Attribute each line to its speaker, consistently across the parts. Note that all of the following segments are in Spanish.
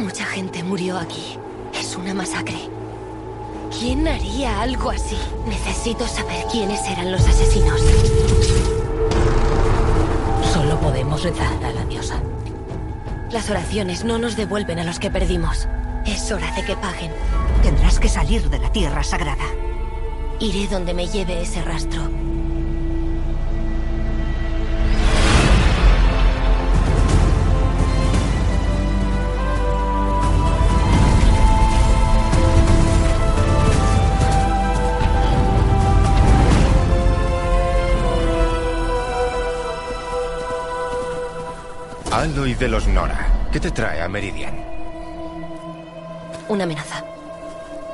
Speaker 1: Mucha gente murió aquí. Es una masacre. ¿Quién haría algo así? Necesito saber quiénes eran los asesinos.
Speaker 2: Solo podemos rezar a la diosa.
Speaker 1: Las oraciones no nos devuelven a los que perdimos. Es hora de que paguen.
Speaker 3: Tendrás que salir de la tierra sagrada.
Speaker 1: Iré donde me lleve ese rastro.
Speaker 4: Aloy de los Nora. ¿Qué te trae a Meridian?
Speaker 1: Una amenaza.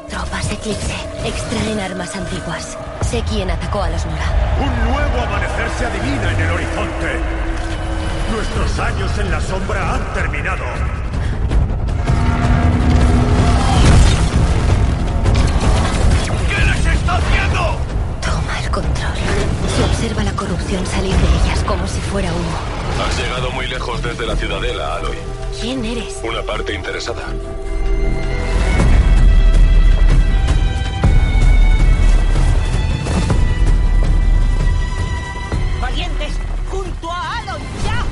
Speaker 1: Tropas Eclipse extraen armas antiguas. Sé quién atacó a los Nora.
Speaker 5: Un nuevo amanecer se adivina en el horizonte. Nuestros años en la sombra han terminado. ¿Qué les está haciendo?
Speaker 1: Toma el control. Se observa la corrupción salir de ellas como si fuera humo.
Speaker 6: Has llegado muy lejos desde la ciudadela, Aloy.
Speaker 1: ¿Quién eres?
Speaker 6: Una parte interesada.
Speaker 3: ¡Valientes! ¡Junto a Alon! ¡Ya!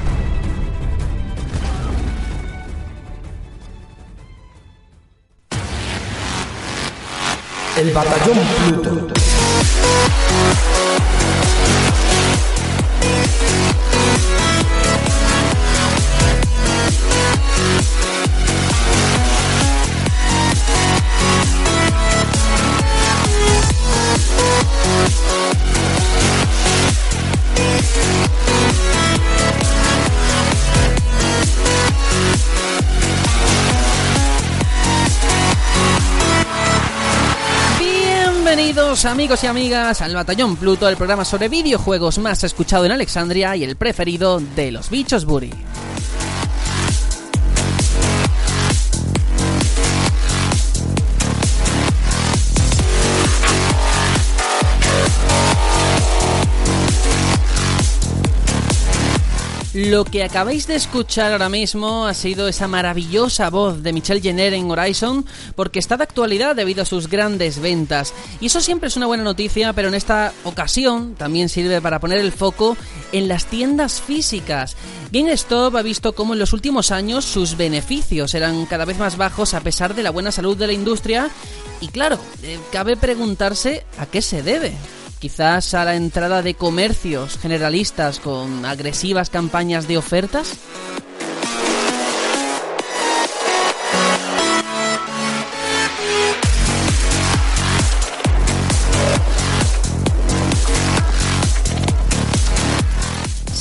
Speaker 7: El batallón Pluto.
Speaker 8: Amigos y amigas al Batallón Pluto, el programa sobre videojuegos más escuchado en Alexandria y el preferido de los bichos Buri. Lo que acabáis de escuchar ahora mismo ha sido esa maravillosa voz de Michelle Jenner en Horizon, porque está de actualidad debido a sus grandes ventas. Y eso siempre es una buena noticia, pero en esta ocasión también sirve para poner el foco en las tiendas físicas. GameStop ha visto cómo en los últimos años sus beneficios eran cada vez más bajos a pesar de la buena salud de la industria. Y claro, eh, cabe preguntarse a qué se debe quizás a la entrada de comercios generalistas con agresivas campañas de ofertas?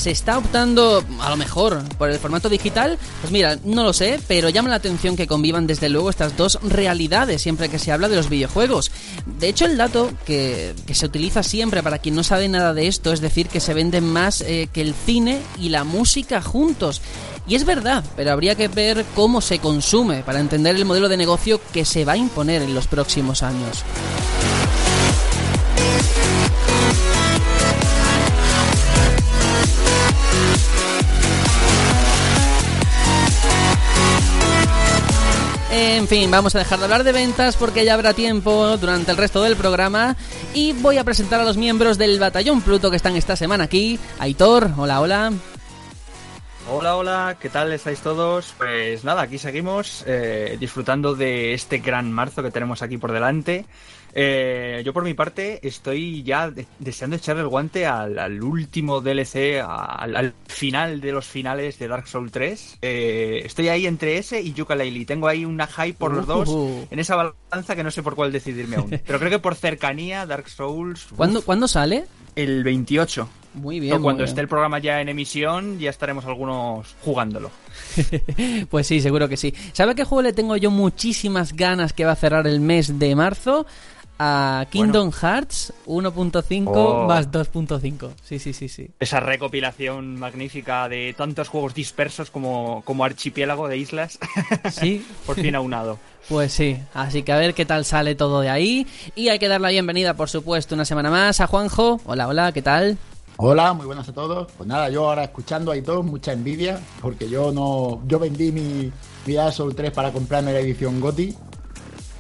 Speaker 8: ¿Se está optando, a lo mejor, por el formato digital? Pues mira, no lo sé, pero llama la atención que convivan desde luego estas dos realidades siempre que se habla de los videojuegos. De hecho, el dato que, se utiliza siempre para quien no sabe nada de esto es decir que se venden más eh, que el cine y la música juntos. Y es verdad, pero habría que ver cómo se consume para entender el modelo de negocio que se va a imponer en los próximos años. En fin, vamos a dejar de hablar de ventas porque ya habrá tiempo durante el resto del programa y voy a presentar a los miembros del Batallón Pluto que están esta semana aquí. Aitor, hola, hola.
Speaker 9: Hola, hola, ¿qué tal estáis todos? Pues nada, aquí seguimos eh, disfrutando de este gran marzo que tenemos aquí por delante. Eh, yo por mi parte estoy ya de- deseando echarle el guante al, al último DLC, al, al final de los finales de Dark Souls 3. Eh, estoy ahí entre ese y Yooka-Laylee. Tengo ahí una hype por los dos
Speaker 8: Uh.
Speaker 9: en esa balanza que no sé por cuál decidirme aún. Pero creo que por cercanía, Dark Souls... uf,
Speaker 8: ¿Cuándo, ¿cuándo sale?
Speaker 9: El 28.
Speaker 8: Muy bien.
Speaker 9: Cuando
Speaker 8: muy
Speaker 9: esté el programa ya en emisión, ya estaremos algunos jugándolo.
Speaker 8: Pues sí, seguro que sí. ¿Sabe a qué juego le tengo yo muchísimas ganas que va a cerrar el mes de marzo? A Kingdom Hearts 1.5
Speaker 9: Oh.
Speaker 8: más 2.5. Sí, sí, sí, sí.
Speaker 9: Esa recopilación magnífica de tantos juegos dispersos como, como archipiélago de islas,
Speaker 8: Sí,
Speaker 9: por fin aunado.
Speaker 8: pues sí. Así que a ver qué tal sale todo de ahí. Y hay que dar la bienvenida, por supuesto, una semana más a Juanjo. Hola, hola, ¿qué tal?
Speaker 10: Hola, muy buenas a todos. Pues nada, yo ahora escuchando a todos mucha envidia, porque yo no. Yo vendí mi, mi Dark Souls 3 para comprarme la edición GOTI.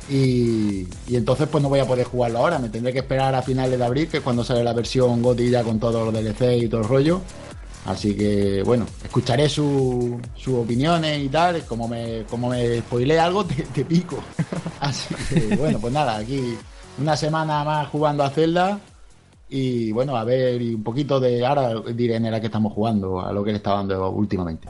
Speaker 10: Y, y entonces pues no voy a poder jugarlo ahora, me tendré que esperar a finales de abril, que es cuando sale la versión GOTI ya con todos los DLC y todo el rollo. Así que bueno, escucharé sus su opiniones y tal. Como me, como me spoilé algo, te, te pico. Así que bueno, pues nada, aquí una semana más jugando a Zelda. Y bueno, a ver, y un poquito de. Ahora diré en la que estamos jugando, a lo que le está dando últimamente.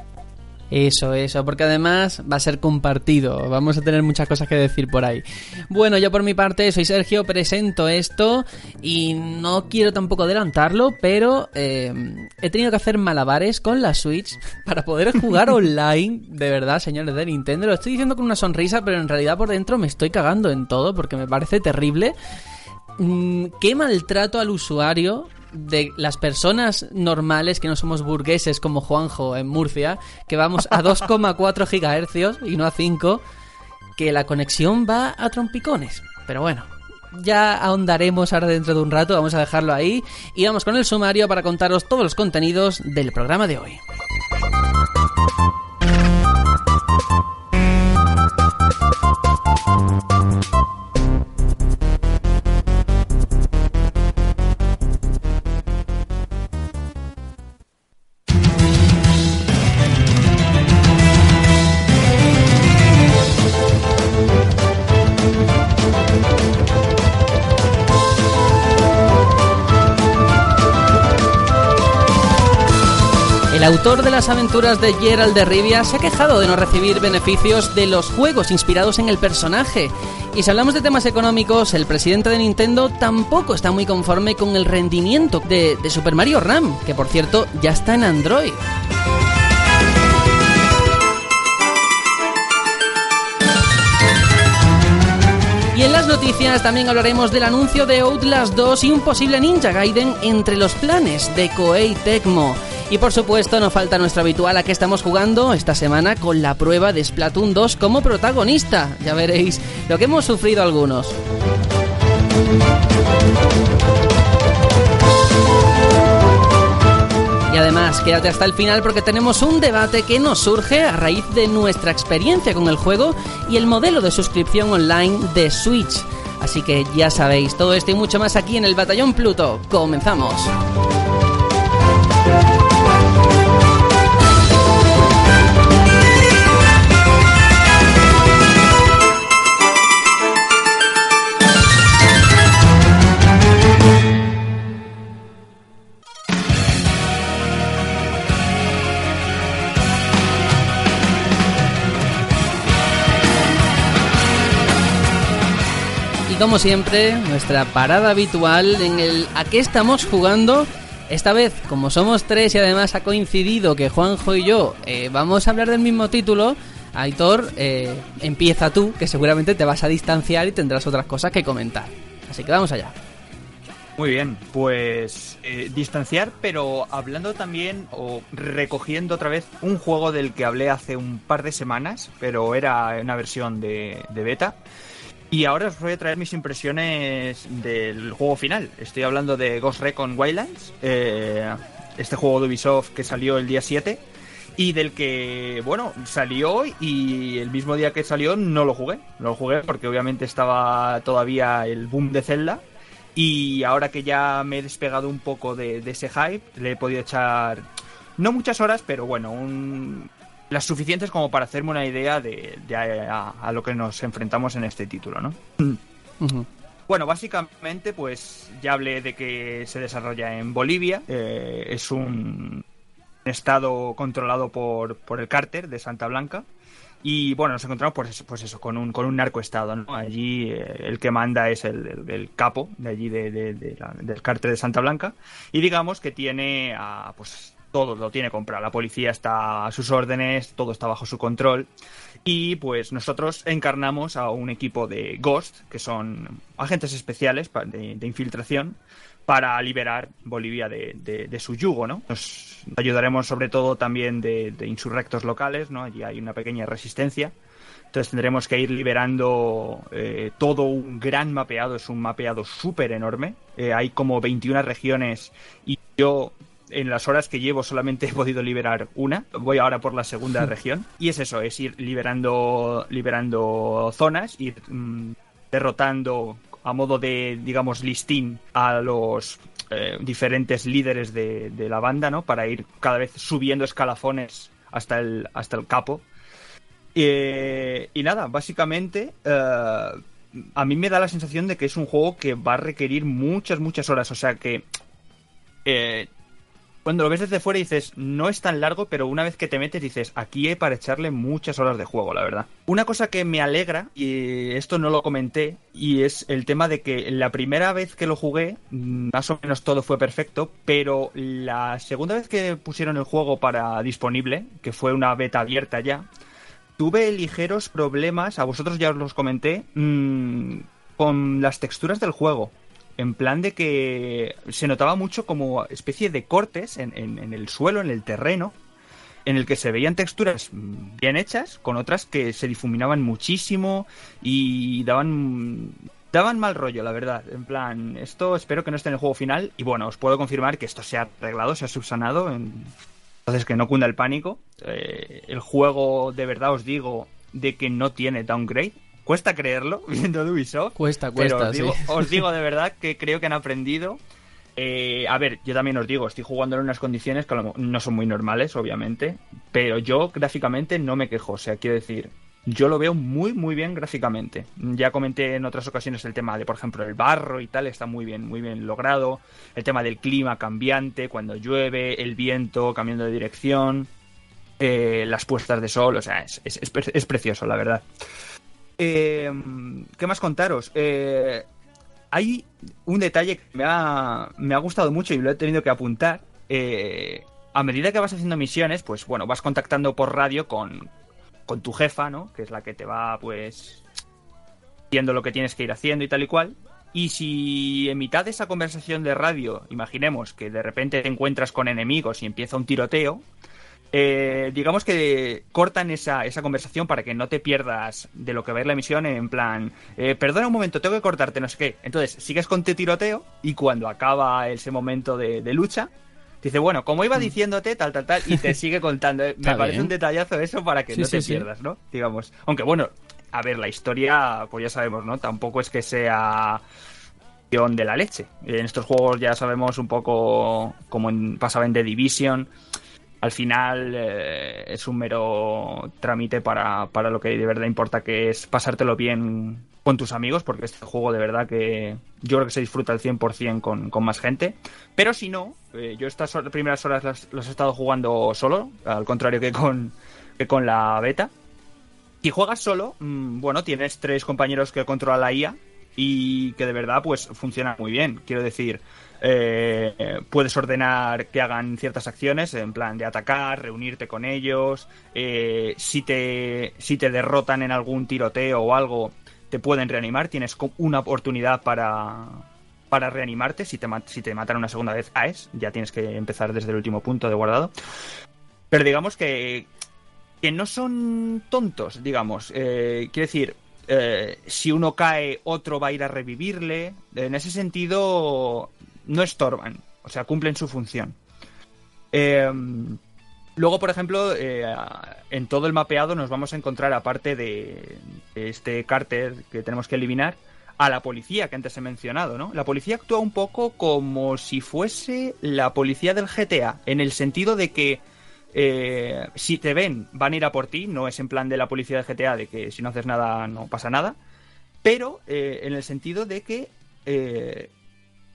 Speaker 8: Eso, eso, porque además va a ser compartido. Vamos a tener muchas cosas que decir por ahí. Bueno, yo por mi parte soy Sergio, presento esto y no quiero tampoco adelantarlo, pero eh, he tenido que hacer malabares con la Switch para poder jugar online. De verdad, señores de Nintendo, lo estoy diciendo con una sonrisa, pero en realidad por dentro me estoy cagando en todo porque me parece terrible. Mm, qué maltrato al usuario de las personas normales que no somos burgueses como Juanjo en Murcia, que vamos a 2,4 gigahercios y no a 5, que la conexión va a trompicones. Pero bueno, ya ahondaremos ahora dentro de un rato, vamos a dejarlo ahí y vamos con el sumario para contaros todos los contenidos del programa de hoy. El autor de las aventuras de Gerald de Rivia se ha quejado de no recibir beneficios de los juegos inspirados en el personaje. Y si hablamos de temas económicos, el presidente de Nintendo tampoco está muy conforme con el rendimiento de, de Super Mario Ram, que por cierto ya está en Android. Y en las noticias también hablaremos del anuncio de Outlast 2 y un posible Ninja Gaiden entre los planes de Koei Tecmo. Y por supuesto no falta nuestro habitual a que estamos jugando esta semana con la prueba de Splatoon 2 como protagonista. Ya veréis lo que hemos sufrido algunos. Y además, quédate hasta el final porque tenemos un debate que nos surge a raíz de nuestra experiencia con el juego y el modelo de suscripción online de Switch. Así que ya sabéis, todo esto y mucho más aquí en el Batallón Pluto. ¡Comenzamos! Como siempre, nuestra parada habitual en el ¿A qué estamos jugando? Esta vez, como somos tres y además ha coincidido que Juanjo y yo eh, vamos a hablar del mismo título, Aitor, eh, empieza tú, que seguramente te vas a distanciar y tendrás otras cosas que comentar. Así que vamos allá.
Speaker 9: Muy bien, pues eh, distanciar, pero hablando también o recogiendo otra vez un juego del que hablé hace un par de semanas, pero era una versión de, de beta. Y ahora os voy a traer mis impresiones del juego final. Estoy hablando de Ghost Recon Wildlands, eh, este juego de Ubisoft que salió el día 7 y del que, bueno, salió y el mismo día que salió no lo jugué. No lo jugué porque obviamente estaba todavía el boom de Zelda y ahora que ya me he despegado un poco de, de ese hype, le he podido echar, no muchas horas, pero bueno, un, las suficientes como para hacerme una idea de, de a, a, lo que nos enfrentamos en este título, ¿no?
Speaker 8: Ujú.
Speaker 9: Bueno, básicamente, pues ya hablé de que se desarrolla en Bolivia. eh, es un estado controlado por, por el cárter de Santa Blanca. Y bueno, nos encontramos pues, pues eso, con un, con un narcoestado, ¿no? Allí eh, el que manda es el, el- el capo de allí de, de- de la- del cártel de Santa Blanca. Y digamos que tiene a, pues todo lo tiene comprado. La policía está a sus órdenes, todo está bajo su control. Y pues nosotros encarnamos a un equipo de Ghost, que son agentes especiales de, infiltración, para liberar Bolivia de, su yugo, ¿no? Nos ayudaremos sobre todo también de, de insurrectos locales, ¿no? Allí hay una pequeña resistencia. Entonces tendremos que ir liberando eh, todo un gran mapeado, es un mapeado súper enorme. Eh, hay como 21 regiones y yo en las horas que llevo solamente he podido liberar una. Voy ahora por la segunda región. Y es eso, es ir liberando, liberando zonas, ir mm, derrotando a modo de, digamos, listín a los eh, diferentes líderes de, de la banda, ¿no? Para ir cada vez subiendo escalafones hasta el, hasta el capo. Eh, y nada, básicamente eh, a mí me da la sensación de que es un juego que va a requerir muchas, muchas horas. O sea que eh, cuando lo ves desde fuera dices, no es tan largo, pero una vez que te metes dices, aquí hay para echarle muchas horas de juego, la verdad. Una cosa que me alegra, y esto no lo comenté, y es el tema de que la primera vez que lo jugué, mm, más o menos todo fue perfecto, pero la segunda vez que pusieron el juego para disponible, que fue una beta abierta ya, tuve ligeros problemas, a vosotros ya os los comenté, mm, con las texturas del juego. En plan de que se notaba mucho como especie de cortes en, en- el suelo, en el terreno, en el que se veían texturas bien hechas, con otras que se difuminaban muchísimo y daban daban mal rollo, la verdad. En plan, esto espero que no esté en el juego final y bueno, os puedo confirmar que esto se ha arreglado, se ha subsanado. en- Entonces que no cunda el pánico. Eh, el juego, de verdad os digo, de que no tiene downgrade. Cuesta creerlo, viendo de Ubisoft.
Speaker 8: Cuesta,
Speaker 9: Pero
Speaker 8: cuesta,
Speaker 9: os digo,
Speaker 8: sí.
Speaker 9: os digo de verdad que creo que han aprendido. Eh, a ver, yo también os digo, estoy jugando en unas condiciones que no son muy normales, obviamente, pero yo gráficamente no me quejo, o sea, quiero decir, yo lo veo muy, muy bien gráficamente. Ya comenté en otras ocasiones el tema de, por ejemplo, el barro y tal, está muy bien, muy bien logrado. El tema del clima cambiante, cuando llueve, el viento cambiando de dirección, eh, las puestas de sol, o sea, es, es- es pre- es precioso, la verdad. Eh, ¿Qué más contaros? Eh, hay un detalle que me ha, me ha gustado mucho y lo he tenido que apuntar. Eh, a medida que vas haciendo misiones, pues bueno, vas contactando por radio con, con tu jefa, ¿no? Que es la que te va, pues, viendo lo que tienes que ir haciendo y tal y cual. Y si en mitad de esa conversación de radio, imaginemos que de repente te encuentras con enemigos y empieza un tiroteo, eh, digamos que cortan esa, esa conversación para que no te pierdas de lo que va a ir la misión en plan, eh, perdona un momento, tengo que cortarte, no sé qué. Entonces, sigues con tu tiroteo y cuando acaba ese momento de, de lucha, dice, bueno, como iba diciéndote, tal, tal, tal, y te sigue contando. Eh, Me
Speaker 8: Está
Speaker 9: parece
Speaker 8: bien.
Speaker 9: un detallazo eso para que
Speaker 8: Sí,
Speaker 9: no te
Speaker 8: sí, sí.
Speaker 9: pierdas, ¿no? Digamos. Aunque bueno, a ver, la historia, pues ya sabemos, ¿no? Tampoco es que sea de la leche. En estos juegos ya sabemos un poco como en- pasaba en The Division. Al final eh, es un mero trámite para, para lo que de verdad importa, que es pasártelo bien con tus amigos, porque este juego de verdad que yo creo que se disfruta al 100% con, con más gente. Pero si no, eh, yo estas primeras horas las, las he estado jugando solo, al contrario que con, que con la beta. Si juegas solo, mm, bueno, tienes tres compañeros que controlan la IA y que de verdad pues funciona muy bien. Quiero decir, eh, puedes ordenar que hagan ciertas acciones en plan de atacar, reunirte con ellos, eh, si, te, si te derrotan en algún tiroteo o algo, te pueden reanimar, tienes una oportunidad para, para reanimarte, si te, si te matan una segunda vez, AES, ya tienes que empezar desde el último punto de guardado. Pero digamos que, que no son tontos, digamos. Eh, quiero decir, eh, si uno cae, otro va a ir a revivirle. En ese sentido, no estorban. O sea, cumplen su función. Eh, luego, por ejemplo, eh, en todo el mapeado nos vamos a encontrar, aparte de, este cárter que tenemos que eliminar, a la policía que antes he mencionado, ¿no? La policía actúa un poco como si fuese la policía del GTA, en el sentido de que eh, si te ven, van a ir a por ti, no es en plan de la policía de GTA de que si no haces nada no pasa nada, pero eh, en el sentido de que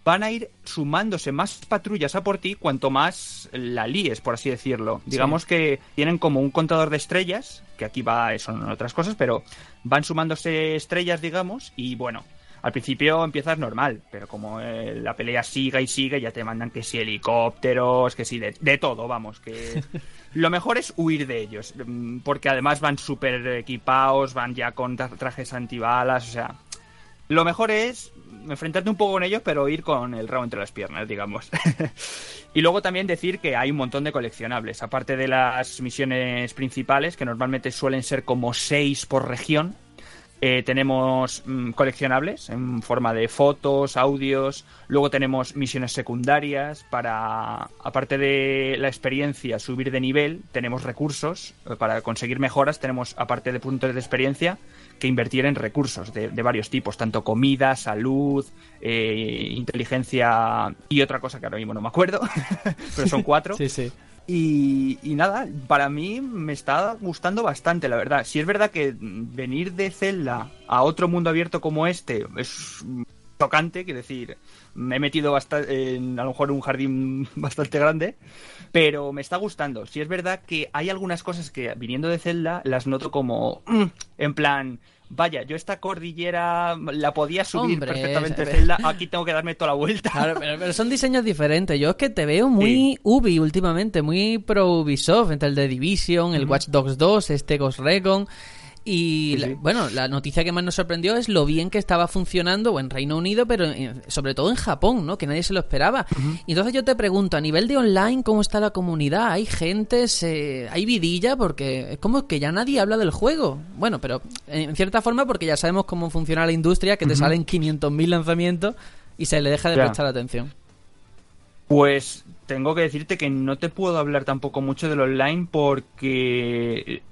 Speaker 9: van a ir sumándose más patrullas a por ti cuanto más la líes, por así decirlo. Digamos que tienen como un contador de estrellas, que aquí va, son otras cosas, pero van sumándose estrellas, digamos, y bueno, al principio empiezas normal, pero como eh, la pelea siga y sigue, ya te mandan que si helicópteros, que si de, de todo, vamos, que lo mejor es huir de ellos, mm, porque además van súper equipados, van ya con tra- trajes antibalas, o sea, Lo mejor es enfrentarte un poco con ellos, pero ir con el rabo entre las piernas, digamos. y luego también decir que hay un montón de coleccionables, aparte de las misiones principales, que normalmente suelen ser como seis por región. Eh, tenemos mm, coleccionables en forma de fotos, audios. Luego tenemos misiones secundarias para, aparte de la experiencia, subir de nivel. Tenemos recursos eh, para conseguir mejoras. Tenemos, aparte de puntos de experiencia, que invertir en recursos de, de varios tipos, tanto comida, salud, eh, inteligencia y otra cosa que ahora mismo no me acuerdo, pero son cuatro.
Speaker 8: Sí, sí.
Speaker 9: Y, y nada, para mí me está gustando bastante, la verdad. Si es verdad que venir de Zelda a otro mundo abierto como este es tocante, quiero decir, me he metido en a lo mejor un jardín bastante grande, pero me está gustando. Si es verdad que hay algunas cosas que viniendo de Zelda las noto como mm, en plan, vaya, yo esta cordillera la podía subir
Speaker 8: Hombre,
Speaker 9: perfectamente Zelda, aquí tengo que darme toda la vuelta.
Speaker 8: Claro, pero, pero son diseños diferentes. Yo es que te veo muy Ubi últimamente, muy pro Ubisoft, entre el de Division, el Watch Dogs 2, este Ghost Recon. Y la- bueno, la noticia que más nos sorprendió es lo bien que estaba funcionando en Reino Unido, pero en- sobre todo en Japón, ¿no? Que nadie se lo esperaba. Y entonces yo te pregunto, a nivel de online, ¿cómo está la comunidad? ¿Hay gente? Se... ¿Hay vidilla? Porque es como que ya nadie habla del juego. Bueno, pero en cierta forma porque ya sabemos cómo funciona la industria, que te
Speaker 9: Ujú.
Speaker 8: salen 500.000 lanzamientos y se le deja de
Speaker 9: Ya.
Speaker 8: prestar atención.
Speaker 9: Pues tengo que decirte que no te puedo hablar tampoco mucho del online porque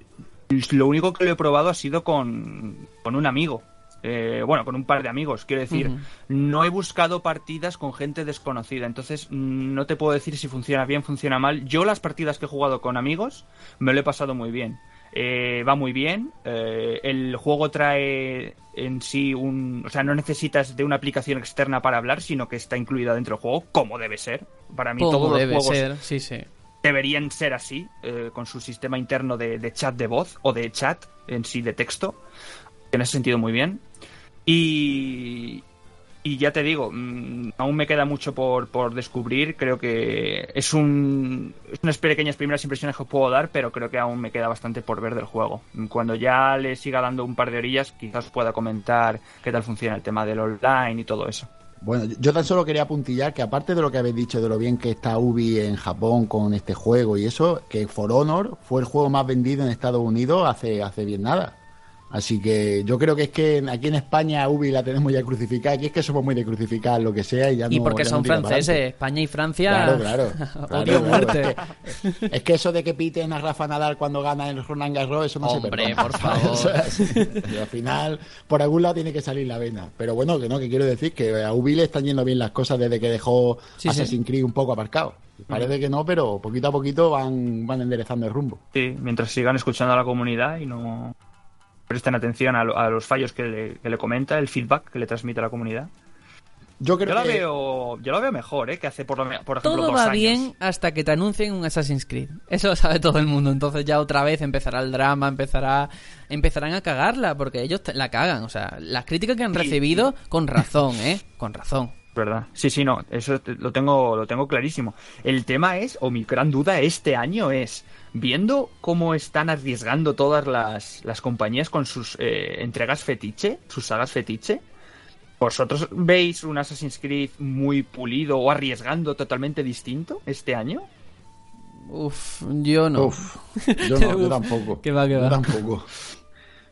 Speaker 9: lo único que lo he probado ha sido con, con un amigo. Eh, bueno, con un par de amigos, quiero decir, no he buscado partidas con gente desconocida, entonces mm, no te puedo decir si funciona bien, funciona mal. Yo las partidas que he jugado con amigos me lo he pasado muy bien. Eh, va muy bien, eh, el juego trae en sí un... O sea, no necesitas de una aplicación externa para hablar, sino que está incluida dentro del juego, como debe ser. Para mí
Speaker 8: Como
Speaker 9: todos los
Speaker 8: debe
Speaker 9: juegos
Speaker 8: ser, sí, sí.
Speaker 9: Deberían ser así, eh, con su sistema interno de, chat de voz o de chat en sí de texto. En ese sentido, muy bien. Y, ya te digo, mm, aún me queda mucho por, descubrir. Creo que es, es unas pequeñas primeras impresiones que puedo dar, pero creo que aún me queda bastante por ver del juego. Cuando ya le siga dando un par de orillas, quizás pueda comentar qué tal funciona el tema del online y todo eso.
Speaker 10: Bueno, yo tan solo quería apuntillar que aparte de lo que habéis dicho de lo bien que está Ubi en Japón con este juego y eso, que For Honor fue el juego más vendido en Estados Unidos hace, hace bien nada. Así que yo creo que es que aquí en España Ubi la tenemos ya crucificada, aquí es que somos muy de crucificar lo que sea y ya
Speaker 8: Y
Speaker 10: no-
Speaker 8: porque
Speaker 10: ya
Speaker 8: son
Speaker 10: no
Speaker 8: franceses. España y Francia.
Speaker 10: Claro, claro. claro, claro.
Speaker 8: muerte.
Speaker 10: Es que, es que eso de que piten a Rafa Nadal cuando gana el Roland Garros, eso no
Speaker 8: Hombre,
Speaker 10: se perdona.
Speaker 8: por favor.
Speaker 10: Y al final, por algún lado tiene que salir la vena. Pero bueno, que no, que quiero decir que a Ubi le están yendo bien las cosas desde que dejó
Speaker 8: sí.
Speaker 10: Assassin's Creed un poco aparcado. Parece que no, pero poquito a poquito van, van enderezando el rumbo.
Speaker 9: Sí, mientras sigan escuchando a la comunidad y no presten atención a, lo- a los fallos que le, que le comenta, el feedback que le transmite a la comunidad.
Speaker 10: Yo creo
Speaker 9: yo la
Speaker 10: que-
Speaker 9: veo, yo la veo mejor, ¿eh? Que hace por, lo por ejemplo
Speaker 8: Todo
Speaker 9: dos
Speaker 8: va
Speaker 9: años.
Speaker 8: bien hasta que te anuncien un Assassin's Creed. Eso lo sabe todo el mundo. Entonces ya otra vez empezará el drama, empezará, empezarán a cagarla, porque ellos te- la cagan. O sea, las críticas que han recibido, con razón, ¿eh? Con razón.
Speaker 9: ¿Verdad? Sí, sí, no, eso lo tengo, lo tengo clarísimo. El tema es, o mi gran duda este año es, viendo cómo están arriesgando todas las, las compañías con sus eh, entregas fetiche, sus sagas fetiche, ¿vosotros veis un Assassin's Creed muy pulido o arriesgando totalmente distinto este año?
Speaker 8: Uf, yo no.
Speaker 10: Uf, yo, no, yo tampoco.
Speaker 8: que va, que
Speaker 10: Yo tampoco.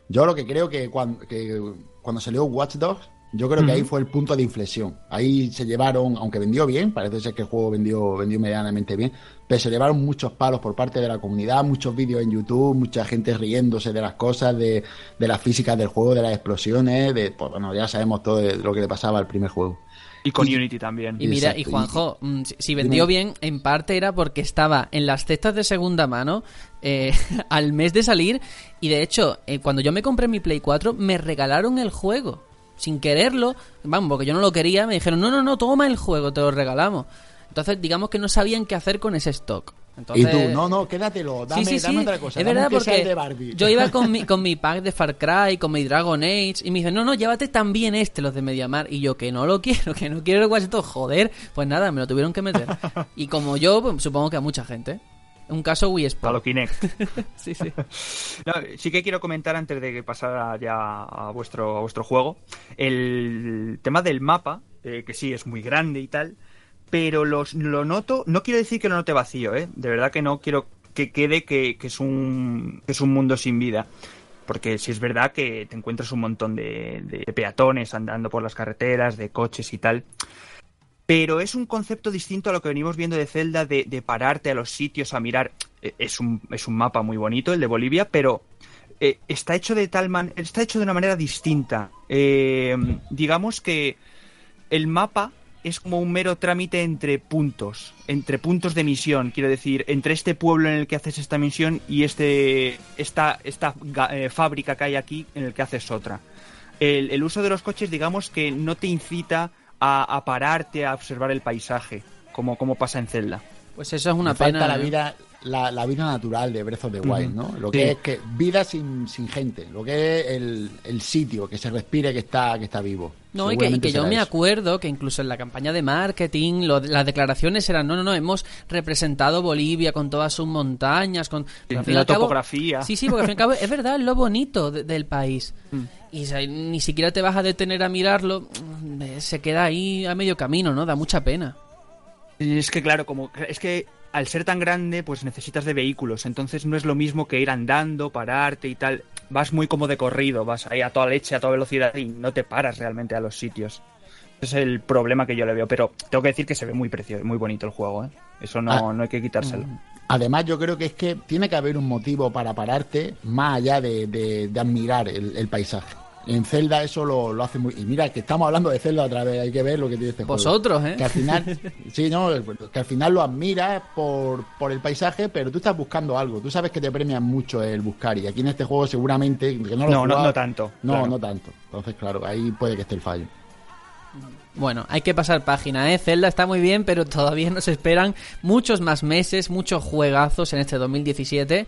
Speaker 10: Yo lo que creo que cuando, que cuando salió Watch Dogs, yo creo que ahí fue el punto de inflexión. Ahí se llevaron, aunque vendió bien, parece ser que el juego vendió, vendió medianamente bien, pero se llevaron muchos palos por parte de la comunidad, muchos vídeos en YouTube, mucha gente riéndose de las cosas, de, de las físicas del juego, de las explosiones, de, pues, bueno, ya sabemos todo de lo que le pasaba al primer juego.
Speaker 9: Y con Unity también.
Speaker 8: Y mira, y Juanjo, mm, si, si vendió bien, en parte era porque estaba en las cestas de segunda mano eh, al mes de salir. Y de hecho, eh, cuando yo me compré mi Play 4, me regalaron el juego. Sin quererlo, vamos, porque yo no lo quería, me dijeron, no, no, no, toma el juego, te lo regalamos. Entonces, digamos que no sabían qué hacer con ese stock. Entonces,
Speaker 10: y tú, no, no, quédatelo, dame,
Speaker 8: sí, sí, sí.
Speaker 10: dame otra cosa.
Speaker 8: Es verdad porque
Speaker 10: de Barbie.
Speaker 8: yo iba con mi, con mi pack de Far Cry, con mi Dragon Age, y me dicen, no, no, llévate también este, los de Mediamar. Y yo, que no lo quiero, que no quiero el Dogs, joder. Pues nada, me lo tuvieron que meter. Y como yo, pues, supongo que a mucha gente. Un caso Wii Sport.
Speaker 9: Halo Kinect.
Speaker 8: sí, sí.
Speaker 9: No, sí que quiero comentar antes de que pasara ya a vuestro, a vuestro juego el tema del mapa, eh, que sí es muy grande y tal, pero los, lo noto, no quiero decir que lo note vacío, ¿eh? de verdad que no quiero que quede que, que es, un, que es un mundo sin vida. Porque sí es verdad que te encuentras un montón de, de peatones andando por las carreteras, de coches y tal. Pero es un concepto distinto a lo que venimos viendo de Zelda, de, de pararte a los sitios a mirar. Eh, Es un, es un mapa muy bonito, el de Bolivia, pero eh, está hecho de tal man está hecho de una manera distinta. Eh, digamos que el mapa es como un mero trámite entre puntos, entre puntos de misión, quiero decir, entre este pueblo en el que haces esta misión y este esta, esta fábrica que hay aquí en el que haces otra. El uso de los coches, digamos que no te incita a, a pararte a observar el paisaje, como, como pasa en Zelda.
Speaker 8: Pues eso es una
Speaker 10: Me falta
Speaker 8: pena.
Speaker 10: la
Speaker 8: ¿eh?
Speaker 10: vida, la, la vida natural de Breath of the Wild. ¿no? Lo
Speaker 9: Sí.
Speaker 10: que es que vida sin, sin gente, lo que es el, el sitio, que se respire que está, que está vivo.
Speaker 8: No, y que, y
Speaker 10: Seguramente
Speaker 8: que yo me
Speaker 10: eso.
Speaker 8: acuerdo que incluso en la campaña de marketing lo- las declaraciones eran, no, no, no, hemos representado Bolivia con todas sus montañas, con...
Speaker 9: la
Speaker 8: cabo-
Speaker 9: topografía.
Speaker 8: sí, sí, porque al fin y al cabo es verdad, es lo bonito de- del país.
Speaker 9: Mm.
Speaker 8: Y ni siquiera te vas a detener a mirarlo, mm, se queda ahí a medio camino, ¿no? Da mucha pena.
Speaker 9: Y Es que claro, como es que al ser tan grande, pues necesitas de vehículos, entonces no es lo mismo que ir andando, pararte y tal. Vas muy como de corrido, vas ahí a toda leche, a toda velocidad y no te paras realmente a los sitios. Ese es el problema que yo le veo, pero tengo que decir que se ve muy precioso, muy bonito el juego, ¿eh? Eso no,
Speaker 10: Ah.
Speaker 9: no hay que quitárselo.
Speaker 10: Además, yo creo que es que tiene que haber un motivo para pararte más allá de, de- de admirar el, el paisaje. En Zelda eso lo, lo hace muy... Y mira, que estamos hablando de Zelda otra vez, hay que ver lo que tiene este juego.
Speaker 8: Vosotros, ¿eh?
Speaker 10: Que al final, sí, no, que al final lo admiras por, por el paisaje, pero tú estás buscando algo. Tú sabes que te premian mucho el buscar y aquí en este juego seguramente... Que no, lo
Speaker 9: No, no, no tanto,
Speaker 10: No,
Speaker 9: claro.
Speaker 10: no tanto. Entonces, claro, ahí puede que esté el fallo.
Speaker 8: Bueno, hay que pasar página, ¿eh? Zelda está muy bien, pero todavía nos esperan muchos más meses, muchos juegazos en este 2017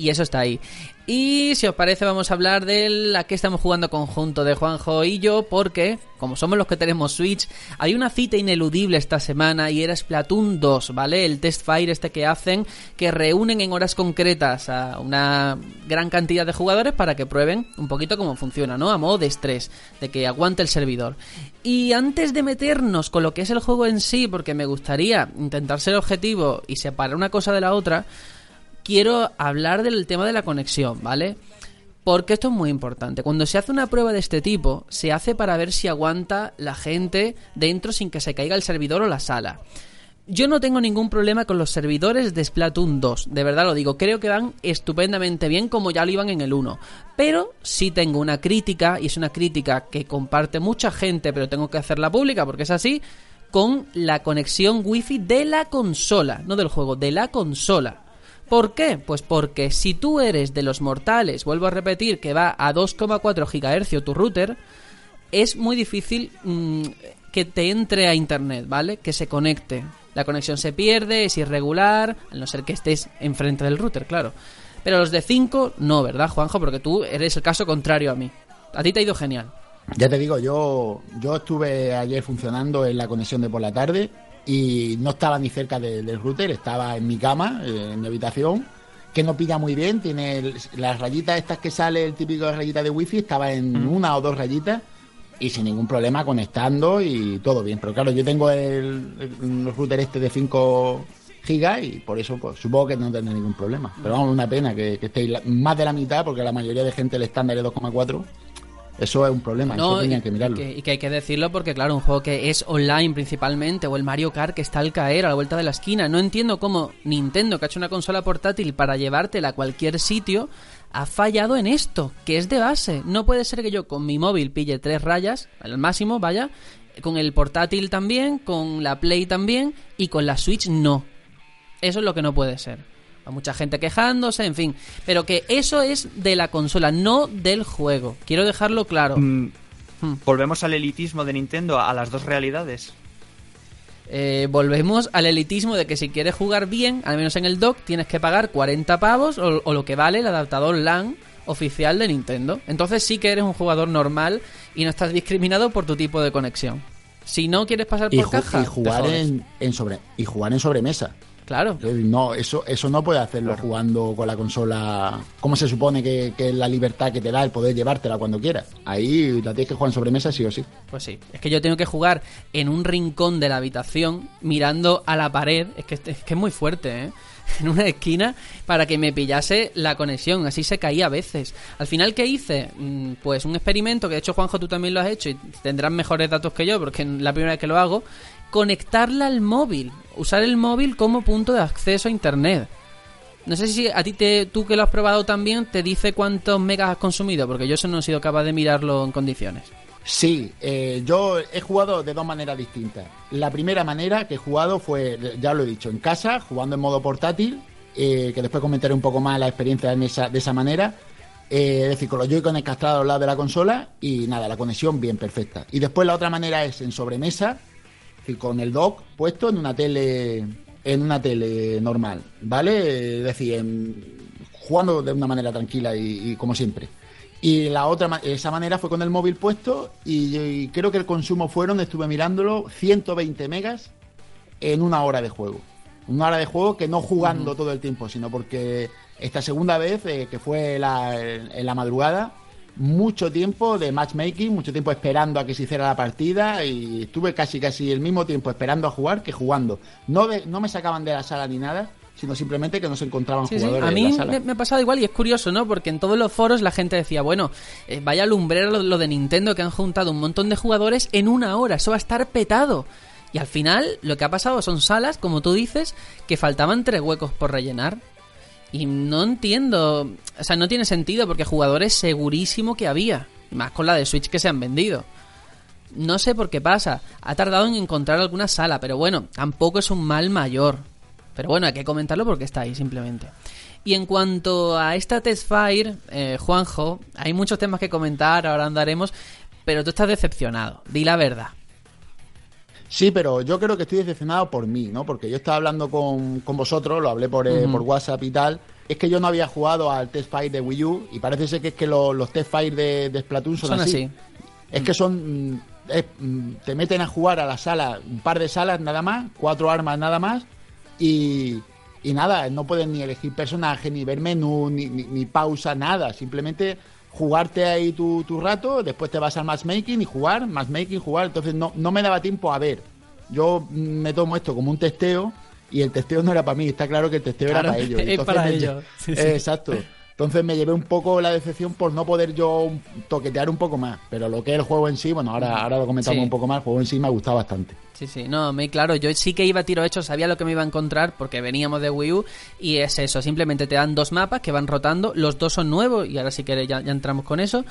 Speaker 8: y eso está ahí. Y si os parece vamos a hablar de la que estamos jugando conjunto de Juanjo y yo porque, como somos los que tenemos Switch, hay una cita ineludible esta semana y era Splatoon 2, ¿vale? El test fire este que hacen que reúnen en horas concretas a una gran cantidad de jugadores para que prueben un poquito cómo funciona, ¿no? A modo de estrés, de que aguante el servidor. Y antes de meternos con lo que es el juego en sí, porque me gustaría intentar ser objetivo y separar una cosa de la otra, quiero hablar del tema de la conexión, ¿vale? Porque esto es muy importante. Cuando se hace una prueba de este tipo, se hace para ver si aguanta la gente dentro sin que se caiga el servidor o la sala. Yo no tengo ningún problema con los servidores de Splatoon 2, de verdad lo digo, creo que van estupendamente bien como ya lo iban en el 1. Pero sí tengo una crítica, y es una crítica que comparte mucha gente, pero tengo que hacerla pública porque es así, con la conexión wifi de la consola, no del juego, de la consola. ¿Por qué? Pues porque si tú eres de los mortales, vuelvo a repetir que va a 2,4 GHz tu router, es muy difícil mm, que te entre a internet, ¿vale? Que se conecte. La conexión se pierde, es irregular, a no ser que estés enfrente del router, claro. Pero los de 5, no, ¿verdad, Juanjo? Porque tú eres el caso contrario a mí. A ti te ha ido genial.
Speaker 10: Ya te digo, yo, yo estuve ayer funcionando en la conexión de por la tarde y no estaba ni cerca de- del router, estaba en mi cama, eh, en mi habitación, que no pilla muy bien, tiene el- las rayitas estas que sale el típico rayita de wifi, estaba en una o dos rayitas y sin ningún problema conectando y todo bien. Pero claro, yo tengo el, el- el router este de 5 gigas y por eso pues, supongo que no tendré ningún problema. Pero vamos, una pena que, que estéis la- más de la mitad porque la mayoría de gente el estándar es 2,4. Eso es un problema, eso
Speaker 8: No,
Speaker 10: tenían
Speaker 8: y,
Speaker 10: que mirarlo.
Speaker 8: que, y que hay que decirlo porque, claro, un juego que es online principalmente, o el Mario Kart que está al caer a la vuelta de la esquina. No entiendo cómo Nintendo, que ha hecho una consola portátil para llevártela a cualquier sitio, ha fallado en esto, que es de base. No puede ser que yo con mi móvil pille tres rayas, al máximo, vaya, con el portátil también, con la Play también, y con la Switch no. Eso es lo que no puede ser. Mucha gente quejándose, en fin. Pero que eso es de la consola, no del juego. Quiero dejarlo claro.
Speaker 9: Mm,
Speaker 8: Hmm.
Speaker 9: Volvemos al elitismo de Nintendo, a, las dos realidades.
Speaker 8: Eh, volvemos al elitismo de que si quieres jugar bien, al menos en el dock, tienes que pagar 40 pavos o, o lo que vale el adaptador LAN oficial de Nintendo. Entonces sí que eres un jugador normal y no estás discriminado por tu tipo de conexión. Si no quieres pasar por caja,
Speaker 10: y
Speaker 8: te
Speaker 10: jugar
Speaker 8: jodes.
Speaker 10: en, en sobre y jugar en sobremesa
Speaker 8: Claro.
Speaker 10: No, eso, eso no puede hacerlo jugando con la consola. ¿Cómo se supone que, que es la libertad que te da el poder llevártela cuando quieras? Ahí la tienes que jugar en sobremesa sí o sí.
Speaker 8: Pues sí. Es que yo tengo que jugar en un rincón de la habitación, mirando a la pared. Es que es, que es muy fuerte, ¿eh? en una esquina para que me pillase la conexión. Así se caía a veces. Al final, ¿qué hice? Mm, Pues un experimento que de hecho, Juanjo, tú también lo has hecho y tendrás mejores datos que yo porque es la primera vez que lo hago. Conectarla al móvil. Usar el móvil como punto de acceso a internet. No sé si a ti, te, tú que lo has probado también, te dice cuántos megas has consumido, porque yo eso no he sido capaz de mirarlo en condiciones.
Speaker 10: Sí, eh, yo he jugado de dos maneras distintas. La primera manera que he jugado fue, ya lo he dicho, en casa, jugando en modo portátil, eh, que después comentaré un poco más la experiencia en esa, de esa manera. Eh, es decir, con los Joy-Con encastrados al lado de la consola y nada, la conexión bien perfecta. Y después la otra manera es en sobremesa, es decir, con el dock puesto en una tele en una tele normal, ¿vale? Es decir, en- jugando de una manera tranquila y, y como siempre. Y la otra, esa manera fue con el móvil puesto y, y creo que el consumo fueron, estuve mirándolo, 120 megas en una hora de juego. Una hora de juego que no jugando todo el tiempo, sino porque esta segunda vez, eh, que fue la- en la madrugada, mucho tiempo de matchmaking, mucho tiempo esperando a que se hiciera la partida y estuve casi casi el mismo tiempo esperando a jugar que jugando. No, de- no me sacaban de la sala ni nada, sino simplemente que no se encontraban
Speaker 8: Sí, sí.
Speaker 10: jugadores
Speaker 8: A
Speaker 10: en
Speaker 8: mí
Speaker 10: la sala.
Speaker 8: me, me ha pasado igual y es curioso, ¿no? Porque en todos los foros la gente decía, bueno, eh, vaya lumbrero lo, lo de Nintendo que han juntado un montón de jugadores en una hora, eso va a estar petado. Y al final lo que ha pasado son salas, como tú dices, que faltaban tres huecos por rellenar. Y no entiendo, o sea, no tiene sentido porque jugadores segurísimo que había, más con la de Switch que se han vendido. No sé por qué pasa, ha tardado en encontrar alguna sala, pero bueno, tampoco es un mal mayor. Pero bueno, hay que comentarlo porque está ahí simplemente. Y en cuanto a esta Testfire, eh, Juanjo, hay muchos temas que comentar, ahora andaremos, pero tú estás decepcionado, di la verdad.
Speaker 10: Sí, pero yo creo que estoy decepcionado por mí, ¿no? Porque yo estaba hablando con, con vosotros, lo hablé por, eh, por WhatsApp y tal. Es que yo no había jugado al Test Fire de Wii U y parece ser que es que lo- los Test Fire de, de Splatoon son,
Speaker 8: Son
Speaker 10: así.
Speaker 8: así.
Speaker 10: Es que son. mm, es, mm, te meten a jugar a la sala, un par de salas nada más, cuatro armas nada más y. Y nada, no puedes ni elegir personaje, ni ver menú, ni, ni, ni pausa, nada. Simplemente jugarte ahí tu, tu rato, después te vas al matchmaking y jugar, matchmaking, jugar. Entonces no, no me daba tiempo a ver. Yo me tomo esto como un testeo y el testeo no era para mí. Está claro que el testeo
Speaker 8: Claro,
Speaker 10: era para ellos.
Speaker 8: es para ellos. Sí, sí.
Speaker 10: Eh, exacto. Entonces me llevé un poco la decepción por no poder yo toquetear un poco más. Pero lo que es el juego en sí, bueno, ahora, ahora lo comentamos
Speaker 8: Sí.
Speaker 10: un poco más. El juego en sí me ha gustado bastante.
Speaker 8: Sí, sí, no, muy claro. Yo sí que iba a tiro hecho, sabía lo que me iba a encontrar porque veníamos de Wii U y es eso. Simplemente te dan dos mapas que van rotando, los dos son nuevos y ahora sí que ya, ya entramos con eso.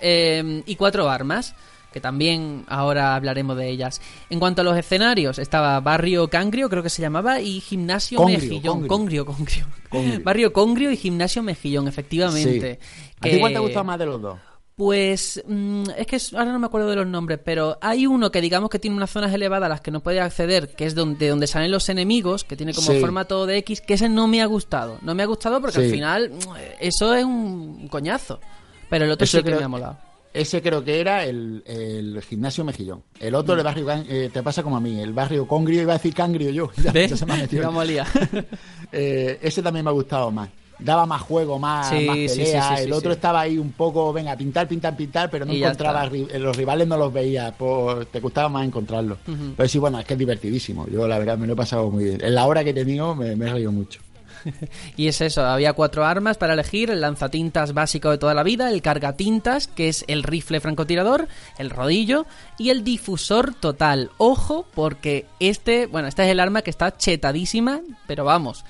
Speaker 8: Eh, y cuatro armas, que también ahora hablaremos de ellas. En cuanto a los escenarios, estaba Barrio Cangrio, creo que se llamaba, y Gimnasio
Speaker 10: Congrio,
Speaker 8: Mejillón.
Speaker 10: Congrio.
Speaker 8: Congrio. Barrio Congrio y Gimnasio Mejillón, efectivamente.
Speaker 10: Sí. ¿A ti cuál te gustado más de los dos?
Speaker 8: Pues mm, es que ahora no me acuerdo de los nombres, pero hay uno que digamos que tiene unas zonas elevadas a las que no puedes acceder, que es donde, donde salen los enemigos, que tiene como
Speaker 10: Sí.
Speaker 8: formato de X, que ese no me ha gustado. No me ha gustado porque
Speaker 10: Sí.
Speaker 8: al final mm, eso es un coñazo. Pero el otro
Speaker 10: Eso
Speaker 8: sí que
Speaker 10: creo-
Speaker 8: me ha molado.
Speaker 10: Ese creo que era el, el gimnasio Mejillón. El otro, el barrio, Can- eh, te pasa como a mí, el barrio Congrio, iba a decir Cangrio yo. Ya, ya se me ha metido. Eh, ese también me ha gustado más. Daba más juego, más,
Speaker 8: Sí,
Speaker 10: más
Speaker 8: sí, sí,
Speaker 10: pelea.
Speaker 8: sí,
Speaker 10: el otro estaba ahí un poco, venga, pintar, pintar, pintar, pero no encontraba ri- los rivales, no los veía. pues, te gustaba más encontrarlos.
Speaker 8: Ujú.
Speaker 10: Pero sí, bueno, es que es divertidísimo. Yo, la verdad, me lo he pasado muy bien. En la hora que he tenido, me, me he reído mucho.
Speaker 8: Y es eso, había cuatro armas para elegir, el lanzatintas básico de toda la vida, el cargatintas, que es el rifle francotirador, el rodillo y el difusor total. Ojo, porque este, bueno, este es el arma que está chetadísima, pero vamos,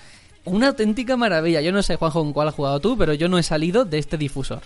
Speaker 8: una auténtica maravilla. Yo no sé, Juanjo, con cuál has jugado tú, pero yo no he salido de este difusor.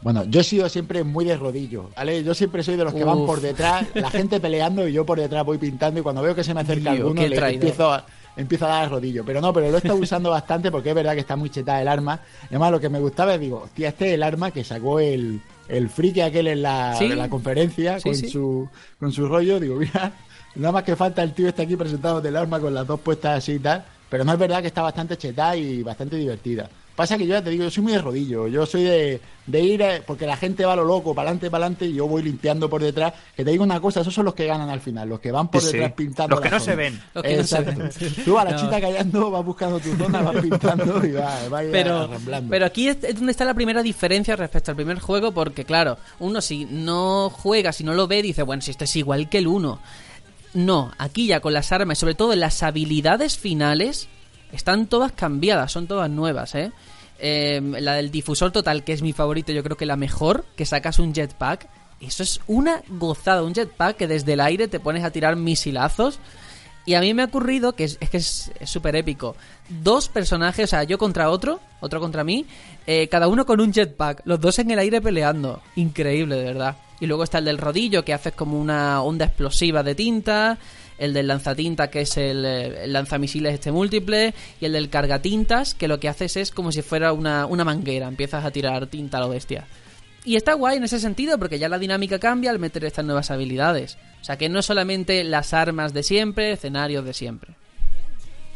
Speaker 10: Bueno, yo he sido siempre muy de rodillo, ¿vale? Yo siempre soy de los que van por detrás, la gente peleando y yo por detrás voy pintando y cuando veo que se me acerca
Speaker 8: Tío,
Speaker 10: alguno le
Speaker 8: traidor.
Speaker 10: empiezo a, empiezo a dar rodillo. Pero no, pero lo he estado usando bastante porque es verdad que está muy chetada el arma. Además lo que me gustaba es, digo, hostia, este es el arma que sacó el, el friki aquel en la,
Speaker 8: Sí.
Speaker 10: en la conferencia
Speaker 8: Sí,
Speaker 10: con,
Speaker 8: sí.
Speaker 10: Su, con su rollo. Digo, mira, nada más que falta el tío este aquí presentándote el arma con las dos puestas así y tal. Pero no es verdad que está bastante chetada y bastante divertida. Pasa que yo ya te digo, yo soy muy de rodillo. Yo soy de, de ir, eh, porque la gente va a lo loco, para adelante, para adelante, y yo voy limpiando por detrás. Que te digo una cosa, esos son los que ganan al final, los que van por
Speaker 9: Sí, sí.
Speaker 10: detrás pintando.
Speaker 9: Los que no se ven.
Speaker 8: Los que no se
Speaker 10: Exacto.
Speaker 8: ven.
Speaker 10: Tú a la
Speaker 8: No.
Speaker 10: chita callando, vas buscando tu zona, vas pintando y vas, vas
Speaker 8: pero,
Speaker 10: arramblando.
Speaker 8: pero aquí es donde está la primera diferencia respecto al primer juego, porque claro, uno si no juega, si no lo ve, dice, bueno, si esto es igual que el 1. No, aquí ya con las armas y sobre todo las habilidades finales están todas cambiadas, son todas nuevas, ¿eh? Eh, la del difusor total, que es mi favorito, yo creo que la mejor, que sacas un jetpack. Eso es una gozada, un jetpack que desde el aire te pones a tirar misilazos. Y a mí me ha ocurrido que es, es que es súper épico. Dos personajes, o sea, yo contra otro, otro contra mí, eh, cada uno con un jetpack, los dos en el aire peleando. Increíble, de verdad. Y luego está el del rodillo, que haces como una onda explosiva de tinta. El del lanzatinta, que es el, eh, el lanzamisiles este múltiple. Y el del cargatintas, que lo que haces es como si fuera una, una manguera. Empiezas a tirar tinta a lo bestia. Y está guay en ese sentido porque ya la dinámica cambia al meter estas nuevas habilidades. O sea que no solamente las armas de siempre, escenarios de siempre.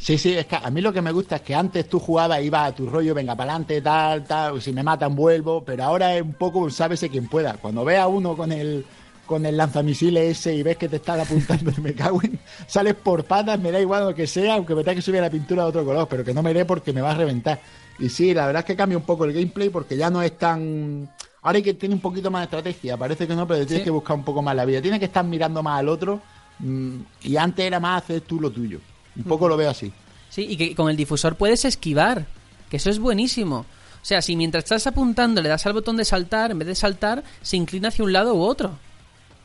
Speaker 10: Sí, sí, es que a mí lo que me gusta es que antes tú jugabas, ibas a tu rollo, venga para adelante, tal, tal, si me matan vuelvo, pero ahora es un poco sábese quien pueda. Cuando ve a uno con el con el lanzamisiles ese y ves que te están apuntando y me cago en, sales por patas, me da igual lo que sea, aunque me tenga que subir la pintura de otro color, pero que no me dé porque me va a reventar. Y sí, la verdad es que cambia un poco el gameplay porque ya no es tan... Ahora hay que tiene un poquito más de estrategia, parece que no, pero tienes
Speaker 8: Sí.
Speaker 10: que buscar un poco más la vida. Tienes que estar mirando más al otro mm, y antes era más hacer tú lo tuyo. Un poco lo veo así.
Speaker 8: Sí, y que con el difusor puedes esquivar, que eso es buenísimo. O sea, si mientras estás apuntando le das al botón de saltar, en vez de saltar, se inclina hacia un lado u otro.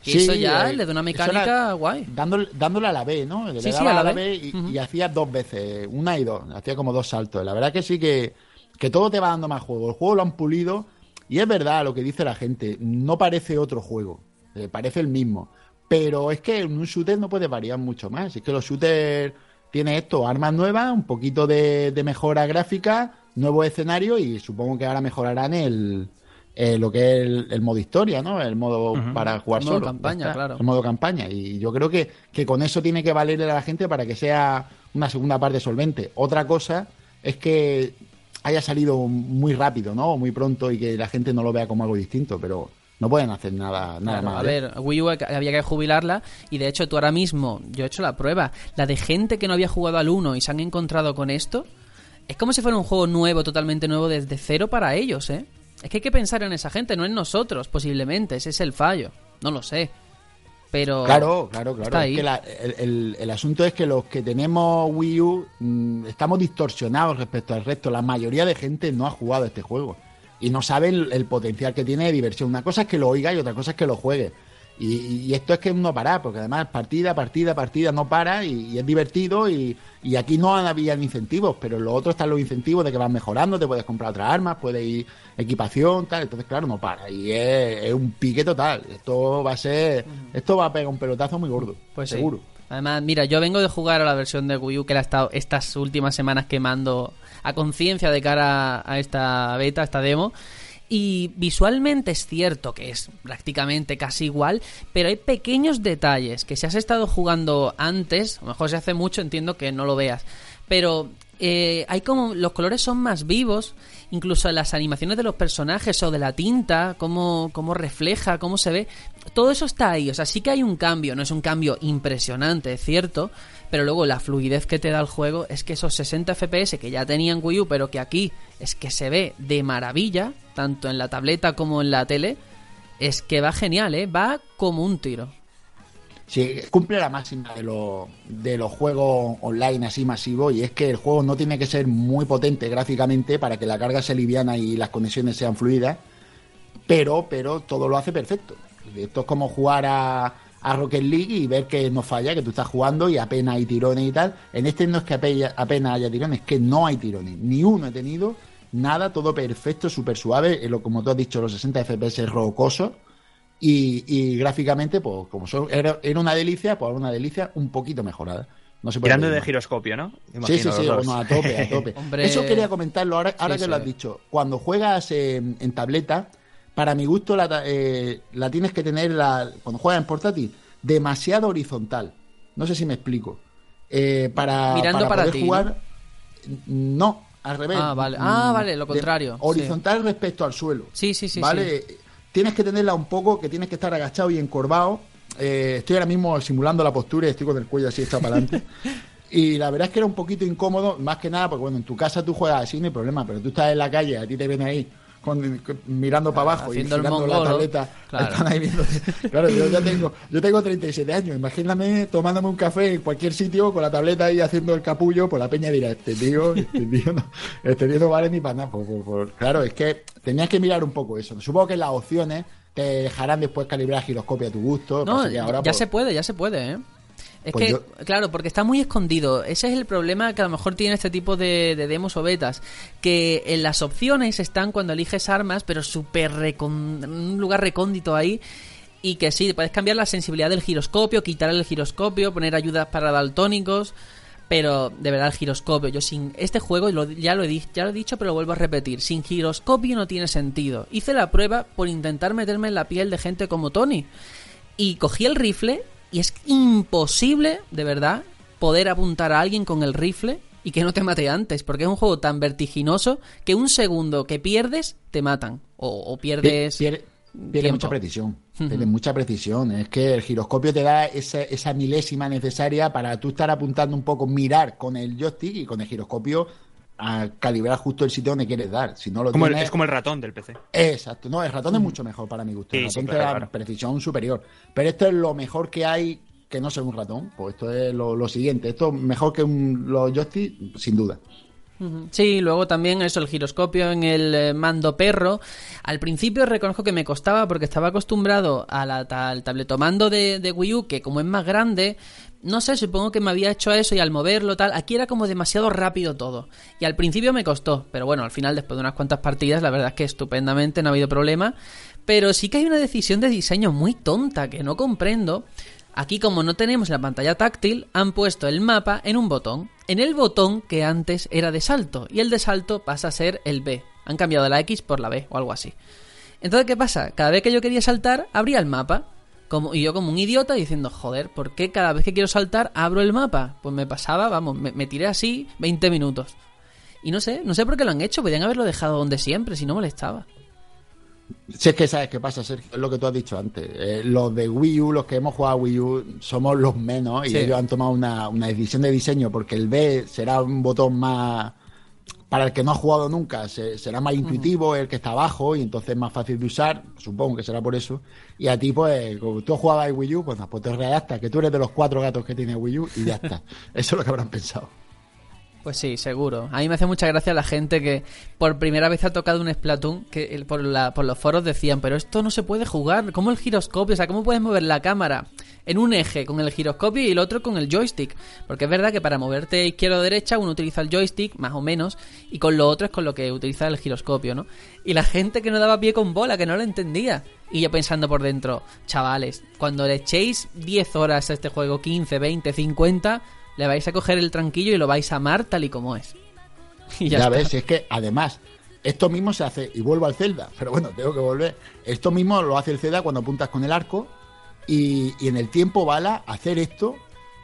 Speaker 8: Que
Speaker 10: Sí,
Speaker 8: eso ya
Speaker 10: eh,
Speaker 8: le da una mecánica
Speaker 10: era
Speaker 8: guay.
Speaker 10: Dándole, dándole a la B, ¿no? Le
Speaker 8: Sí, sí, a la B.
Speaker 10: B y,
Speaker 8: Ujú.
Speaker 10: y hacía dos veces, una y dos, hacía como dos saltos. La verdad que sí que, que todo te va dando más juego. El juego lo han pulido y es verdad lo que dice la gente, no parece otro juego, eh, parece el mismo. Pero es que en un shooter no puede variar mucho más. Es que los shooters tiene esto, armas nuevas, un poquito de, de mejora gráfica, nuevo escenario y supongo que ahora mejorarán el, eh, lo que es el, el modo historia, ¿no? El modo para jugar
Speaker 8: El modo
Speaker 10: solo.
Speaker 8: campaña,
Speaker 10: está.
Speaker 8: claro.
Speaker 10: El modo campaña. Y yo creo que, que con eso tiene que valerle a la gente para que sea una segunda parte solvente. Otra cosa es que haya salido muy rápido, ¿no? Muy pronto y que la gente no lo vea como algo distinto, pero no pueden hacer nada, nada
Speaker 8: Claro,
Speaker 10: más.
Speaker 8: a
Speaker 10: ¿eh?
Speaker 8: ver, Wii U había que jubilarla y de hecho tú ahora mismo, yo he hecho la prueba, la de gente que no había jugado al 1 y se han encontrado con esto, es como si fuera un juego nuevo, totalmente nuevo desde cero para ellos, ¿eh? Es que hay que pensar en esa gente, no en nosotros, posiblemente, ese es el fallo, no lo sé. Pero
Speaker 10: Claro, claro, claro.
Speaker 8: Está
Speaker 10: Es
Speaker 8: ahí.
Speaker 10: que la- el, el- el asunto es que los que tenemos Wii U mm, estamos distorsionados respecto al resto. La mayoría de gente no ha jugado este juego y no sabe el, el potencial que tiene de diversión. Una cosa es que lo oiga y otra cosa es que lo juegue. Y, y esto es que no para, porque además partida, partida, partida no para y, y es divertido y, y aquí no había incentivos, pero en lo otro están los incentivos de que vas mejorando, te puedes comprar otras armas, puedes ir equipación, tal, entonces claro, no para y es, es un pique total. Esto va a ser, esto va a pegar un pelotazo muy gordo,
Speaker 8: Pues sí.
Speaker 10: seguro.
Speaker 8: Además, mira, yo vengo de jugar a la versión de Wii U que la he estado estas últimas semanas quemando a conciencia de cara a esta beta, a esta demo. Y visualmente es cierto que es prácticamente casi igual, pero hay pequeños detalles que si has estado jugando antes, a lo mejor si hace mucho entiendo que no lo veas, pero eh, hay como los colores son más vivos, incluso las animaciones de los personajes o de la tinta, cómo, cómo refleja, cómo se ve, todo eso está ahí, o sea, sí que hay un cambio, no es un cambio impresionante, es cierto, pero luego la fluidez que te da el juego es que esos 60 FPS que ya tenían Wii U, pero que aquí es que se ve de maravilla, tanto en la tableta como en la tele, es que va genial, ¿eh? Va como un tiro.
Speaker 10: Sí, cumple la máxima de, los de los juegos online así masivos y es que el juego no tiene que ser muy potente gráficamente para que la carga sea liviana y las conexiones sean fluidas, pero, pero todo lo hace perfecto. Esto es como jugar a, a Rocket League y ver que no falla, que tú estás jugando y apenas hay tirones y tal. En este no es que ape- apenas haya tirones, es que no hay tirones. Ni uno he tenido, nada, todo perfecto, súper suave. eh, lo- Como tú has dicho, los 60 FPS rocosos. Y, y gráficamente, pues como son, era, era una delicia, pues una delicia un poquito mejorada. No se puede
Speaker 9: Tirando
Speaker 10: pedir
Speaker 9: de giroscopio, ¿no?
Speaker 10: Sí,
Speaker 9: Imagino
Speaker 10: sí, sí,
Speaker 9: dos.
Speaker 10: bueno, a tope, a tope.
Speaker 8: Hombre.
Speaker 10: Eso quería comentarlo ahora, ahora
Speaker 8: Sí,
Speaker 10: que
Speaker 8: sí.
Speaker 10: lo has dicho. Cuando juegas en, en tableta, para mi gusto la, eh, la tienes que tener, la, cuando juegas en portátil, demasiado horizontal. No sé si me explico. Eh, para,
Speaker 8: Mirando para
Speaker 10: poder
Speaker 8: ti,
Speaker 10: jugar, no. Al revés.
Speaker 8: Ah, vale. Ah,
Speaker 10: Mm,
Speaker 8: vale, lo contrario, sí.
Speaker 10: horizontal respecto al suelo.
Speaker 8: Sí, sí, sí.
Speaker 10: ¿Vale? Tienes que tenerla un poco, que tienes que estar agachado y encorvado. Eh, estoy ahora mismo simulando la postura y estoy con el cuello así echado para adelante. Y la verdad es que era un poquito incómodo, más que nada, porque bueno, en tu casa tú juegas así, no hay problema, pero tú estás en la calle, a ti te viene ahí con- con- mirando para abajo y girando la
Speaker 8: mongolo.
Speaker 10: tableta.
Speaker 8: Claro.
Speaker 10: Están ahí. Claro, yo ya tengo, yo tengo 37 años, imagíname tomándome un café en cualquier sitio con la tableta ahí haciendo el capullo, por la peña dirá, este tío, este tío no, este tío no vale ni para nada. Por- por- por- Claro, es que tenías que mirar un poco eso. Supongo que las opciones te dejarán después calibrar giroscopio a tu gusto.
Speaker 8: No,
Speaker 10: pasa que ahora,
Speaker 8: ya
Speaker 10: pues,
Speaker 8: se puede, ya se puede, ¿eh? Es
Speaker 10: Pues
Speaker 8: que,
Speaker 10: yo-
Speaker 8: claro, porque está muy escondido. Ese es el problema que a lo mejor tiene este tipo de, de demos o betas. Que en las opciones están cuando eliges armas, pero súper un lugar recóndito ahí. Y que sí, puedes cambiar la sensibilidad del giroscopio, quitar el giroscopio, poner ayudas para daltónicos. Pero de verdad el giroscopio, yo sin este juego lo- ya lo he ya lo he dicho, pero lo vuelvo a repetir, sin giroscopio no tiene sentido. Hice la prueba por intentar meterme en la piel de gente como Tony y cogí el rifle y es imposible, de verdad, poder apuntar a alguien con el rifle y que no te mate antes, porque es un juego tan vertiginoso que un segundo que pierdes te matan o, o pierdes
Speaker 10: Pierde, pierde
Speaker 8: tiempo.
Speaker 10: mucha precisión.
Speaker 8: Ujú.
Speaker 10: Pierde mucha precisión. Es que el giroscopio te da esa, esa milésima necesaria para tú estar apuntando un poco, mirar con el joystick y con el giroscopio a calibrar justo el sitio donde quieres dar. Si no lo
Speaker 9: Como el-
Speaker 10: tienes-
Speaker 9: es como el ratón del PC.
Speaker 10: Exacto, no, el ratón es mucho mejor para mi gusto. El
Speaker 9: Sí, sí,
Speaker 10: ratón te
Speaker 9: claro,
Speaker 10: da
Speaker 9: claro.
Speaker 10: precisión superior. Pero esto es lo mejor que hay que no sea un ratón. Pues esto es lo, lo siguiente. Esto es mejor que un, los joysticks, sin duda.
Speaker 8: Sí, luego también eso, el giroscopio en el eh, mando perro. Al principio reconozco que me costaba porque estaba acostumbrado a la, ta- al tabletomando de, de Wii U, que como es más grande, no sé, supongo que me había hecho eso y al moverlo tal, aquí era como demasiado rápido todo. Y al principio me costó, pero bueno, al final después de unas cuantas partidas, la verdad es que estupendamente, no ha habido problema. Pero sí que hay una decisión de diseño muy tonta que no comprendo. Aquí como no tenemos la pantalla táctil, han puesto el mapa en un botón. En el botón que antes era de salto. Y el de salto pasa a ser el B. Han cambiado la X por la B o algo así. Entonces, ¿qué pasa? Cada vez que yo quería saltar, abría el mapa. Como, y yo como un idiota diciendo, joder, ¿por qué cada vez que quiero saltar abro el mapa? Pues me pasaba, vamos, me, me tiré así 20 minutos. Y no sé, no sé por qué lo han hecho, podrían haberlo dejado donde siempre, si no molestaba.
Speaker 10: Si es que sabes qué pasa, Sergio, es lo que tú has dicho antes. Eh, los de Wii U, los que hemos jugado a Wii U, somos los menos y
Speaker 8: Sí.
Speaker 10: ellos han tomado una, una decisión de diseño porque el B será un botón más. Para el que no ha jugado nunca, se- será más intuitivo, el que está abajo y entonces es más fácil de usar. Supongo que será por eso. Y a ti, pues, como tú jugabas a Wii U, pues, pues te readaptas, que tú eres de los cuatro gatos que tiene Wii U y ya está. Eso es lo que habrán pensado.
Speaker 8: Pues sí, seguro. A mí me hace mucha gracia la gente que por primera vez ha tocado un Splatoon que por, la, por los foros decían, pero esto no se puede jugar, ¿cómo el giroscopio? O sea, ¿cómo puedes mover la cámara en un eje con el giroscopio y el otro con el joystick? Porque es verdad que para moverte izquierda o derecha uno utiliza el joystick, más o menos, y con lo otro es con lo que utiliza el giroscopio, ¿no? Y la gente que no daba pie con bola, que no lo entendía. Y yo pensando por dentro, chavales, cuando le echéis 10 horas a este juego, 15, 20, 50, le vais a coger el tranquillo y lo vais a amar tal y como es. Y ya,
Speaker 10: ves, es que además, esto mismo se hace, y vuelvo al Zelda, pero bueno, tengo que volver. Esto mismo lo hace el Zelda cuando apuntas con el arco, y, y en el tiempo bala, hacer esto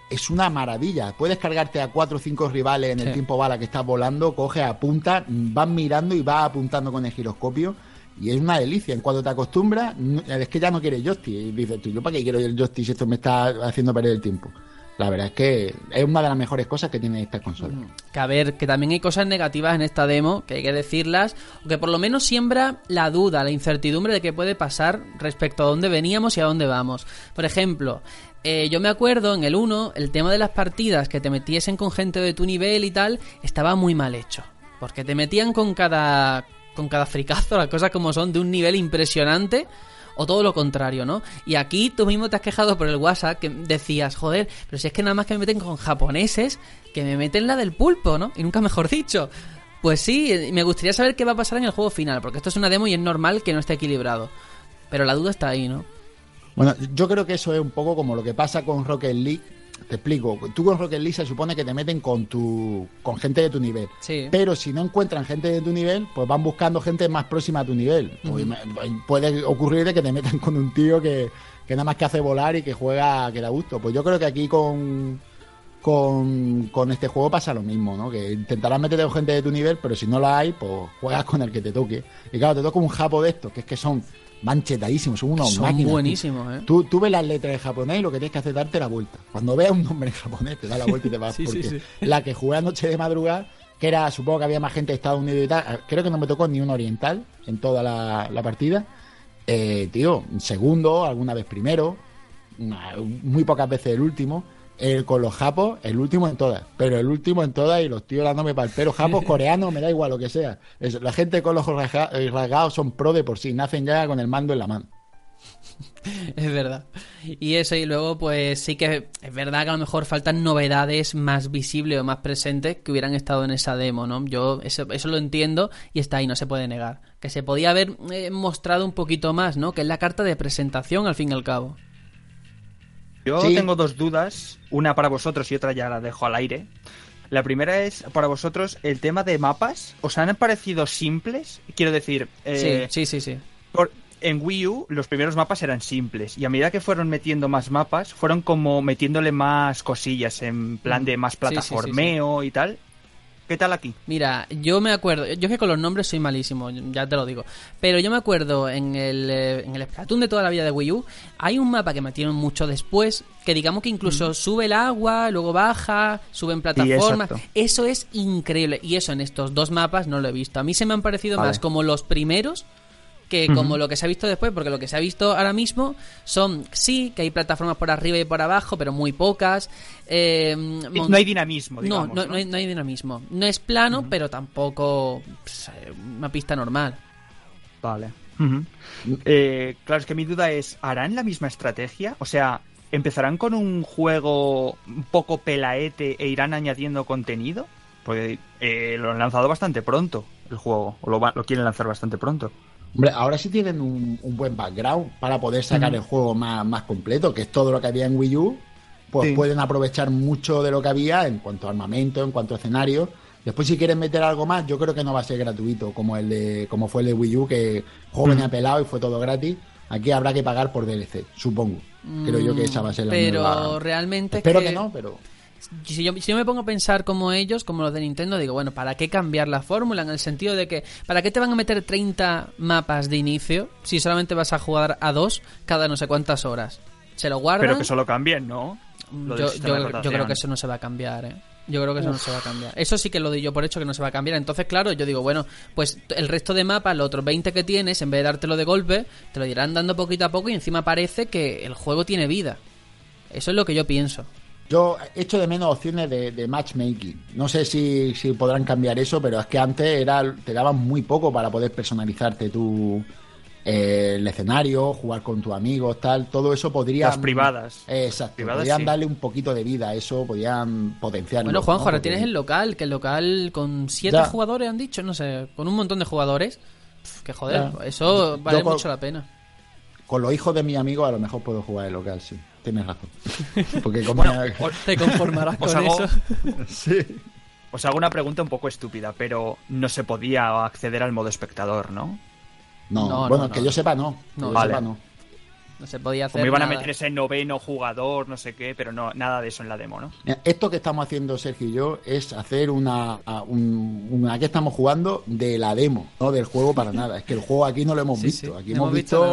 Speaker 10: es una maravilla. Puedes cargarte a cuatro o cinco rivales en el
Speaker 8: Sí.
Speaker 10: tiempo bala que estás volando, coges, apuntas, vas mirando y vas apuntando con el giroscopio. Y es una delicia. En cuanto te acostumbras, es que ya no quieres joystick. Y dices tú, ¿yo para qué quiero el joystick si esto me está haciendo perder el tiempo? La verdad es que es una de las mejores cosas que tiene esta consola.
Speaker 8: Que a ver, que también hay cosas negativas en esta demo, que hay que decirlas, o que por lo menos siembra la duda, la incertidumbre de qué puede pasar respecto a dónde veníamos y a dónde vamos. Por ejemplo, eh, yo me acuerdo en el 1, el tema de las partidas, que te metiesen con gente de tu nivel y tal, estaba muy mal hecho. Porque te metían con cada, con cada fricazo, las cosas como son, de un nivel impresionante. O todo lo contrario, ¿no? Y aquí tú mismo te has quejado por el WhatsApp que decías, joder, pero si es que nada más que me meten con japoneses, que me meten la del pulpo, ¿no? Y nunca mejor dicho. Pues sí, eh, me gustaría saber qué va a pasar en el juego final, porque esto es una demo y es normal que no esté equilibrado. Pero la duda está ahí, ¿no?
Speaker 10: Bueno, yo creo que eso es un poco como lo que pasa con Rocket League. Te explico. Tú con Rocket League se supone que te meten con tu con gente de tu nivel.
Speaker 8: Sí.
Speaker 10: Pero si no encuentran gente de tu nivel, pues van buscando gente más próxima a tu nivel. Pues me- puede ocurrir que te metan con un tío que, que nada más que hace volar y que juega que da gusto. Pues yo creo que aquí con con, con este juego pasa lo mismo, ¿no? Que intentarás meterte con gente de tu nivel, pero si no la hay, pues juegas con el que te toque. Y claro, te toca un japo de estos, que es que son manchetadísimos, son unos
Speaker 8: Son
Speaker 10: máquinas.
Speaker 8: buenísimos, ¿eh?
Speaker 10: Tú, tú ves las letras en japonés y lo que tienes que hacer es darte la vuelta. Cuando veas un nombre en japonés, te das la vuelta y te vas.
Speaker 8: Sí,
Speaker 10: porque
Speaker 8: sí.
Speaker 10: la que jugué anoche de madrugada, que era, supongo que había más gente de Estados Unidos y tal, creo que no me tocó ni un oriental en toda la, la partida. Eh, tío, segundo, alguna vez primero, muy pocas veces el último. El, con los japos, el último en todas, pero el último en todas y los tíos dándome para el pelo. Japos, coreanos, me da igual lo que sea. Es- la gente con los eh, rasgados son pro de por sí, nacen ya con el mando en la mano.
Speaker 8: Es verdad. Y eso, y luego, pues sí que es verdad que a lo mejor faltan novedades más visibles o más presentes que hubieran estado en esa demo, ¿no? Yo eso, eso lo entiendo y está ahí, no se puede negar. Que se podía haber eh, mostrado un poquito más, ¿no? Que es la carta de presentación, al fin y al cabo.
Speaker 9: Yo
Speaker 10: Sí.
Speaker 9: tengo dos dudas, una para vosotros y otra ya la dejo al aire. La primera es para vosotros el tema de mapas. ¿Os han parecido simples? Quiero decir, eh,
Speaker 8: sí, sí, sí, sí.
Speaker 9: por- en Wii U los primeros mapas eran simples y a medida que fueron metiendo más mapas, fueron como metiéndole más cosillas en plan de más
Speaker 8: Mm. Sí, sí, sí, sí.
Speaker 9: plataformeo y tal. ¿Qué tal aquí?
Speaker 8: Mira, yo me acuerdo, yo es que con los nombres soy malísimo, ya te lo digo. Pero yo me acuerdo en el, eh, en el Splatoon de toda la vida de Wii U, hay un mapa que metieron mucho después, que digamos que incluso sube el agua, luego baja, sube en plataformas.
Speaker 9: exacto.
Speaker 8: eso es increíble. Y eso en estos dos mapas no lo he visto. A mí se me han parecido
Speaker 9: Vale.
Speaker 8: más como los primeros que como lo que se ha visto después, porque lo que se ha visto ahora mismo son, sí, que hay plataformas por arriba y por abajo, pero muy pocas. eh,
Speaker 9: No hay dinamismo, digamos.
Speaker 8: no,
Speaker 9: ¿no?
Speaker 8: no hay, no hay dinamismo. No es plano, pero tampoco pues, eh, una pista normal.
Speaker 9: Vale. Eh, claro, es que mi duda es, ¿harán la misma estrategia? O sea, ¿empezarán con un juego un poco pelaete e irán añadiendo contenido? Porque eh, lo han lanzado bastante pronto, el juego. O lo, va- lo quieren lanzar bastante pronto.
Speaker 10: Hombre, ahora sí tienen un, un buen background para poder sacar
Speaker 9: Ujú.
Speaker 10: el juego más, más completo, que es todo lo que había en Wii U. Pues
Speaker 9: Sí.
Speaker 10: pueden aprovechar mucho de lo que había en cuanto a armamento, en cuanto a escenario. Después, si quieren meter algo más, yo creo que no va a ser gratuito como el de, como fue el de Wii U, que joven
Speaker 9: Mm.
Speaker 10: a pelado y fue todo gratis. Aquí habrá que pagar por DLC, supongo. Creo yo que esa va a ser la
Speaker 8: Pero
Speaker 10: nueva.
Speaker 8: realmente es
Speaker 10: Espero que no, pero
Speaker 8: si yo, si yo me pongo a pensar como ellos, como los de Nintendo, digo, bueno, ¿para qué cambiar la fórmula? En el sentido de que, ¿para qué te van a meter 30 mapas de inicio si solamente vas a jugar a dos cada no sé cuántas horas? ¿Se lo guardan?
Speaker 9: Pero que solo cambien, ¿no? Del
Speaker 8: yo, creo que eso no se va a cambiar, ¿eh? Yo creo que eso no se va a cambiar. Eso sí que lo doy yo por hecho que no se va a cambiar. Entonces, claro, yo digo, bueno, pues el resto de mapas, los otros 20 que tienes, en vez de dártelo de golpe, te lo irán dando poquito a poco y encima parece que el juego tiene vida. Eso es lo que yo pienso.
Speaker 10: Yo echo de menos opciones de, de matchmaking. No sé si, si podrán cambiar eso, pero es que antes era te daban muy poco para poder personalizarte tu eh, el escenario, jugar con tus amigos, tal. Todo eso podría.
Speaker 9: Las privadas.
Speaker 10: Exacto.
Speaker 9: Privadas,
Speaker 10: podrían
Speaker 9: sí.
Speaker 10: darle un poquito de vida a eso, podían potenciarlo.
Speaker 8: Bueno, Juanjo,
Speaker 10: ¿no?
Speaker 8: ahora
Speaker 10: Porque-
Speaker 8: tienes el local, que el local con siete
Speaker 10: Ya.
Speaker 8: jugadores han dicho, no sé, con un montón de jugadores. Que joder,
Speaker 10: Ya.
Speaker 8: eso vale
Speaker 10: con-
Speaker 8: mucho la pena.
Speaker 10: Con los hijos de mi amigo a lo mejor puedo jugar el local, sí. Tienes razón. Porque
Speaker 9: Bueno, os-
Speaker 8: Te conformarás con
Speaker 9: hago-
Speaker 8: eso.
Speaker 10: sí.
Speaker 9: Os hago una pregunta un poco estúpida, pero no se podía acceder al modo espectador, ¿no?
Speaker 10: No,
Speaker 8: No,
Speaker 10: bueno,
Speaker 8: no,
Speaker 10: que
Speaker 8: no.
Speaker 10: yo sepa no. Que
Speaker 8: No.
Speaker 10: yo
Speaker 9: Vale.
Speaker 10: sepa no.
Speaker 8: No se podía hacer
Speaker 9: Como iban a meter ese noveno jugador, no sé qué, pero no nada de eso en la demo, ¿no?
Speaker 10: Mira, Esto que estamos haciendo Sergio y yo es hacer una, un- una que estamos jugando de la demo, no del juego para nada. Es que el juego aquí no lo hemos
Speaker 8: Sí,
Speaker 10: visto.
Speaker 8: sí,
Speaker 10: Aquí
Speaker 8: no
Speaker 10: hemos,
Speaker 8: hemos visto.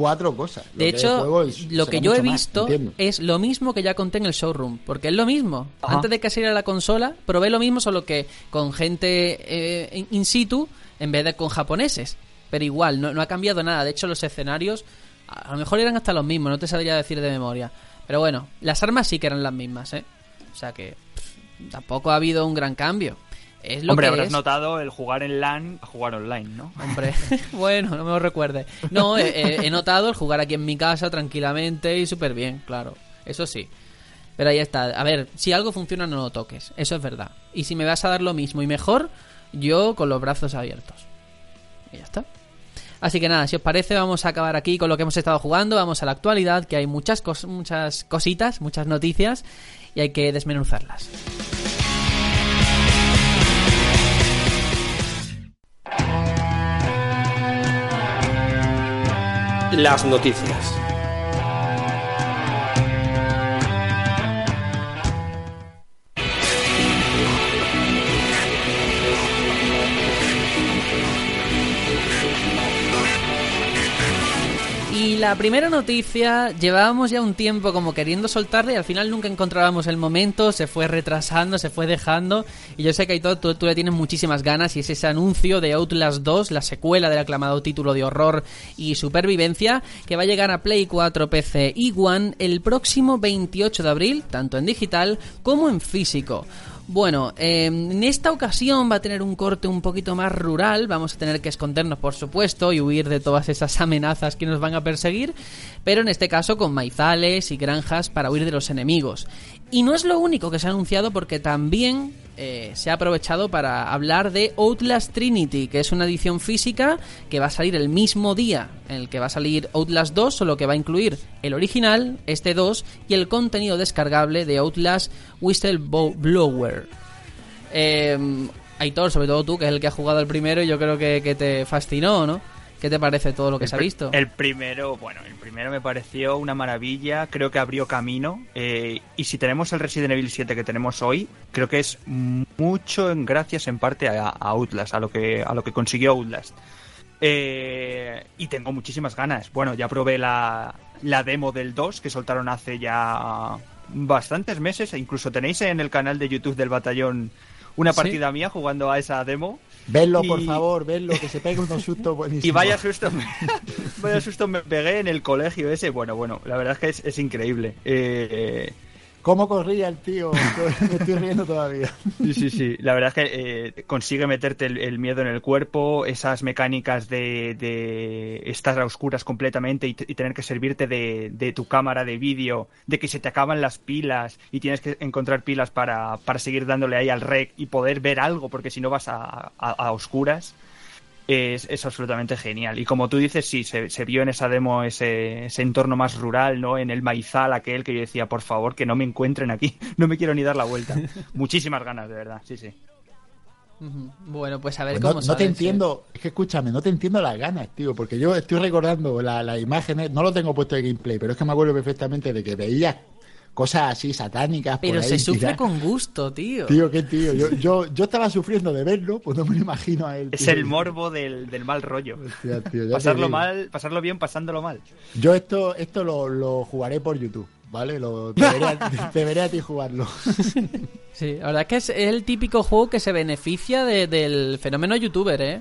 Speaker 10: Cuatro cosas. Lo
Speaker 8: De hecho,
Speaker 10: es-
Speaker 8: lo que yo he
Speaker 10: más,
Speaker 8: visto es lo mismo que ya conté en el showroom, porque es lo mismo.
Speaker 9: Ajá.
Speaker 8: Antes de que saliera la consola, probé lo mismo, solo que con gente eh, in- in situ en vez de con japoneses. Pero igual, no, no ha cambiado nada. De hecho, los escenarios a lo mejor eran hasta los mismos, no te sabría decir de memoria. Pero bueno, las armas sí que eran las mismas, ¿eh? O sea que pff, tampoco ha habido un gran cambio. Es lo
Speaker 9: Hombre,
Speaker 8: que
Speaker 9: habrás
Speaker 8: es.
Speaker 9: notado el jugar en LAN a jugar online, ¿no?
Speaker 8: Hombre, bueno, no me lo recuerde. No, he notado el jugar aquí en mi casa tranquilamente y súper bien, claro. Eso sí. Pero ahí está. A ver, si algo funciona no lo toques. Eso es verdad. Y si me vas a dar lo mismo y mejor, yo con los brazos abiertos. Y ya está. Así que nada, si os parece, vamos a acabar aquí con lo que hemos estado jugando. Vamos a la actualidad, que hay muchas, cos- muchas cositas, muchas noticias, y hay que desmenuzarlas.
Speaker 7: Las noticias.
Speaker 8: La primera noticia, llevábamos ya un tiempo como queriendo soltarla y al final nunca encontrábamos el momento, se fue retrasando, se fue dejando. Y yo sé que Aitor, tú, tú le tienes muchísimas ganas y es ese anuncio de Outlast 2, la secuela del aclamado título de horror y supervivencia, que va a llegar a Play 4, PC y One el próximo 28 de abril, tanto en digital como en físico. Bueno, eh, en esta ocasión va a tener un corte un poquito más rural, vamos a tener que escondernos por supuesto y huir de todas esas amenazas que nos van a perseguir, pero en este caso con maizales y granjas para huir de los enemigos. Y no es lo único que se ha anunciado porque también eh, se ha aprovechado para hablar de Outlast Trinity, que es una edición física que va a salir el mismo día en el que va a salir Outlast 2, solo que va a incluir el original, este 2, y el contenido descargable de Outlast Whistleblower. Eh, Aitor, sobre todo tú, que es el que ha jugado el primero, yo creo que te fascinó, ¿no? ¿Qué te parece todo lo que
Speaker 9: El
Speaker 8: se ha visto?
Speaker 9: El primero, bueno, el primero me pareció una maravilla, creo que abrió camino. eh, y si tenemos el Resident Evil 7 que tenemos hoy, creo que es mucho en gracias en parte a, a Outlast, a lo que, a lo que consiguió Outlast. Eh, y tengo muchísimas ganas. Bueno, ya probé la, la demo del 2 que soltaron hace ya bastantes meses. E incluso tenéis en el canal de YouTube del batallón una
Speaker 10: ¿Sí?
Speaker 9: partida mía jugando a esa demo.
Speaker 10: Vedlo, por favor, vedlo, que se pegue unos sustos buenísimos.
Speaker 9: Y vaya susto, me, vaya susto me pegué en el colegio ese. Bueno, bueno, la verdad es que es, es increíble. Eh,
Speaker 10: ¿Cómo corría el tío? Me estoy riendo todavía.
Speaker 9: sí, sí, sí. La verdad es que eh, consigue meterte el, el miedo en el cuerpo, esas mecánicas de, de estar a oscuras completamente y, y tener que servirte de, de tu cámara de vídeo, de que se te acaban las pilas y tienes que encontrar pilas para, para seguir dándole ahí al rec y poder ver algo, porque si no vas a, a- a oscuras. Es, es absolutamente genial. Y como tú dices, sí, se, se vio en esa demo ese, ese entorno más rural, ¿no? En el maizal aquel que yo decía, por favor, que no me encuentren aquí, no me quiero ni dar la vuelta. Muchísimas ganas, de verdad, sí, sí.
Speaker 8: Bueno, pues a ver
Speaker 10: Pues
Speaker 8: cómo
Speaker 10: no, no te
Speaker 8: sí.
Speaker 10: entiendo, es que escúchame, no te entiendo las ganas, tío, porque yo estoy recordando la- las imágenes, no lo tengo puesto de gameplay, pero es que me acuerdo perfectamente de que veía cosas así satánicas. por
Speaker 8: Pero
Speaker 10: ahí
Speaker 8: se sufre con gusto, tío.
Speaker 10: Tío, qué tío, yo, yo, yo estaba sufriendo de verlo, pues no me lo imagino a él.
Speaker 9: Es el morbo del, del mal rollo.
Speaker 10: Hostia, tío,
Speaker 9: Pasarlo mal, pasarlo bien, pasándolo mal.
Speaker 10: Yo esto, esto lo, lo jugaré por YouTube, ¿vale? Lo, te, veré a, te veré a ti jugarlo.
Speaker 8: Sí, la verdad es que es el típico juego que se beneficia de- del fenómeno youtuber, ¿eh?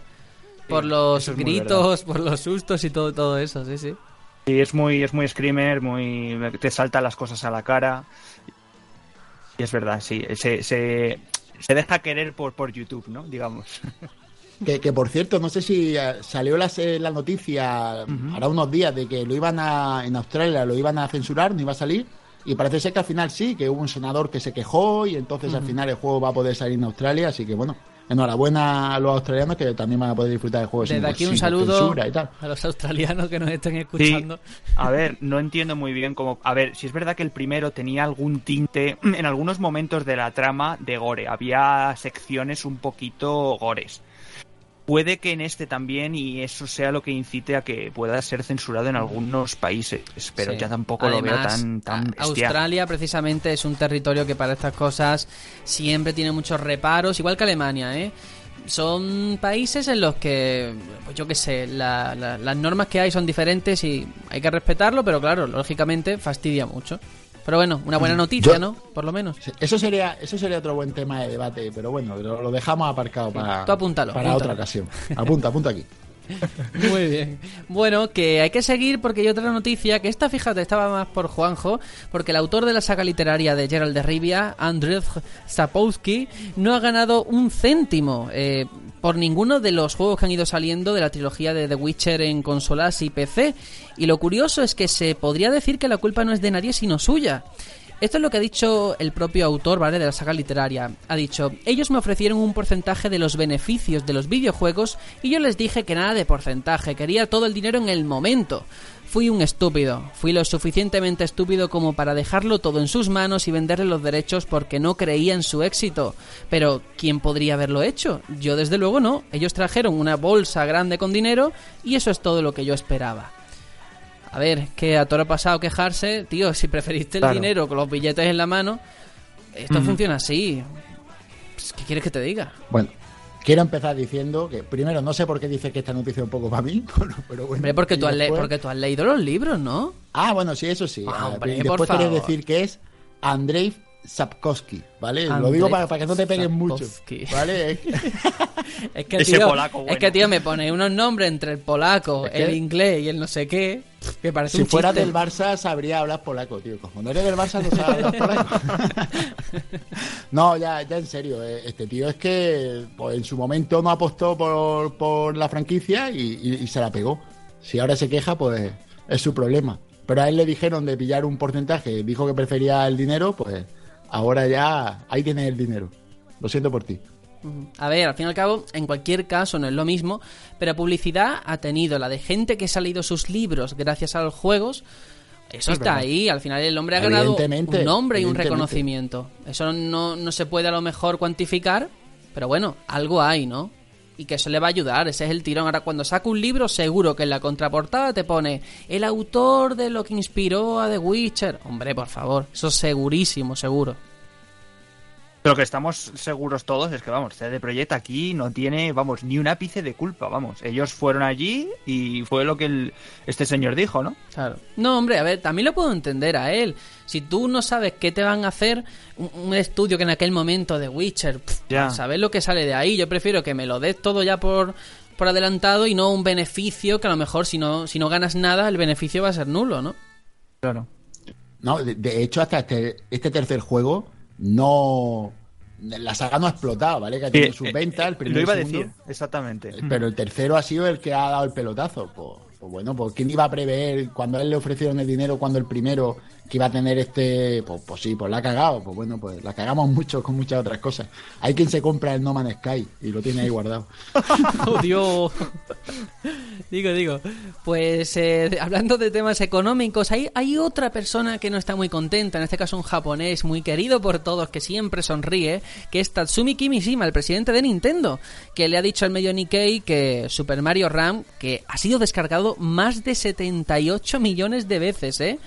Speaker 8: Por
Speaker 9: Sí,
Speaker 8: los gritos, por los sustos y todo, todo eso, sí, sí.
Speaker 9: Y es muy, es muy screamer, muy te saltan las cosas a la cara. Y es verdad, sí, se, se, se deja querer por, por YouTube, ¿no? Digamos.
Speaker 10: Que, que, por cierto, no sé si eh, salió la, se- la noticia ahora unos días de que lo iban a, en Australia lo iban a censurar, no iba a salir. Y parece ser que al final sí, que hubo un senador que se quejó y entonces al final el juego va a poder salir en Australia. Así que bueno, enhorabuena a los australianos que también van a poder disfrutar del juego sin,
Speaker 8: Desde aquí un
Speaker 10: sin
Speaker 8: saludo
Speaker 10: censura y tal.
Speaker 8: a los australianos que nos estén
Speaker 9: Sí,
Speaker 8: escuchando.
Speaker 9: a ver, no entiendo muy bien cómo. A ver, si es verdad que el primero tenía algún tinte en algunos momentos de la trama de gore. Había secciones un poquito gores. Puede que en este también, y eso sea lo que incite a que pueda ser censurado en algunos países, pero
Speaker 8: Sí.
Speaker 9: ya tampoco lo veo tan, tan.
Speaker 8: Australia precisamente es un territorio que para estas cosas siempre tiene muchos reparos, igual que Alemania, ¿eh? Son países en los que, pues yo qué sé, la- la- las normas que hay son diferentes y hay que respetarlo, pero claro, lógicamente fastidia mucho. Pero bueno, una buena noticia,
Speaker 10: Yo-
Speaker 8: ¿no? Por lo menos.
Speaker 10: Eso sería, eso sería otro buen tema de debate, pero bueno, lo, lo dejamos aparcado para,
Speaker 8: Tú apúntalo,
Speaker 10: para
Speaker 8: apúntalo.
Speaker 10: otra ocasión. Apunta, apunta aquí.
Speaker 8: Muy bien. Bueno, que hay que seguir porque hay otra noticia que esta, fíjate, estaba más por Juanjo, porque el autor de la saga literaria de Gerald de Rivia, Andrzej Sapowski, no ha ganado un céntimo eh, por ninguno de los juegos que han ido saliendo de la trilogía de The Witcher en consolas y PC. Y lo curioso es que se podría decir que la culpa no es de nadie sino suya. Esto es lo que ha dicho el propio autor, ¿vale? De la saga literaria. Ha dicho, ellos me ofrecieron un porcentaje de los beneficios de los videojuegos y yo les dije que nada de porcentaje, quería todo el dinero en el momento. Fui un estúpido, fui lo suficientemente estúpido como para dejarlo todo en sus manos y venderle los derechos porque no creía en su éxito. Pero, ¿quién podría haberlo hecho? Yo desde luego no. Ellos trajeron una bolsa grande con dinero y eso es todo lo que yo esperaba. A ver, que a todo ha pasado quejarse, tío, si preferiste el
Speaker 9: Claro.
Speaker 8: dinero con los billetes en la mano, esto funciona así. Pues, ¿Qué quieres que te diga?
Speaker 10: Bueno, Quiero empezar diciendo que, primero, no sé por qué dice que esta noticia es un poco para mí, pero bueno.
Speaker 8: Hombre, porque tú, has le-
Speaker 10: después-
Speaker 8: porque tú has leído los libros, ¿no?
Speaker 10: Ah, bueno, sí, eso sí.
Speaker 8: Ah,
Speaker 10: Ah,
Speaker 8: hombre, por
Speaker 10: después
Speaker 8: favor.
Speaker 10: decir que es Andrei Sapkowski, ¿vale? Lo digo para, para que no te peguen mucho,
Speaker 8: Sapkowski.
Speaker 10: ¿vale? Es que-
Speaker 8: Es que,
Speaker 9: Ese
Speaker 8: tío, es que, tío, me pone unos nombres entre el polaco,
Speaker 10: Es que-
Speaker 8: el inglés y el no sé qué, que parece
Speaker 10: si fuera
Speaker 8: chiste.
Speaker 10: del Barça sabría hablar polaco, tío. Como no eres del Barça no sabes hablar polaco. no, ya, ya en serio, eh, este tío es que pues, en su momento no apostó por, por la franquicia y, y- y se la pegó. Si ahora se queja, pues es su problema. Pero a él le dijeron de pillar un porcentaje, dijo que prefería el dinero, pues ahora ya ahí tienes el dinero. Lo siento por ti.
Speaker 8: A ver, al fin y al cabo, en cualquier caso no es lo mismo, pero publicidad ha tenido la de gente que ha leído sus libros gracias a los juegos. Eso
Speaker 10: Es
Speaker 8: está
Speaker 10: verdad.
Speaker 8: ahí, al final el hombre ha ganado un nombre y un reconocimiento. Eso no, no se puede a lo mejor cuantificar, pero bueno, algo hay, ¿no? Y que eso le va a ayudar, ese es el tirón. Ahora, cuando saca un libro, seguro que en la contraportada te pone el autor de lo que inspiró a The Witcher. Hombre, por favor, eso es segurísimo, seguro.
Speaker 9: Lo que estamos seguros todos es que, vamos, CD Projekt aquí no tiene, vamos, ni un ápice de culpa, vamos. Ellos fueron allí y fue lo que el- este señor dijo, ¿no?
Speaker 8: Claro. No, hombre, a ver, también lo puedo entender a él. Si tú no sabes qué te van a hacer, un, un estudio que en aquel momento de Witcher, pff,
Speaker 9: Ya.
Speaker 8: sabes lo que sale de ahí. Yo prefiero que me lo des todo ya por, por adelantado y no un beneficio que a lo mejor si no, si no ganas nada, el beneficio va a ser nulo, ¿no?
Speaker 9: Claro.
Speaker 10: No, de, de hecho, hasta este, este tercer juego no. La saga no ha explotado, ¿vale? Que ha tenido sus
Speaker 9: eh,
Speaker 10: ventas, el
Speaker 9: eh,
Speaker 10: primero
Speaker 9: lo iba a decir, exactamente.
Speaker 10: Pero el tercero ha sido el que ha dado el pelotazo. Pues, pues bueno, pues ¿quién iba a prever cuando a él le ofrecieron el dinero, cuando el primero que iba a tener este. Pues, pues sí, pues la ha cagado. Pues bueno, pues la cagamos mucho con muchas otras cosas. Hay quien se compra el No Man's Sky y lo tiene ahí guardado.
Speaker 8: ¡Oh, Dios! digo, digo. Pues eh, hablando de temas económicos, hay, hay otra persona que no está muy contenta, en este caso un japonés muy querido por todos, que siempre sonríe, que es Tatsumi Kimishima, el presidente de Nintendo, que le ha dicho al medio Nikkei que Super Mario Ram, que ha sido descargado más de 78 millones de veces, ¿eh?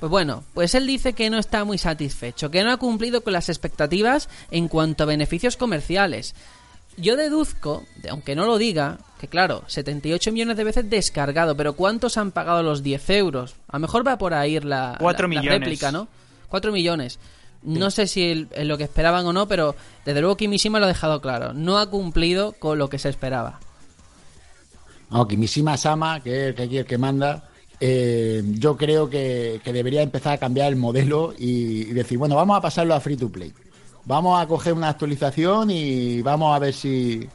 Speaker 8: Pues bueno, pues él dice que no está muy satisfecho, que no ha cumplido con las expectativas en cuanto a beneficios comerciales. Yo deduzco, de- aunque no lo diga, que claro, 78 millones de veces descargado, pero ¿cuántos han pagado los 10 euros? A lo mejor va por ahí la, la- réplica, ¿no? 4 millones. No sé si el- es lo que esperaban o no, pero desde luego Kimishima lo ha dejado claro. No ha cumplido con lo que se esperaba.
Speaker 10: No, Kimishima Sama, que es el que aquí el que manda, eh, yo creo que, debería empezar a cambiar el modelo y, decir, bueno, vamos a pasarlo a free to play. Vamos a coger una actualización y vamos a ver si.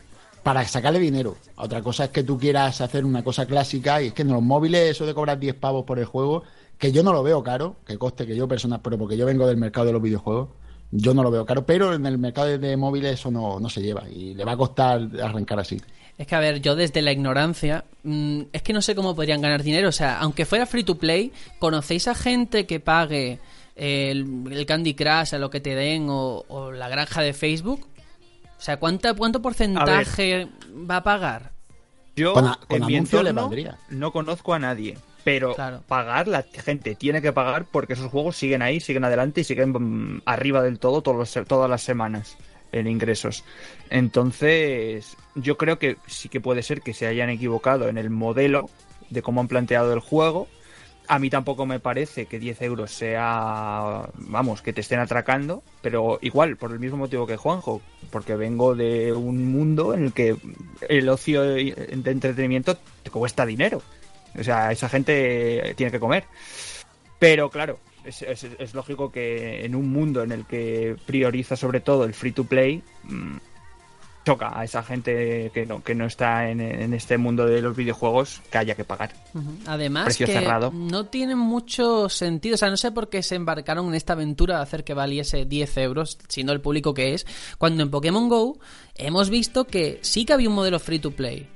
Speaker 10: para sacarle dinero. Otra cosa es que tú quieras hacer una cosa clásica y es que en los móviles eso de cobrar 10 pavos por el juego, que yo no lo veo caro, que coste que yo, personas, pero porque yo vengo del mercado de los videojuegos, yo no lo veo caro, pero en el mercado de móviles eso no, no se lleva y le va a costar arrancar así.
Speaker 8: Es que, a ver, yo desde la ignorancia, mm, es que no sé cómo podrían ganar dinero. O sea, aunque fuera free to play, ¿conocéis a gente que pague el, el Candy Crush a lo que te den o, o la granja de Facebook? O sea, ¿cuánta, ¿cuánto porcentaje va a pagar?
Speaker 9: Yo,
Speaker 10: Con a- con
Speaker 9: en mi
Speaker 10: anuncio le
Speaker 9: entorno,
Speaker 10: valdría.
Speaker 9: no conozco a nadie. Pero
Speaker 8: Claro.
Speaker 9: pagar, la gente tiene que pagar porque esos juegos siguen ahí, siguen adelante y siguen mm, arriba del todo todos los- todas las semanas en ingresos. Entonces, yo creo que sí que puede ser que se hayan equivocado en el modelo de cómo han planteado el juego. A mí tampoco me parece que 10 euros sea, vamos, que te estén atracando, pero igual, por el mismo motivo que Juanjo, porque vengo de un mundo en el que el ocio de entretenimiento te cuesta dinero. O sea, esa gente tiene que comer. Pero claro, es, es- lógico que en un mundo en el que prioriza sobre todo el free to play, mm, choca a esa gente que no, que no está en, en este mundo de los videojuegos que haya que pagar.
Speaker 8: Además
Speaker 9: Precio
Speaker 8: que
Speaker 9: cerrado.
Speaker 8: no tiene mucho sentido, o sea, no sé por qué se embarcaron en esta aventura de hacer que valiese 10 euros, siendo el público que es, cuando en Pokémon GO hemos visto que sí que había un modelo free to play.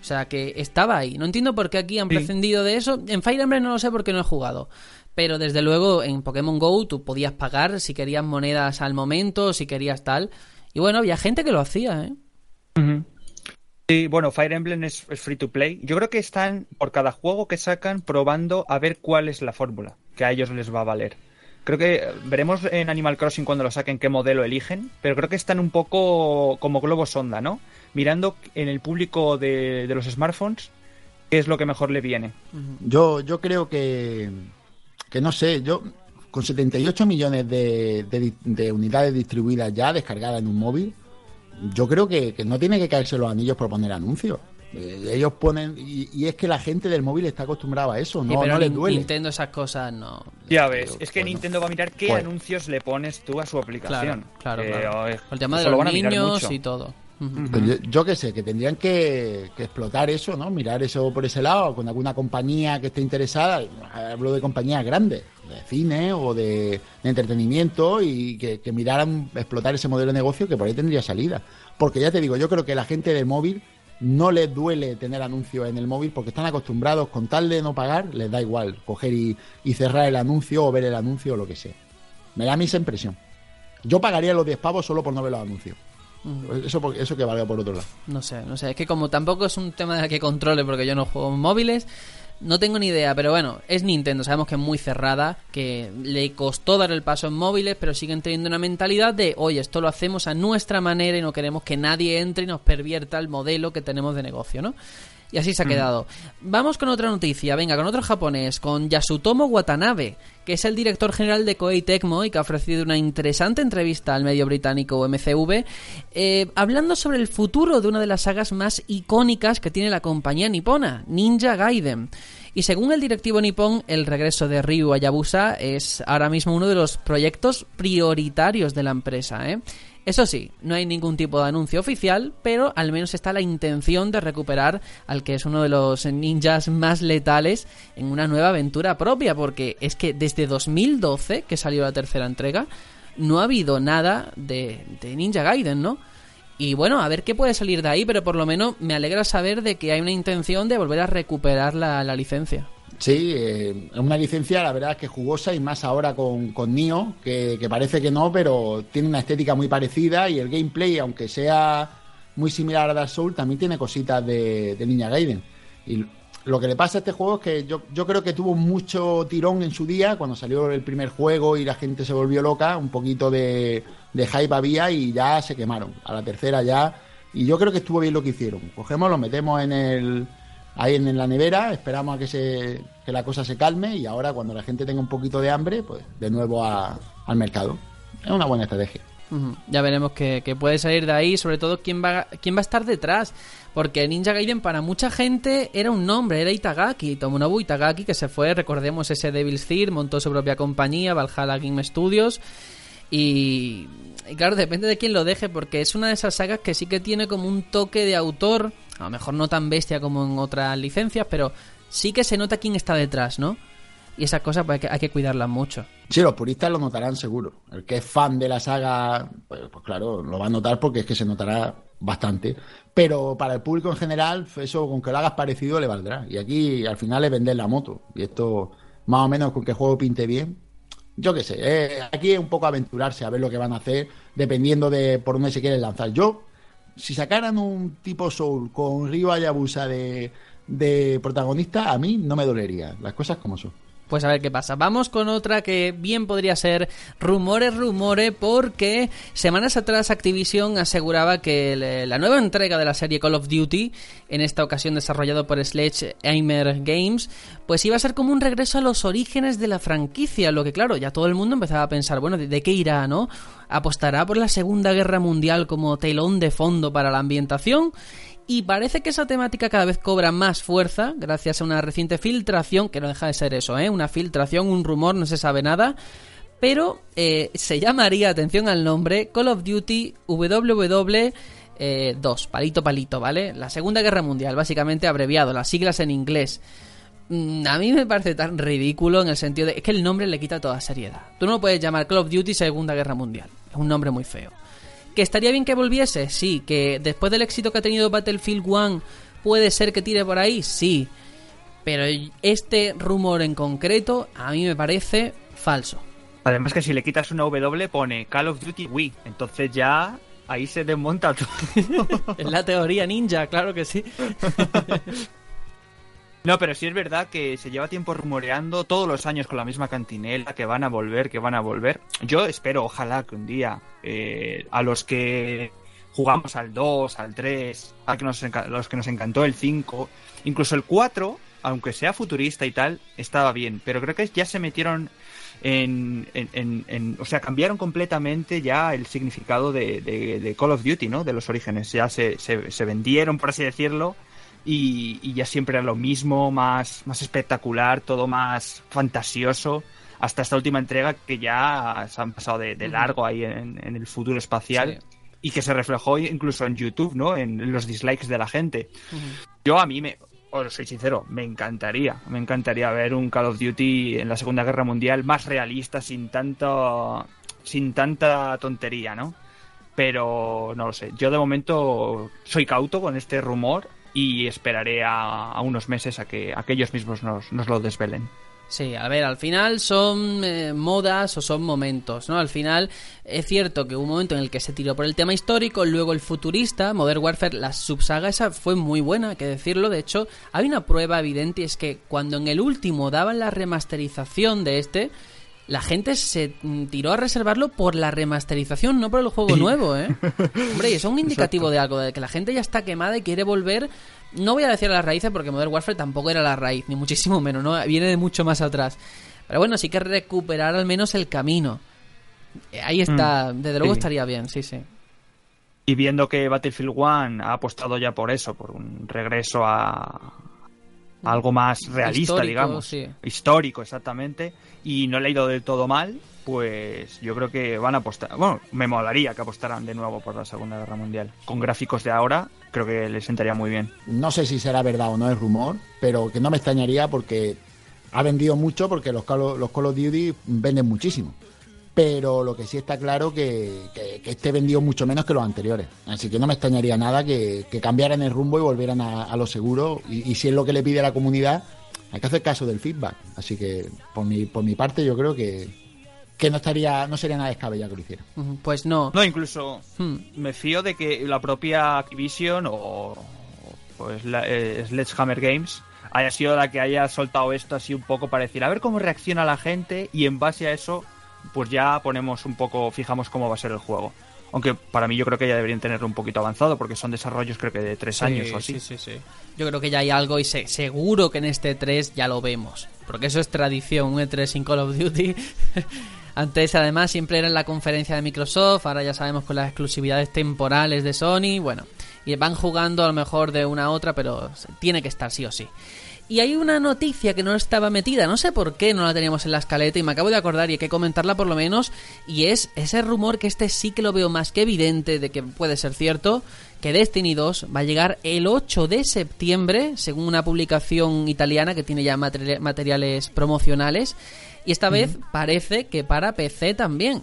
Speaker 8: O sea, que estaba ahí. No entiendo por qué aquí han
Speaker 9: Sí.
Speaker 8: prescindido de eso. En Fire Emblem no lo sé porque no he jugado. Pero desde luego en Pokémon GO tú podías pagar si querías monedas al momento, si querías tal. Y bueno, había gente que lo hacía, ¿eh?
Speaker 9: Sí, bueno, Fire Emblem es, es free to play. Yo creo que están, por cada juego que sacan, probando a ver cuál es la fórmula que a ellos les va a valer. Creo que veremos en Animal Crossing cuando lo saquen qué modelo eligen, pero creo que están un poco como globo sonda, ¿no? Mirando en el público de, de los smartphones qué es lo que mejor le viene.
Speaker 10: Yo, yo creo que, que no sé, yo con 78 millones de, de- de unidades distribuidas ya, descargadas en un móvil, yo creo que, que no tiene que caerse los anillos por poner anuncios. Eh, ellos ponen, y, y es que la gente del móvil está acostumbrada a eso,
Speaker 8: Sí,
Speaker 10: no,
Speaker 8: pero
Speaker 10: no les duele.
Speaker 8: Nintendo esas cosas no.
Speaker 9: Ya ves, es que
Speaker 10: bueno,
Speaker 9: Nintendo va a mirar qué anuncios le pones tú a su aplicación.
Speaker 8: Claro, claro,
Speaker 9: Eh,
Speaker 8: claro. El tema de los niños y todo.
Speaker 10: Yo, qué sé, que tendrían que, explotar eso, ¿no? Mirar eso por ese lado, con alguna compañía que esté interesada. Hablo de compañías grandes, de cine o de, entretenimiento, y que, que miraran explotar ese modelo de negocio que por ahí tendría salida. Porque ya te digo, yo creo que la gente del móvil no les duele tener anuncios en el móvil porque están acostumbrados, con tal de no pagar, les da igual coger y, y cerrar el anuncio o ver el anuncio o lo que sea. Me da a mí esa impresión. Yo pagaría los 10 pavos solo por no ver los anuncios. Eso, por- eso que valga por otro lado.
Speaker 8: No sé, no sé. Es que como tampoco es un tema de que controle porque yo no juego en móviles, no tengo ni idea. Pero bueno, es Nintendo, sabemos que es muy cerrada, que le costó dar el paso en móviles, pero siguen teniendo una mentalidad de, oye, esto lo hacemos a nuestra manera y no queremos que nadie entre y nos pervierta el modelo que tenemos de negocio, ¿no? Y así se ha quedado. Vamos con otra noticia, venga, con otro japonés, con Yasutomo Watanabe, que es el director general de Koei Tecmo y que ha ofrecido una interesante entrevista al medio británico MCV, eh, hablando sobre el futuro de una de las sagas más icónicas que tiene la compañía nipona, Ninja Gaiden. Y según el directivo nipón, el regreso de Ryu Hayabusa es ahora mismo uno de los proyectos prioritarios de la empresa, ¿eh? Eso sí, no hay ningún tipo de anuncio oficial, pero al menos está la intención de recuperar al que es uno de los ninjas más letales en una nueva aventura propia, porque es que desde 2012, que salió la tercera entrega, no ha habido nada de, Ninja Gaiden, ¿no? Y bueno, a ver qué puede salir de ahí, pero por lo menos me alegra saber de que hay una intención de volver a recuperar la licencia.
Speaker 10: Sí, eh, una licencia, la verdad es que jugosa y más ahora con, con Nio, que, que parece que no, pero tiene una estética muy parecida y el gameplay, aunque sea muy similar a Dark Souls, también tiene cositas de, de Ninja Gaiden. Y lo que le pasa a este juego es que yo, yo creo que tuvo mucho tirón en su día, cuando salió el primer juego y la gente se volvió loca, un poquito de, de hype había y ya se quemaron. A la tercera ya. Y yo creo que estuvo bien lo que hicieron. Cogemos, lo metemos en el ahí en, la nevera, esperamos a que se que la cosa se calme y ahora cuando la gente tenga un poquito de hambre, pues de nuevo a- al mercado. Es una buena estrategia.
Speaker 8: Ya veremos qué, qué puede salir de ahí, sobre todo quién va, quién va a estar detrás. Porque Ninja Gaiden para mucha gente era un nombre, era Itagaki, Tomonobu Itagaki, que se fue, recordemos ese Devil's Third, montó su propia compañía, Valhalla Game Studios. Y claro, depende de quién lo deje, porque es una de esas sagas que sí que tiene como un toque de autor, a lo mejor no tan bestia como en otras licencias, pero sí que se nota quién está detrás, ¿no? Y esas cosas pues, hay, que, hay que cuidarlas mucho.
Speaker 10: Sí, los puristas lo notarán seguro. El que es fan de la saga, pues, pues claro, lo va a notar porque es que se notará bastante. Pero para el público en general, eso con que lo hagas parecido le valdrá. Y aquí al final es vender la moto. Y esto, más o menos con que el juego pinte bien, yo qué sé. eh, aquí es un poco aventurarse a ver lo que van a hacer, dependiendo de por dónde se quieren lanzar. Yo, si sacaran un tipo Soul con Ryo Hayabusa de, de protagonista, a mí no me dolería. Las cosas como son.
Speaker 8: Pues a ver qué pasa. Vamos con otra que bien podría ser rumores, rumores, porque semanas atrás Activision aseguraba que el- la nueva entrega de la serie Call of Duty, en esta ocasión desarrollado por Sledgehammer Games, pues iba a ser como un regreso a los orígenes de la franquicia, lo que claro, ya todo el mundo empezaba a pensar, bueno, ¿de, de qué irá, no? ¿Apostará por la Segunda Guerra Mundial como telón de fondo para la ambientación? Y parece que esa temática cada vez cobra más fuerza gracias a una reciente filtración, que no deja de ser eso, ¿eh? Una filtración, un rumor, no se sabe nada. Pero eh, se llamaría, atención al nombre, Call of Duty WW2, eh, palito palito, ¿vale? La Segunda Guerra Mundial, básicamente abreviado, las siglas en inglés. Mm, A mí me parece tan ridículo en el sentido de es que el nombre le quita toda seriedad. Tú no puedes llamar Call of Duty Segunda Guerra Mundial. Es un nombre muy feo. ¿Que estaría bien que volviese? Sí. ¿Que después del éxito que ha tenido Battlefield 1 puede ser que tire por ahí? Sí. Pero este rumor en concreto a mí me parece falso.
Speaker 9: Además que si le quitas una W pone Call of Duty Wii, entonces ya ahí se desmonta todo.
Speaker 8: Es la teoría ninja, claro que sí.
Speaker 9: No, pero sí es verdad que se lleva tiempo rumoreando todos los años con la misma cantinela, que van a volver, que van a volver. Yo espero, ojalá que un día eh, a los que jugamos al 2, al 3, a que nos los que nos encantó el 5, incluso el 4, aunque sea futurista y tal, estaba bien. Pero creo que ya se metieron en, en- en- o sea, cambiaron completamente ya el significado de, de- de Call of Duty, ¿no? De los orígenes. Ya se, se, se vendieron, por así decirlo, y, y ya siempre era lo mismo, más, más espectacular, todo más fantasioso. Hasta esta última entrega que ya se han pasado de, de largo ahí en, en el futuro espacial
Speaker 8: Sí.
Speaker 9: y que se reflejó incluso en YouTube, ¿no? En los dislikes de la gente. Yo a mí me, os soy sincero, me encantaría, me encantaría ver un Call of Duty en la Segunda Guerra Mundial más realista, sin tanto, sin tanta tontería, ¿no? Pero no lo sé. Yo de momento soy cauto con este rumor y esperaré a, unos meses a que aquellos mismos nos, nos lo desvelen.
Speaker 8: Sí, a ver, al final son eh, modas o son momentos, ¿no? Al final es cierto que hubo un momento en el que se tiró por el tema histórico, luego el futurista, Modern Warfare, la subsaga esa fue muy buena, hay que decirlo. De hecho, hay una prueba evidente y es que cuando en el último daban la remasterización de este, la gente se mm, tiró a reservarlo por la remasterización, no por el juego nuevo, ¿eh? Hombre, y eso es un indicativo de algo, de que la gente ya está quemada y quiere volver. No voy a decir a las raíces porque Modern Warfare tampoco era la raíz, ni muchísimo menos, ¿no? Viene de mucho más atrás. Pero bueno, sí que recuperar al menos el camino. Eh, Ahí está,
Speaker 9: Mm,
Speaker 8: desde luego
Speaker 9: sí.
Speaker 8: estaría bien, sí, sí.
Speaker 9: Y viendo que Battlefield 1 ha apostado ya por eso, por un regreso a algo más realista,
Speaker 8: Histórico,
Speaker 9: digamos.
Speaker 8: sí.
Speaker 9: Histórico, exactamente. Y no le ha ido del todo mal, pues yo creo que van a apostar. Bueno, me molaría que apostaran de nuevo por la Segunda Guerra Mundial. Con gráficos de ahora, creo que les sentaría muy bien.
Speaker 10: No sé si será verdad o no el rumor, pero que no me extrañaría porque ha vendido mucho porque los Call of, los Call of Duty venden muchísimo. Pero lo que sí está claro que, que, que este vendió mucho menos que los anteriores. Así que no me extrañaría nada que, que cambiaran el rumbo y volvieran a, a lo seguro. Y, y si es lo que le pide la comunidad, hay que hacer caso del feedback. Así que por mi, por mi parte yo creo que, que no estaría no sería nada descabellado que lo hiciera.
Speaker 8: Pues no.
Speaker 9: No, incluso
Speaker 8: Hmm.
Speaker 9: me fío de que la propia Activision o pues la, eh, Sledgehammer Games haya sido la que haya soltado esto así un poco para decir a ver cómo reacciona la gente y en base a eso pues ya ponemos un poco fijamos cómo va a ser el juego aunque para mí yo creo que ya deberían tenerlo un poquito avanzado porque son desarrollos creo que de tres
Speaker 8: Sí,
Speaker 9: años o así
Speaker 8: Sí, sí, sí. Yo creo que ya hay algo y se- seguro que en este 3 ya lo vemos. Porque eso es tradición, un E3 sin Call of Duty. Antes, además, siempre era en la conferencia de Microsoft. Ahora ya sabemos con las exclusividades temporales de Sony. Bueno, y van jugando a lo mejor de una a otra, pero tiene que estar sí o sí. Y hay una noticia que no estaba metida, no sé por qué no la teníamos en la escaleta y me acabo de acordar y hay que comentarla por lo menos, y es ese rumor que este sí que lo veo más que evidente de que puede ser cierto, que Destiny 2 va a llegar el 8 de septiembre, según una publicación italiana que tiene ya materi- materiales promocionales, y esta vez parece que para PC también.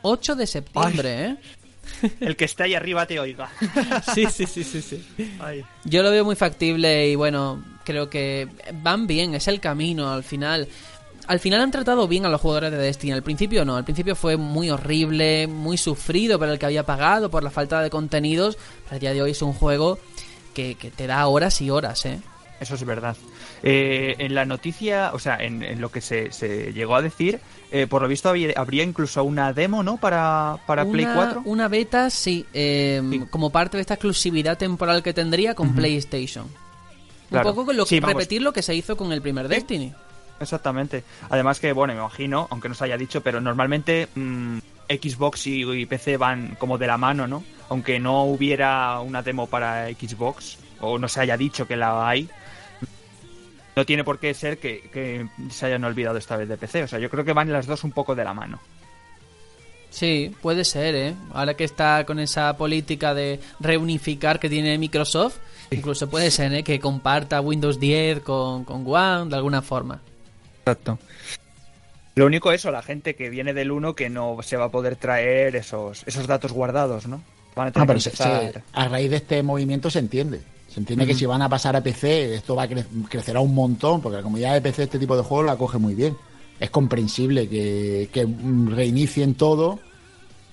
Speaker 8: 8 de septiembre, ¿eh?
Speaker 9: el que esté ahí arriba te oiga
Speaker 8: Sí, sí, sí, sí, sí.
Speaker 9: Ay.
Speaker 8: Yo lo veo muy factible y bueno, creo que van bien, es el camino al final. Al final han tratado bien a los jugadores de Destiny. Al principio no, al principio fue muy horrible, muy sufrido por el que había pagado, por la falta de contenidos. Pero a día de hoy es un juego que, que te da horas y horas, ¿eh?
Speaker 9: Eso es verdad. Eh, en la noticia, o sea, en, en lo que se, se llegó a decir, eh, por lo visto había- habría incluso una demo, ¿no? Para, para
Speaker 8: una,
Speaker 9: Play 4.
Speaker 8: Una beta, sí, eh,
Speaker 9: Sí.
Speaker 8: como parte de esta exclusividad temporal que tendría con PlayStation.
Speaker 9: Claro.
Speaker 8: Un poco con lo
Speaker 9: Sí,
Speaker 8: repetir lo que se hizo con el primer Destiny.
Speaker 9: Exactamente. Además que, bueno, me imagino, aunque no se haya dicho, pero normalmente mm, Xbox y, y PC van como de la mano, ¿no? Aunque no hubiera una demo para Xbox, o no se haya dicho que la hay, no tiene por qué ser que, que se hayan olvidado esta vez de PC. O sea, yo creo que van las dos un poco de la mano.
Speaker 8: Sí, puede ser, ¿eh? Ahora que está con esa política de reunificar que tiene Microsoft, incluso puede ser, ¿eh? Que comparta Windows 10 con, con One de alguna forma.
Speaker 9: Exacto. Lo único eso, la gente que viene del 1 que no se va a poder traer esos, esos datos guardados, ¿no? Van a tener
Speaker 10: Ah, pero
Speaker 9: que
Speaker 10: se-
Speaker 9: empezar...
Speaker 10: se- a raíz de este movimiento se entiende. Se entiende que si van a pasar a PC, esto va a cre- crecerá un montón, porque la comunidad de PC este tipo de juegos la coge muy bien. Es comprensible que, que reinicien todo.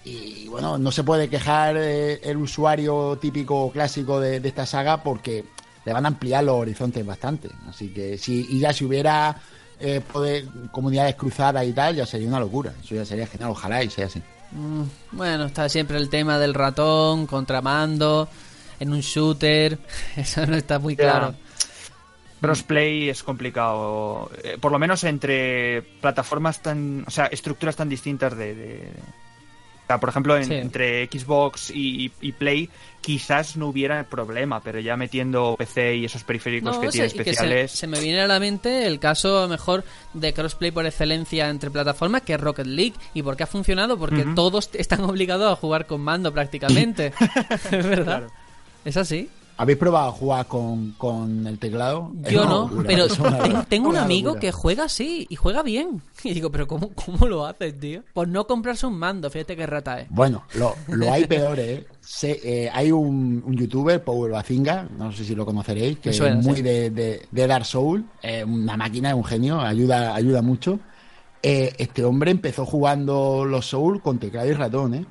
Speaker 10: Y bueno, no se puede quejar eh, el usuario típico clásico de, de esta saga porque le van a ampliar los horizontes bastante. Así que si, y ya si hubiera eh, poder, comunidades cruzadas y tal, ya sería una locura. Eso ya sería genial, ojalá y sea así.
Speaker 8: Mm, bueno, está siempre el tema del ratón, contramando, en un shooter. Eso no está muy claro.
Speaker 9: Crossplay es complicado, eh, por lo menos entre plataformas tan, o sea, estructuras tan distintas de, sea, por ejemplo, en-
Speaker 8: Sí.
Speaker 9: entre Xbox y, y Play quizás no hubiera problema, pero ya metiendo PC y esos periféricos
Speaker 8: No,
Speaker 9: que tiene
Speaker 8: y que se-
Speaker 9: especiales,
Speaker 8: se, me viene a la mente el caso mejor de crossplay por excelencia entre plataformas que es Rocket League. ¿Y por qué ha funcionado? Porque todos están obligados a jugar con mando prácticamente. es verdad. Es así.
Speaker 10: ¿Habéis probado a jugar con, con el teclado?
Speaker 8: Yo no,
Speaker 10: locura,
Speaker 8: pero
Speaker 10: una-
Speaker 8: tengo un amigo
Speaker 10: locura.
Speaker 8: que juega así y juega bien. Y digo, pero ¿cómo, cómo lo haces, tío? Por no comprarse un mando, fíjate qué rata es.
Speaker 10: Bueno, lo, lo hay peores, ¿eh? Se- eh, hay un, un youtuber, Power Bazinga, no sé si lo conoceréis, que
Speaker 8: suena,
Speaker 10: es muy
Speaker 8: sí.
Speaker 10: de, de, de Dark Soul, eh, una máquina, es un genio, ayuda, ayuda mucho. Eh, este hombre empezó jugando los Soul con teclado y ratón, ¿eh?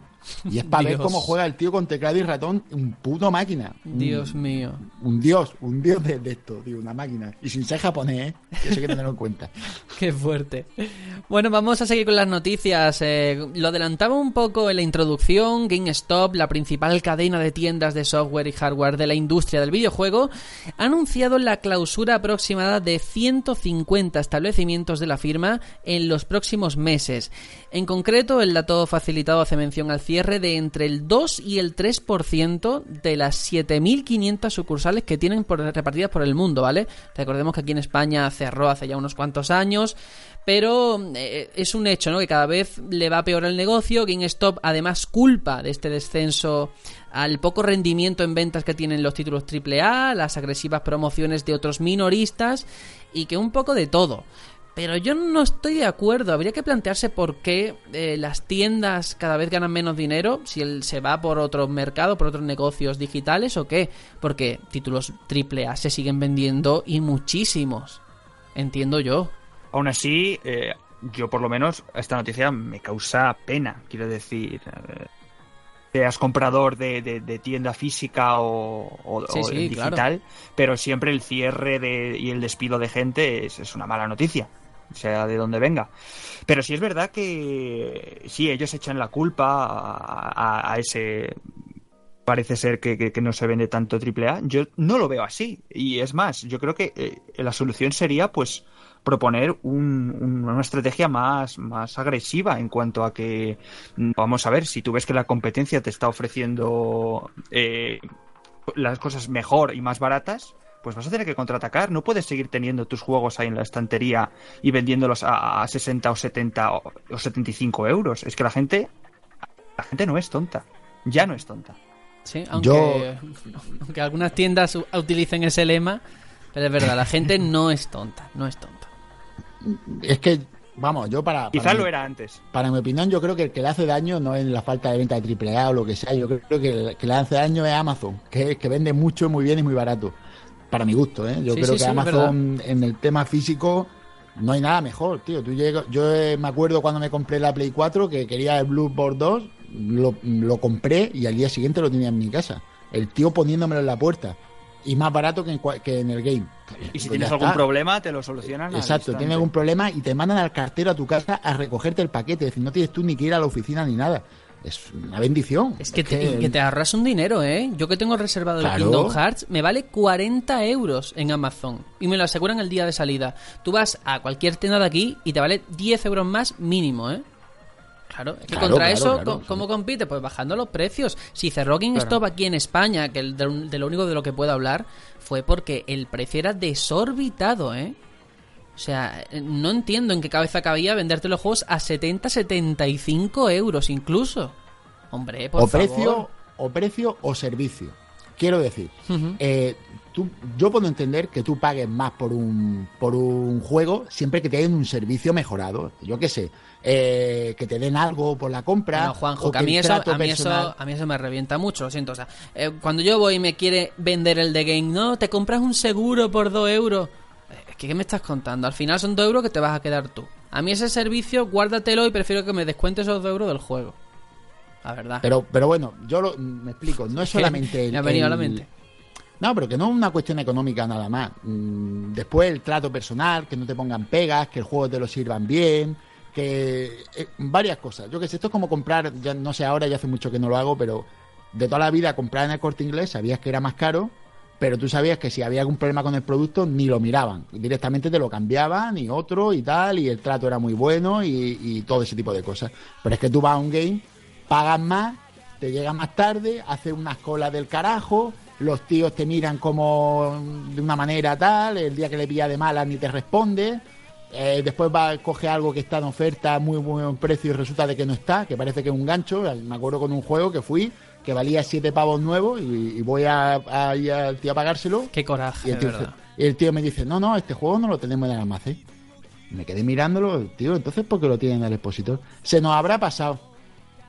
Speaker 10: Y es para ver cómo juega el tío con teclado y ratón, un puto máquina. Un-
Speaker 8: Dios mío.
Speaker 10: Un dios, un dios de, de esto, tío, una máquina. Y sin ser japonés, ¿eh? Que Eso hay que tenerlo en cuenta.
Speaker 8: Qué fuerte. Bueno, vamos a seguir con las noticias. Eh, lo adelantaba un poco en la introducción. GameStop, la principal cadena de tiendas de software y hardware de la industria del videojuego, ha anunciado la clausura aproximada de 150 establecimientos de la firma en los próximos meses. En concreto, el dato facilitado hace mención al cierre de entre el 2 y el 3% de las 7.500 sucursales que tienen repartidas por el mundo, ¿vale? Recordemos que aquí en España cerró hace ya unos cuantos años, pero eh, es un hecho, ¿no? Que cada vez le va peor el negocio. GameStop además culpa de este descenso al poco rendimiento en ventas que tienen los títulos AAA, las agresivas promociones de otros minoristas y que un poco de todo. Pero yo no estoy de acuerdo. Habría que plantearse por qué eh, las tiendas cada vez ganan menos dinero, si él se va por otro mercado, por otros negocios digitales o qué. Porque títulos AAA se siguen vendiendo y muchísimos. Entiendo yo.
Speaker 9: aún así, eh, yo por lo menos esta noticia me causa pena, quiero decir. eh, seas comprador de, de- de tienda física o, o-
Speaker 8: Sí,
Speaker 9: o
Speaker 8: sí,
Speaker 9: digital,
Speaker 8: claro.
Speaker 9: pero siempre el cierre de, y el despido de gente es, es una mala noticia, sea de donde venga. Pero sí es verdad que sí, ellos echan la culpa a, ese parece ser que, que- no se vende tanto AAA. Yo no lo veo así. Y es más, yo creo que eh, la solución sería pues proponer un- una estrategia más, más agresiva en cuanto a que, mm, vamos a ver, si tú ves que la competencia te está ofreciendo eh, las cosas mejor y más baratas, pues vas a tener que contraatacar. No puedes seguir teniendo tus juegos ahí en la estantería y vendiéndolos a, a 60 o 70 o, o 75 euros. Es que la gente, la gente no es tonta. Ya no es tonta.
Speaker 8: Sí, aunque, aunque algunas tiendas utilicen ese lema, pero es verdad, la gente no es tonta, no es tonta.
Speaker 10: Es que, vamos, yo para.
Speaker 9: Quizá
Speaker 10: para
Speaker 9: lo
Speaker 10: mi-
Speaker 9: era antes.
Speaker 10: Para mi opinión, yo creo que el que le hace daño no es la falta de venta de AAA o lo que sea. Yo creo que el que le hace daño es Amazon, que, que vende mucho, muy bien y muy barato. Para mi gusto, ¿eh? Yo
Speaker 8: Sí,
Speaker 10: creo
Speaker 8: sí,
Speaker 10: que
Speaker 8: sí,
Speaker 10: Amazon en el tema físico no hay nada mejor, tío. Tú llegas- yo eh, me acuerdo cuando me compré la Play 4 que quería el Bloodborne 2, lo, lo compré y al día siguiente lo tenía en mi casa. El tío poniéndomelo en la puerta. Y más barato que en, que en el game.
Speaker 9: Y si
Speaker 10: Pues
Speaker 9: tienes algún
Speaker 10: está.
Speaker 9: problema, te lo solucionan.
Speaker 10: Exacto, tienes algún problema y te mandan al cartero a tu casa a recogerte el paquete. Es decir, no tienes tú ni que ir a la oficina ni nada. Es una bendición.
Speaker 8: Es que, te, que te ahorras un dinero, ¿eh? Yo que tengo reservado el. Kingdom Hearts, me vale 40 euros en Amazon. Y me lo aseguran el día de salida. Tú vas a cualquier tienda de aquí y te vale 10 euros más mínimo, ¿eh? Claro, es que
Speaker 10: Claro,
Speaker 8: contra
Speaker 10: claro,
Speaker 8: eso,
Speaker 10: claro.
Speaker 8: ¿cómo compite? Pues bajando los precios. Si cerró GameStop aquí en España, que el de, de lo único de lo que puedo hablar, fue porque el precio era desorbitado, ¿eh? O sea, no entiendo en qué cabeza cabía venderte los juegos a 70, 75 euros incluso. Hombre, por
Speaker 10: o
Speaker 8: favor.
Speaker 10: precio, o precio o servicio. Quiero decir, eh, tú, yo puedo entender que tú pagues más por un, por un juego siempre que te den un servicio mejorado. Yo qué sé, eh, que te den algo por la compra.
Speaker 8: No, Juanjo, que a mí, eso, a, mí eso, a mí eso me revienta mucho, lo siento. O sea, eh, cuando yo voy y me quiere vender el de game, no, te compras un seguro por 2 euros. Eh, ¿Qué, ¿Qué me estás contando? Al final son 2 euros que te vas a quedar tú. A mí ese servicio, guárdatelo y prefiero que me descuentes esos 2 euros del juego. La verdad.
Speaker 10: Pero, pero bueno, yo lo- me explico, no es solamente el,
Speaker 8: Me ha venido a la
Speaker 10: el-
Speaker 8: mente.
Speaker 10: No, pero que no es una cuestión económica nada más. Mm, Después el trato personal, que no te pongan pegas, que el juego te lo sirvan bien, que eh, varias cosas. Yo que sé, esto es como comprar, ya no sé ahora, ya hace mucho que no lo hago, pero de toda la vida comprar en el corte inglés sabías que era más caro, pero tú sabías que si había algún problema con el producto ni lo miraban, directamente te lo cambiaban y otro y tal, y el trato era muy bueno y, y todo ese tipo de cosas. Pero es que tú vas a un game, pagas más, te llega más tarde, haces unas colas del carajo, los tíos te miran como de una manera tal, el día que le pilla de mala ni te responde. eh, después va a coger algo que está en oferta a muy buen precio y resulta de que no está, que parece que es un gancho. Me acuerdo con un juego que fui que valía siete pavos nuevos y, y voy a, a ir al tío a pagárselo.
Speaker 8: Qué coraje,
Speaker 10: Y el, tío,
Speaker 8: de verdad.
Speaker 10: y el tío me dice, no, no, este juego no lo tenemos en el almacén. Me quedé mirándolo, tío, entonces ¿por qué lo tienen en el expositor? Se nos habrá pasado.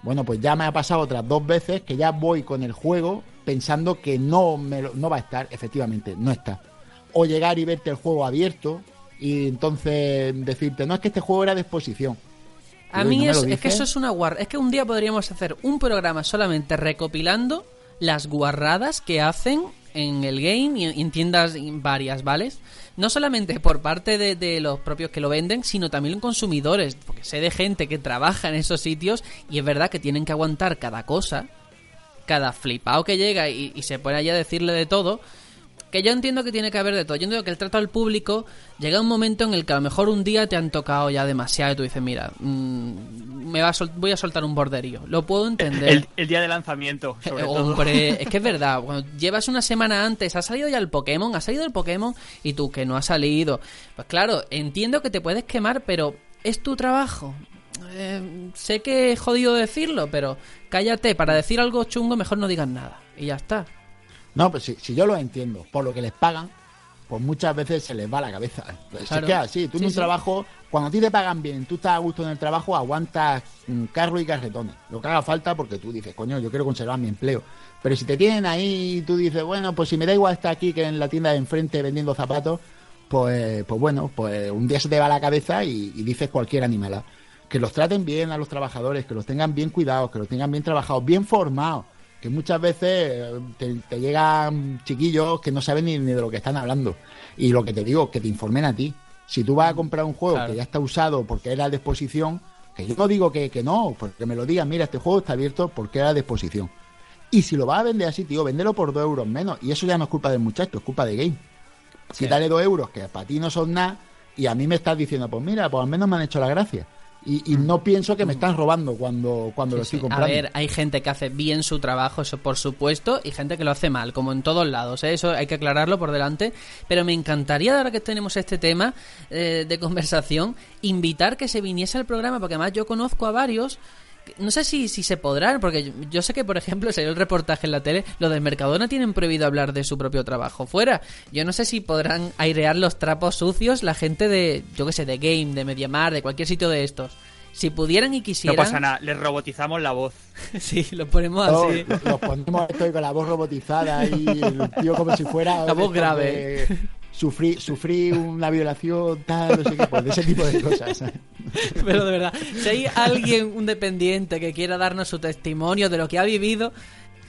Speaker 10: Bueno, pues ya me ha pasado otras dos veces que ya voy con el juego pensando que no, me lo- no va a estar, efectivamente, no está. O llegar y verte el juego abierto y entonces decirte, no, es que este juego era de exposición.
Speaker 8: A
Speaker 10: Digo, ¿y
Speaker 8: mí
Speaker 10: no
Speaker 8: es, es que eso es una guarra. Es que un día podríamos hacer un programa solamente recopilando las guarradas que hacen en el game y en, tiendas varias, ¿vale? No solamente por parte de, de los propios que lo venden, sino también consumidores. Porque sé de gente que trabaja en esos sitios y es verdad que tienen que aguantar cada cosa, cada flipado que llega y, y se pone allí a decirle de todo. Que yo entiendo que tiene que haber de todo. Yo entiendo que el trato al público llega un momento en el que a lo mejor un día te han tocado ya demasiado y tú dices, mira, mm, me va a sol- voy a soltar un borderío. Lo puedo entender.
Speaker 9: El, el día de lanzamiento, sobre
Speaker 8: Eh,
Speaker 9: todo.
Speaker 8: Hombre, es que es verdad. Cuando llevas una semana antes, ha salido ya el Pokémon, ha salido el Pokémon y tú que no ha salido. Pues claro, entiendo que te puedes quemar, pero es tu trabajo. Eh, sé que es jodido decirlo, pero cállate. Para decir algo chungo, mejor no digas nada. Y ya está.
Speaker 10: No, pues si, si yo lo entiendo, por lo que les pagan, pues muchas veces se les va la cabeza. Pues
Speaker 8: Claro.
Speaker 10: Que así, tú en
Speaker 8: Sí,
Speaker 10: un
Speaker 8: sí.
Speaker 10: trabajo, cuando a ti te pagan bien, tú estás a gusto en el trabajo, aguantas mm, carro y carretones. Lo que haga falta porque tú dices, coño, yo quiero conservar mi empleo. Pero si te tienen ahí y tú dices, bueno, pues si me da igual estar aquí que en la tienda de enfrente vendiendo zapatos, pues, pues bueno, pues un día se te va la cabeza y, y dices cualquier animalada. Que los traten bien a los trabajadores, que los tengan bien cuidados, que los tengan bien trabajados, bien formados. Que muchas veces eh, te, te llegan chiquillos que no saben ni, ni de lo que están hablando. Y lo que te digo, que te informen a ti. Si tú vas a comprar un juego
Speaker 8: Claro.
Speaker 10: que ya está usado porque era de exposición, que yo no digo que, que no, porque me lo digan, mira, este juego está abierto porque era de exposición. Y si lo vas a vender así, tío, véndelo por dos euros menos. Y eso ya no es culpa del muchacho, es culpa de Game. Quítale dos euros, que para ti no son nada, y a mí me estás diciendo, pues mira, pues al menos me han hecho la gracia. Y, y no pienso que me están robando cuando, cuando lo estoy
Speaker 8: A
Speaker 10: comprando.
Speaker 8: ver, hay gente que hace bien su trabajo, eso por supuesto, y gente que lo hace mal, como en todos lados, ¿eh? eso hay que aclararlo por delante. Pero me encantaría, ahora que tenemos este tema eh, de conversación, invitar que se viniese al programa, porque además yo conozco a varios. No sé si, si se podrán, porque yo, yo sé que, por ejemplo, salió el reportaje en la tele, los del Mercadona tienen prohibido hablar de su propio trabajo fuera. Yo no sé si podrán airear los trapos sucios la gente de, yo qué sé, de Game, de Mediamar, de cualquier sitio de estos. Si pudieran y
Speaker 9: No
Speaker 8: quisieran...
Speaker 9: pasa nada, les robotizamos la voz.
Speaker 8: Sí, lo ponemos
Speaker 10: No,
Speaker 8: así.
Speaker 10: lo- Los ponemos estoy con la voz robotizada y el tío como si fuera.
Speaker 8: La voz grave.
Speaker 10: de- Sufrí, sufrí una violación, tal, no sé qué, pues de ese tipo de cosas.
Speaker 8: Pero de verdad, si hay alguien, un dependiente, que quiera darnos su testimonio de lo que ha vivido,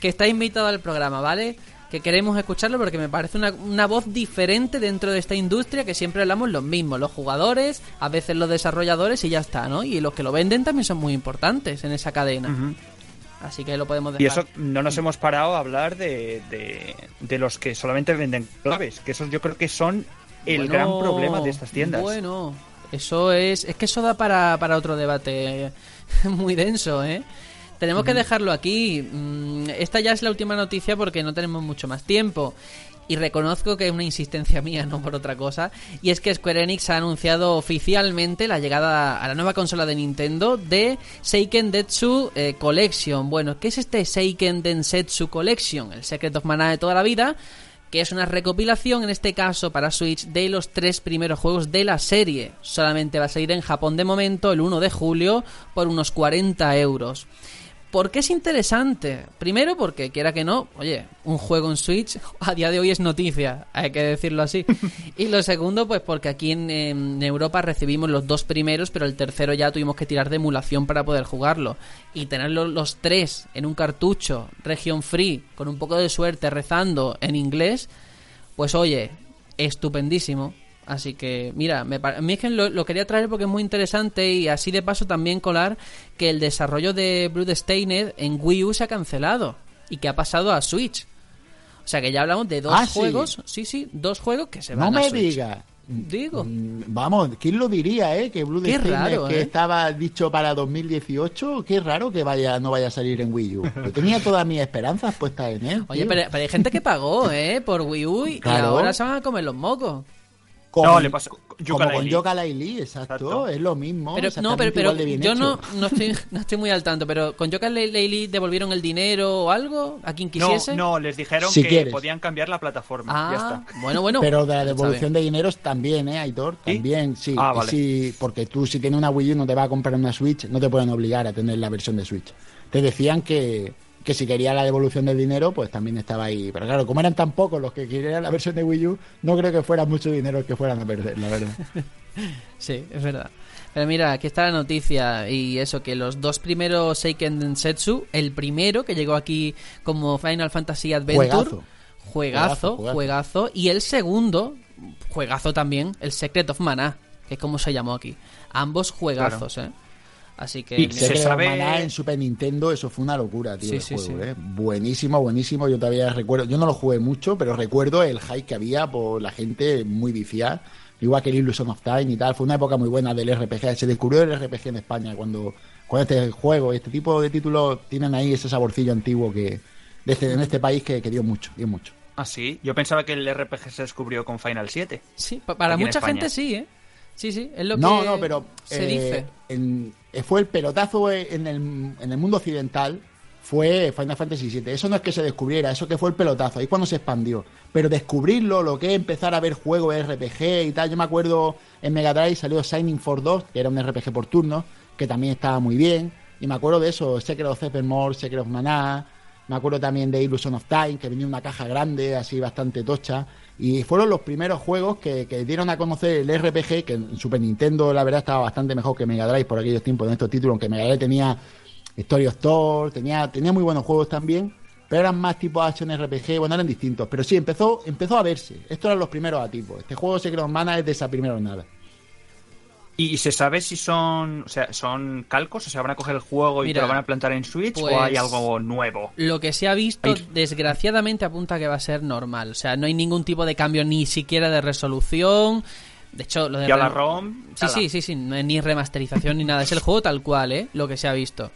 Speaker 8: que está invitado al programa, ¿vale? Que queremos escucharlo porque me parece una, una voz diferente dentro de esta industria que siempre hablamos los mismos, los jugadores, a veces los desarrolladores y ya está, ¿no? Y los que lo venden también son muy importantes en esa cadena. Así que lo podemos
Speaker 9: Y
Speaker 8: dejar.
Speaker 9: eso no nos hemos parado a hablar de, de, de los que solamente venden claves, que esos yo creo que son el
Speaker 8: Bueno,
Speaker 9: gran problema de estas tiendas.
Speaker 8: Bueno, eso es. Es que eso da para, para otro debate muy denso, ¿eh? Tenemos que dejarlo aquí. Mm, Esta ya es la última noticia porque no tenemos mucho más tiempo. Y reconozco que es una insistencia mía, no por otra cosa. Y es que Square Enix ha anunciado oficialmente la llegada a la nueva consola de Nintendo de Seiken Detsu eh, Collection. Bueno, ¿qué es este Seiken Densetsu Collection? El Secret of Mana de toda la vida que es una recopilación, en este caso para Switch, de los tres primeros juegos de la serie. Solamente va a salir en Japón de momento el 1 de julio por unos 40 euros. ¿Por qué es interesante? Primero porque, quiera que no, oye, un juego en Switch a día de hoy es noticia, hay que decirlo así. y lo segundo, pues porque aquí en, en Europa recibimos los dos primeros, pero el tercero ya tuvimos que tirar de emulación para poder jugarlo. Y tenerlos los tres en un cartucho, región free, con un poco de suerte, rezando en inglés, pues oye, estupendísimo. Así que, mira, me, a mí es que lo, lo quería traer porque es muy interesante y así de paso también colar que el desarrollo de Bloodstained en Wii U se ha cancelado y que ha pasado a Switch. O sea que ya hablamos de dos
Speaker 10: Ah,
Speaker 8: juegos, sí, sí, dos juegos que se van
Speaker 10: No
Speaker 8: a
Speaker 10: me
Speaker 8: Switch.
Speaker 10: diga.
Speaker 8: Digo.
Speaker 10: Mm, Vamos, ¿quién lo diría, eh? Que Blue
Speaker 8: raro,
Speaker 10: que
Speaker 8: ¿eh?
Speaker 10: estaba dicho para 2018. Qué raro que vaya no vaya a salir en Wii U. Yo tenía todas mis esperanzas puestas en él.
Speaker 8: Oye, pero, pero hay gente que pagó, ¿eh? Por Wii U y
Speaker 10: Claro.
Speaker 8: ahora se van a comer los mocos.
Speaker 10: Como-
Speaker 9: No, le pasó con
Speaker 10: Como con Yoka Laylee, exacto,
Speaker 9: Exacto.
Speaker 10: Es lo mismo.
Speaker 8: Pero, no, pero, pero
Speaker 10: igual de bien
Speaker 8: yo
Speaker 10: hecho.
Speaker 8: no, no, estoy, no estoy muy al tanto, pero ¿con Yoka Laylee devolvieron el dinero o algo a quien quisiese?
Speaker 9: No, no, les dijeron
Speaker 10: Si
Speaker 9: que
Speaker 10: quieres.
Speaker 9: podían cambiar la plataforma.
Speaker 8: Ah,
Speaker 9: Ya está.
Speaker 8: bueno, bueno.
Speaker 10: Pero de la devolución de dineros también, ¿eh, Aitor?
Speaker 9: ¿Sí?
Speaker 10: También, sí.
Speaker 9: Ah, vale.
Speaker 10: Sí, porque tú si tienes una Wii U no te vas a comprar una Switch, no te pueden obligar a tener la versión de Switch. Te decían que, que si quería la devolución del dinero, pues también estaba ahí. Pero claro, como eran tan pocos los que querían la versión de Wii U, no creo que fuera mucho dinero el que fueran a perder, la verdad.
Speaker 8: Sí, es verdad. Pero mira, aquí está la noticia y eso, que los dos primeros Seiken Densetsu, el primero que llegó aquí como Final Fantasy Adventure,
Speaker 10: Juegazo.
Speaker 8: juegazo,
Speaker 10: Juegazo, juegazo.
Speaker 8: juegazo, y el segundo, juegazo también, el Secret of Mana, que es como se llamó aquí. Ambos juegazos, ¿eh? Así que...
Speaker 9: Y se sabe-
Speaker 10: Maná en Super Nintendo, eso fue una locura, tío,
Speaker 8: Sí,
Speaker 10: el
Speaker 8: sí,
Speaker 10: juego,
Speaker 8: sí.
Speaker 10: ¿eh? Buenísimo, buenísimo. Yo todavía recuerdo, yo no lo jugué mucho, pero recuerdo el hype que había por la gente muy viciada. Igual que el Illusion of Time y tal. Fue una época muy buena del RPG. Se descubrió el RPG en España cuando, cuando este juego, este tipo de títulos tienen ahí ese saborcillo antiguo que de este- en este país que, que dio mucho, dio mucho.
Speaker 9: Ah, sí. Yo pensaba que el RPG se descubrió con Final 7.
Speaker 8: Sí, pa- para
Speaker 9: Aquí
Speaker 8: mucha gente sí, ¿eh? Sí, sí, es lo
Speaker 10: No,
Speaker 8: que
Speaker 10: no, pero
Speaker 8: se
Speaker 10: eh,
Speaker 8: dice.
Speaker 10: en- eh, fue el pelotazo en el, en el mundo occidental fue Final Fantasy VII. Eso no es que se descubriera, eso que fue el pelotazo, ahí es cuando se expandió. Pero descubrirlo, lo que es empezar a ver juegos RPG y tal, yo me acuerdo en Mega Drive salió Signing for 2, que era un RPG por turno, que también estaba muy bien. Y me acuerdo de eso, Secret of Evermore, Secret of Mana, me acuerdo también de Illusion of Time, que venía en una caja grande, así bastante tocha. Y fueron los primeros juegos que, dieron a conocer el RPG, que en Super Nintendo la verdad estaba bastante mejor que Mega Drive por aquellos tiempos en estos títulos, aunque Mega Drive tenía Story of Thor, tenía, tenía muy buenos juegos también, pero eran más tipo Action RPG, bueno, eran distintos. Pero sí, empezó, empezó a verse. Estos eran los primeros a tipo. Este juego Secret of Mana es de esa primera nada.
Speaker 9: ¿Y se sabe si son, o sea, son calcos? O sea, van a coger el juego y te lo van a plantar en Switch
Speaker 8: pues-
Speaker 9: o hay algo nuevo?
Speaker 8: Lo que se ha visto,
Speaker 9: Ahí-
Speaker 8: desgraciadamente, apunta que va a ser normal. O sea, no hay ningún tipo de cambio ni siquiera de resolución. De hecho, lo de...
Speaker 9: Ya la ROM,
Speaker 8: Sí, sí, sí, sí. No es ni remasterización ni nada. Es el juego tal cual, ¿eh? Lo que se ha visto.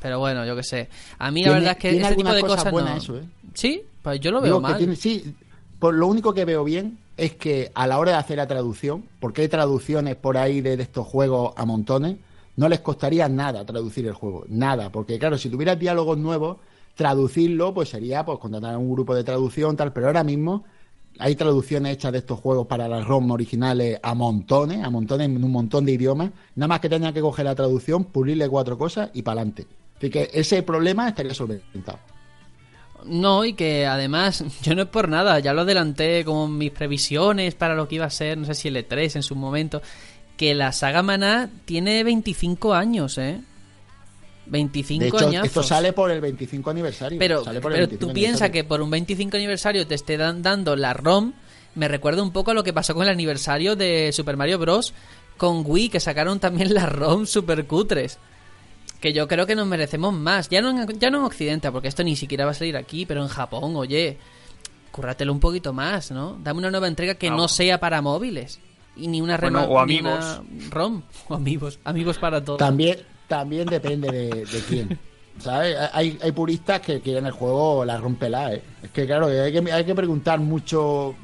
Speaker 8: Pero bueno, yo qué sé. A mí la verdad es que ese tipo de
Speaker 10: cosas
Speaker 8: cosas
Speaker 10: buenas
Speaker 8: no...
Speaker 10: eso, ¿eh?
Speaker 8: Sí, pues yo lo veo
Speaker 10: Digo
Speaker 8: mal.
Speaker 10: tiene- sí, por lo único que veo bien es que a la hora de hacer la traducción, porque hay traducciones por ahí de, estos juegos a montones, no les costaría nada traducir el juego, nada, porque claro, si tuvieras diálogos nuevos, traducirlo pues sería pues contratar a un grupo de traducción tal, pero ahora mismo hay traducciones hechas de estos juegos para las ROM originales a montones, a montones en un montón de idiomas, nada más que tenga que coger la traducción, pulirle cuatro cosas y para adelante. Así que ese problema estaría solventado.
Speaker 8: No, y que además, yo no es por nada, ya lo adelanté como mis previsiones para lo que iba a ser, no sé si el E3 en su momento, que la saga Maná tiene 25 años, ¿eh? 25
Speaker 10: De hecho,
Speaker 8: añazos.
Speaker 10: esto sale por el 25 aniversario.
Speaker 8: Pero,
Speaker 10: sale por el
Speaker 8: pero
Speaker 10: 25
Speaker 8: tú piensas que por un 25 aniversario te esté dan- dando la ROM, me recuerda un poco a lo que pasó con el aniversario de Super Mario Bros. con Wii, que sacaron también las ROM super cutres. Que yo creo que nos merecemos más. Ya no, en, ya no en Occidente, porque esto ni siquiera va a salir aquí, pero en Japón, oye, cúrratelo un poquito más, ¿no? Dame una nueva entrega que
Speaker 9: Ah,
Speaker 8: no sea para móviles. Y ni una
Speaker 9: Bueno, o
Speaker 8: ni una ROM. O amigos. Amigos para todos.
Speaker 10: También, también depende de, de quién. ¿Sabes? Hay, hay puristas que quieren el juego la rompela, ¿eh? Es que claro, hay que, hay que preguntar mucho.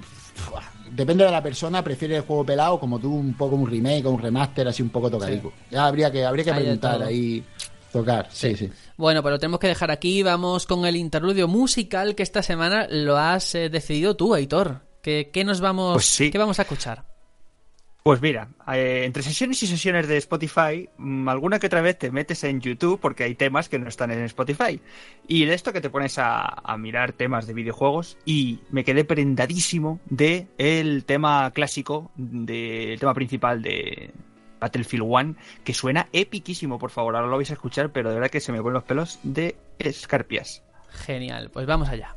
Speaker 10: Depende de la persona, prefiere el juego pelado como tú, un poco un remake o un remaster, así un poco tocadico. Ya habría que, habría que preguntar
Speaker 8: todo.
Speaker 10: ahí, tocar. Sí, sí.
Speaker 8: Bueno, pero lo tenemos que dejar aquí. Vamos con el interludio musical que esta semana lo has eh, decidido tú, Aitor. ¿Qué, qué nos vamos,
Speaker 9: Pues sí.
Speaker 8: qué vamos a escuchar?
Speaker 11: Pues mira, eh, entre sesiones y sesiones de Spotify, mm, alguna que otra vez te metes en YouTube porque hay temas que no están en Spotify. Y de esto que te pones a, a mirar temas de videojuegos y me quedé prendadísimo de el tema clásico, del tema principal de Battlefield 1, que suena epiquísimo, por favor. Ahora lo vais a escuchar, pero de verdad que se me ponen los pelos de escarpias.
Speaker 8: Genial, pues vamos allá.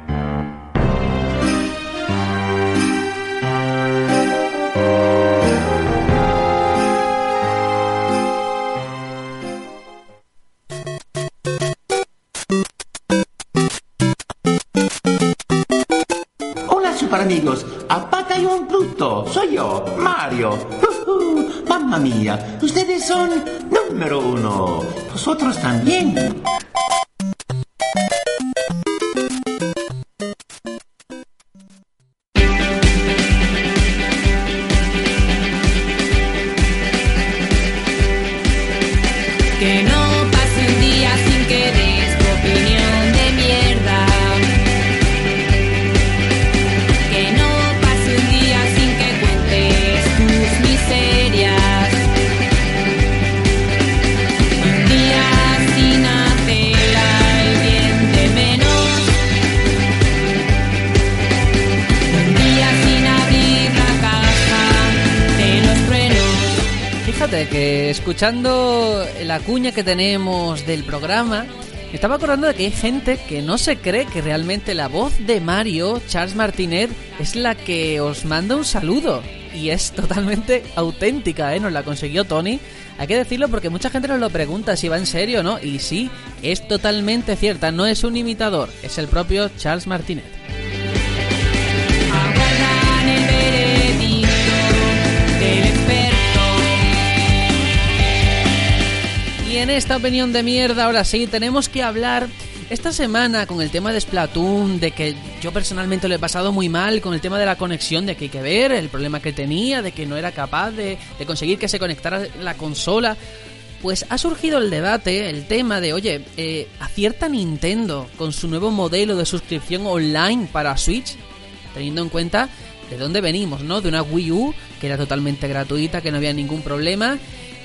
Speaker 12: Soy yo, Mario. Mamma mía, ustedes son número uno. Vosotros también.
Speaker 8: Escuchando la cuña que tenemos del programa, me estaba acordando de que hay gente que no se cree que realmente la voz de Mario, Charles Martinet, es la que os manda un saludo. y es totalmente auténtica, ¿eh? Nos la consiguió Tony. Hay que decirlo porque mucha gente nos lo pregunta si va en serio o no. Y sí, es totalmente cierta. No es un imitador, es el propio Charles Martinet. En esta opinión de mierda, ahora sí, tenemos que hablar esta semana con el tema de Splatoon, de que yo personalmente lo he pasado muy mal con el tema de la conexión, de que hay que ver el problema que tenía, de que no era capaz de, de conseguir que se conectara la consola. Pues ha surgido el debate, el tema de, oye, eh, ¿acierta Nintendo con su nuevo modelo de suscripción online para Switch? Teniendo en cuenta de dónde venimos, ¿no? De una Wii U que era totalmente gratuita, que no había ningún problema,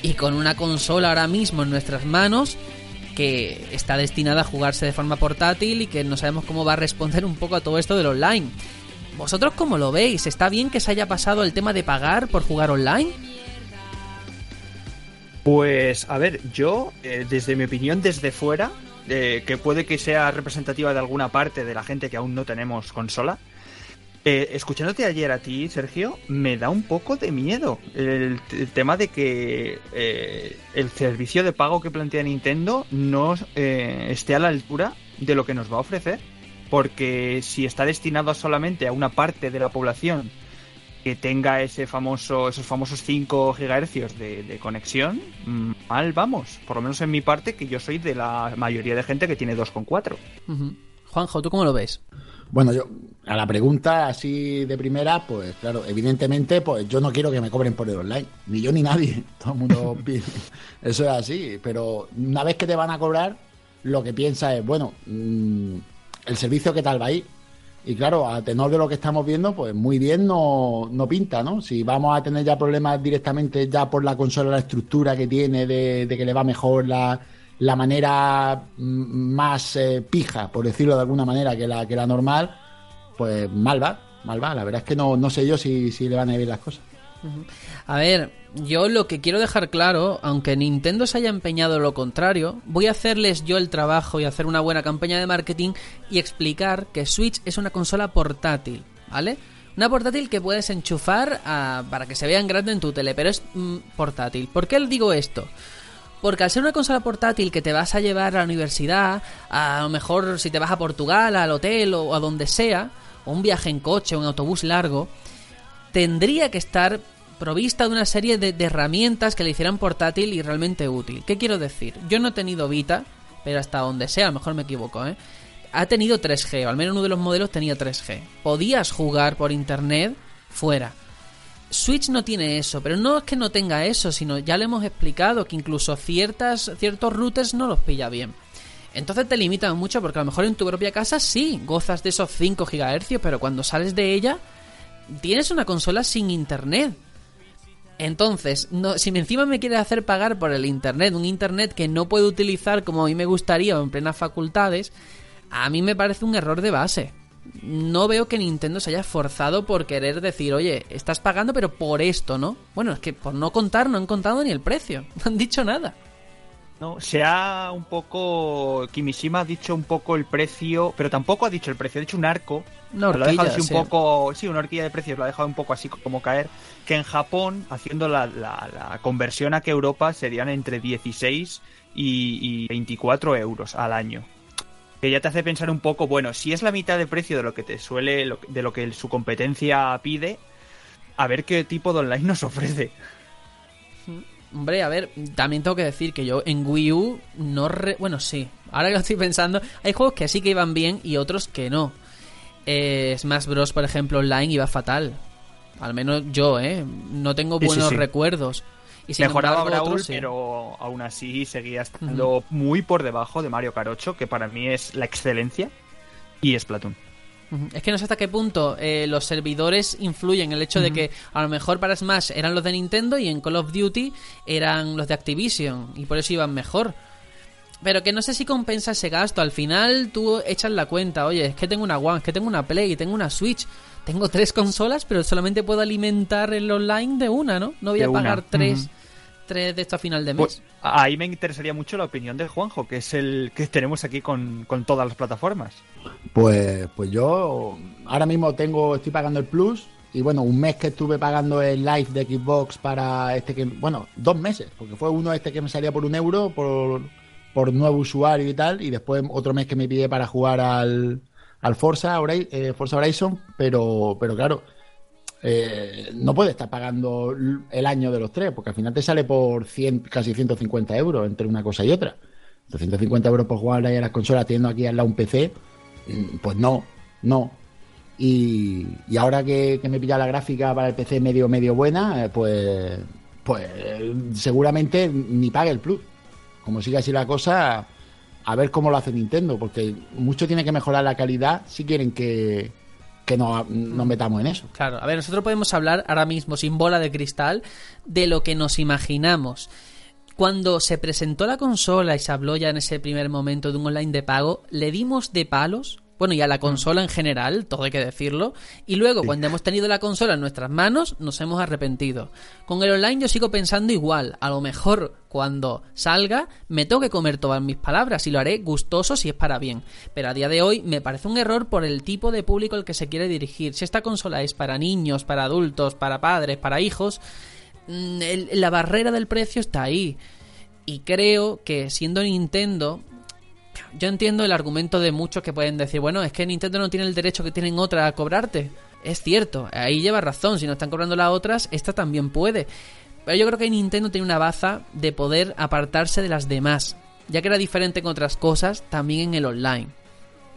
Speaker 8: y con una consola ahora mismo en nuestras manos que está destinada a jugarse de forma portátil y que no sabemos cómo va a responder un poco a todo esto del online. ¿Vosotros cómo lo veis? ¿Está bien que se haya pasado el tema de pagar por jugar online?
Speaker 9: Pues, a ver, yo, eh, desde mi opinión, desde fuera, eh, que puede que sea representativa de alguna parte de la gente que aún no tenemos consola, eh, escuchándote ayer a ti, Sergio, me da un poco de miedo el, tema de que eh, el servicio de pago que plantea Nintendo no eh, esté a la altura de lo que nos va a ofrecer. Porque si está destinado solamente a una parte de la población que tenga ese famoso, esos famosos 5 GHz de, conexión, mal vamos. Por lo menos en mi parte, que yo soy de la mayoría de gente que tiene 2,4.
Speaker 8: Ujú. Juanjo, ¿tú cómo lo ves?
Speaker 10: Bueno, yo a la pregunta así de primera, pues claro, evidentemente, pues yo no quiero que me cobren por el online, ni yo ni nadie, todo el mundo pide. Eso es así, pero una vez que te van a cobrar, lo que piensa es, bueno, mm, el servicio qué tal va a ir. Y claro, a tenor de lo que estamos viendo, pues muy bien no, no pinta, ¿no? Si vamos a tener ya problemas directamente ya por la consola, la estructura que tiene, de, de que le va mejor la, la manera mm, más eh, pija, por decirlo de alguna manera, que la, que la normal, pues mal va, mal va. La verdad es que no, no sé yo si, si le van a ir las cosas.
Speaker 8: A ver, yo lo que quiero dejar claro, aunque Nintendo se haya empeñado lo contrario, voy a hacerles yo el trabajo y hacer una buena campaña de marketing y explicar que Switch es una consola portátil, ¿vale? Una portátil que puedes enchufar a- para que se vea en grande en tu tele, pero es mm, portátil. ¿Por qué digo esto? Porque al ser una consola portátil que te vas a llevar a la universidad, a lo mejor si te vas a Portugal, al hotel o a donde sea, o un viaje en coche o en autobús largo, tendría que estar provista de una serie de, de herramientas que le hicieran portátil y realmente útil. ¿Qué quiero decir? Yo no he tenido Vita, pero hasta donde sea, a lo mejor me equivoco, ¿eh? Ha tenido 3G, o al menos uno de los modelos tenía 3G. Podías jugar por internet fuera. Switch no tiene eso, pero no es que no tenga eso, sino ya le hemos explicado que incluso ciertas, ciertos routers no los pilla bien. Entonces te limitan mucho porque a lo mejor en tu propia casa sí gozas de esos 5 GHz, pero cuando sales de ella tienes una consola sin internet. Entonces, no, si encima me quieres hacer pagar por el internet, un internet que no puedo utilizar como a mí me gustaría o en plenas facultades, a mí me parece un error de base. No veo que Nintendo se haya esforzado por querer decir, oye, estás pagando pero por esto, ¿no? Bueno, es que por no contar no han contado ni el precio, no han dicho nada.
Speaker 9: No, se ha un poco. Kimishima ha dicho un poco el precio, pero tampoco ha dicho el precio, ha dicho un arco.
Speaker 8: Una
Speaker 9: lo ha dejado
Speaker 8: horquilla,
Speaker 9: así un
Speaker 8: sí.
Speaker 9: poco. Sí, una horquilla de precios, lo ha dejado un poco así como caer. Que en Japón, haciendo la, la- la conversión a que Europa, serían entre 16 y, y 24 euros al año. Que ya te hace pensar un poco, bueno, si es la mitad de precio de lo que te suele, de lo que su competencia pide, a ver qué tipo de online nos ofrece.
Speaker 8: Hombre, a ver, también tengo que decir que yo en Wii U no... re- Bueno, sí, ahora que lo estoy pensando, hay juegos que sí que iban bien y otros que no. Eh, Smash Bros, por ejemplo, online iba fatal. Al menos yo, ¿eh? No tengo
Speaker 9: Sí, sí,
Speaker 8: buenos
Speaker 9: sí.
Speaker 8: recuerdos.
Speaker 9: Mejoraba
Speaker 8: embargo,
Speaker 9: Brawl, pero aún así seguía estando muy por debajo de Mario Kart 8, que para mí es la excelencia, y es
Speaker 8: Splatoon. Es que no sé hasta qué punto eh, los servidores influyen el hecho de que a lo mejor para Smash eran los de Nintendo y en Call of Duty eran los de Activision y por eso iban mejor. Pero que no sé si compensa ese gasto. Al final tú echas la cuenta, oye, es que tengo una One, es que tengo una Play, tengo una Switch, tengo tres consolas, pero solamente puedo alimentar el online de una, ¿no? No voy a pagar tres. 3 de esta final de pues, mes.
Speaker 9: Pues, ahí me interesaría mucho la opinión de Juanjo, que es el que tenemos aquí con, con, todas las plataformas.
Speaker 10: Pues, pues yo ahora mismo tengo, estoy pagando el Plus. Y bueno, un mes que estuve pagando el live de Xbox para este que. Bueno, dos meses, porque fue uno este que me salía por un euro por, por nuevo usuario y tal. Y después otro mes que me pide para jugar al, al Forza, Horizon, eh, Forza Horizon. Pero, pero claro, eh, no puedes estar pagando el año de los tres, porque al final te sale por 100, casi 150 euros entre una cosa y otra. 150 euros por jugar ahí a las consolas teniendo aquí al lado un PC, mm, pues no, no. Y, y ahora que, me he pillado la gráfica para el PC medio medio buena, eh, pues, pues seguramente ni pague el plus. Como sigue así la cosa, a ver cómo lo hace Nintendo, porque mucho tiene que mejorar la calidad si quieren que, que no- nos metamos en eso.
Speaker 8: Claro, a ver, nosotros podemos hablar ahora mismo sin bola de cristal de lo que nos imaginamos. Cuando se presentó la consola y se habló ya en ese primer momento de un online de pago, le dimos de palos, bueno, y a la consola en general, todo hay que decirlo, y luego cuando hemos tenido la consola en nuestras manos, nos hemos arrepentido. Con el online yo sigo pensando igual, a lo mejor cuando salga me tengo que comer todas mis palabras y lo haré gustoso si es para bien, pero a día de hoy me parece un error por el tipo de público al que se quiere dirigir. Si esta consola es para niños, para adultos, para padres, para hijos, mm, la barrera del precio está ahí. Y creo que siendo Nintendo, yo entiendo el argumento de muchos que pueden decir, bueno, es que Nintendo no tiene el derecho que tienen otras a cobrarte. Es cierto, ahí lleva razón, si no están cobrando las otras, esta también puede. Pero yo creo que Nintendo tiene una baza de poder apartarse de las demás, ya que era diferente con otras cosas, también en el online.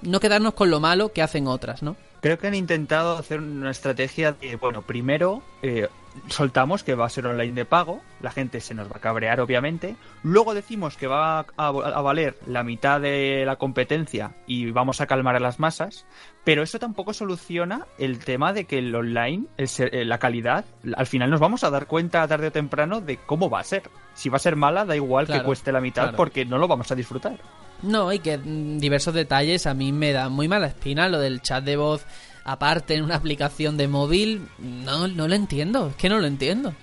Speaker 8: No quedarnos con lo malo que hacen otras, ¿no?
Speaker 9: Creo que han intentado hacer una estrategia bueno, primero eh, soltamos que va a ser online de pago, la gente se nos va a cabrear obviamente, luego decimos que va a, a valer la mitad de la competencia y vamos a calmar a las masas, pero eso tampoco soluciona el tema de que el online, el eh, la calidad, al final nos vamos a dar cuenta tarde o temprano de cómo va a ser. Si va a ser mala, da igual
Speaker 8: Claro,
Speaker 9: que cueste la mitad
Speaker 8: claro.
Speaker 9: porque no lo vamos a disfrutar.
Speaker 8: No, y que mm, diversos detalles a mí me dan muy mala espina. Lo del chat de voz aparte en una aplicación de móvil, no, no lo entiendo. Es que no lo entiendo.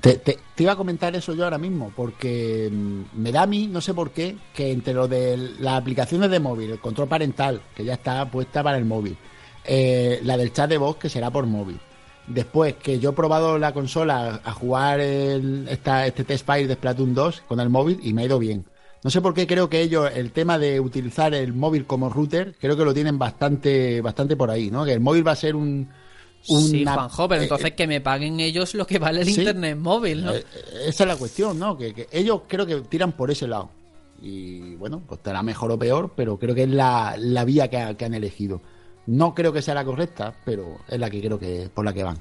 Speaker 10: Te, iba a comentar eso yo ahora mismo, porque mm, me da a mí, no sé por qué, que entre lo de las aplicaciones de móvil, el control parental, que ya está puesta para el móvil, eh, la del chat de voz, que será por móvil. Después que yo he probado la consola a jugar el- esta, este test file de Splatoon 2 con el móvil y me ha ido bien. No sé por qué creo que ellos, el tema de utilizar el móvil como router, creo que lo tienen bastante, bastante por ahí, ¿no? Que el móvil va a ser un...
Speaker 8: sí,
Speaker 10: una-
Speaker 8: Juanjo, pero
Speaker 10: eh,
Speaker 8: entonces que me paguen ellos lo que vale el
Speaker 10: Sí.
Speaker 8: internet móvil, ¿no?
Speaker 10: Eh, esa es la cuestión, ¿no? Que, que ellos creo que tiran por ese lado. Y bueno, pues estará mejor o peor, pero creo que es la, la vía que, ha- que han elegido. No creo que sea la correcta, pero es la que creo que por la que van.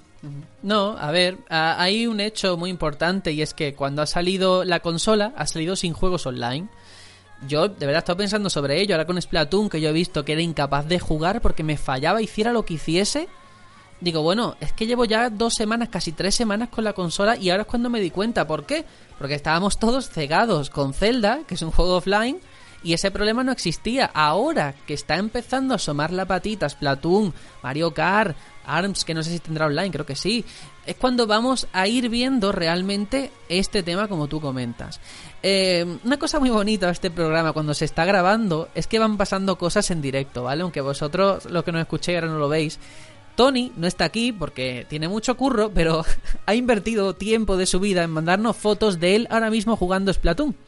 Speaker 8: No, a ver, hay un hecho muy importante y es que cuando ha salido la consola, ha salido sin juegos online. Yo de verdad estaba pensando sobre ello, ahora con Splatoon, que yo he visto que era incapaz de jugar porque me fallaba, hiciera lo que hiciese. Digo, bueno, es que llevo ya dos semanas, casi tres semanas con la consola y ahora es cuando me di cuenta. ¿Por qué? Porque estábamos todos cegados con Zelda, que es un juego offline, y ese problema no existía. Ahora que está empezando a asomar la patita Splatoon, Mario Kart, ARMS, que no sé si tendrá online, creo que sí, es cuando vamos a ir viendo realmente este tema como tú comentas. Eh, una cosa muy bonita de este programa cuando se está grabando es que van pasando cosas en directo, ¿vale? Aunque vosotros lo que no escuchéis ahora no lo veis. Tony no está aquí porque tiene mucho curro, pero ha invertido tiempo de su vida en mandarnos fotos de él ahora mismo jugando Splatoon.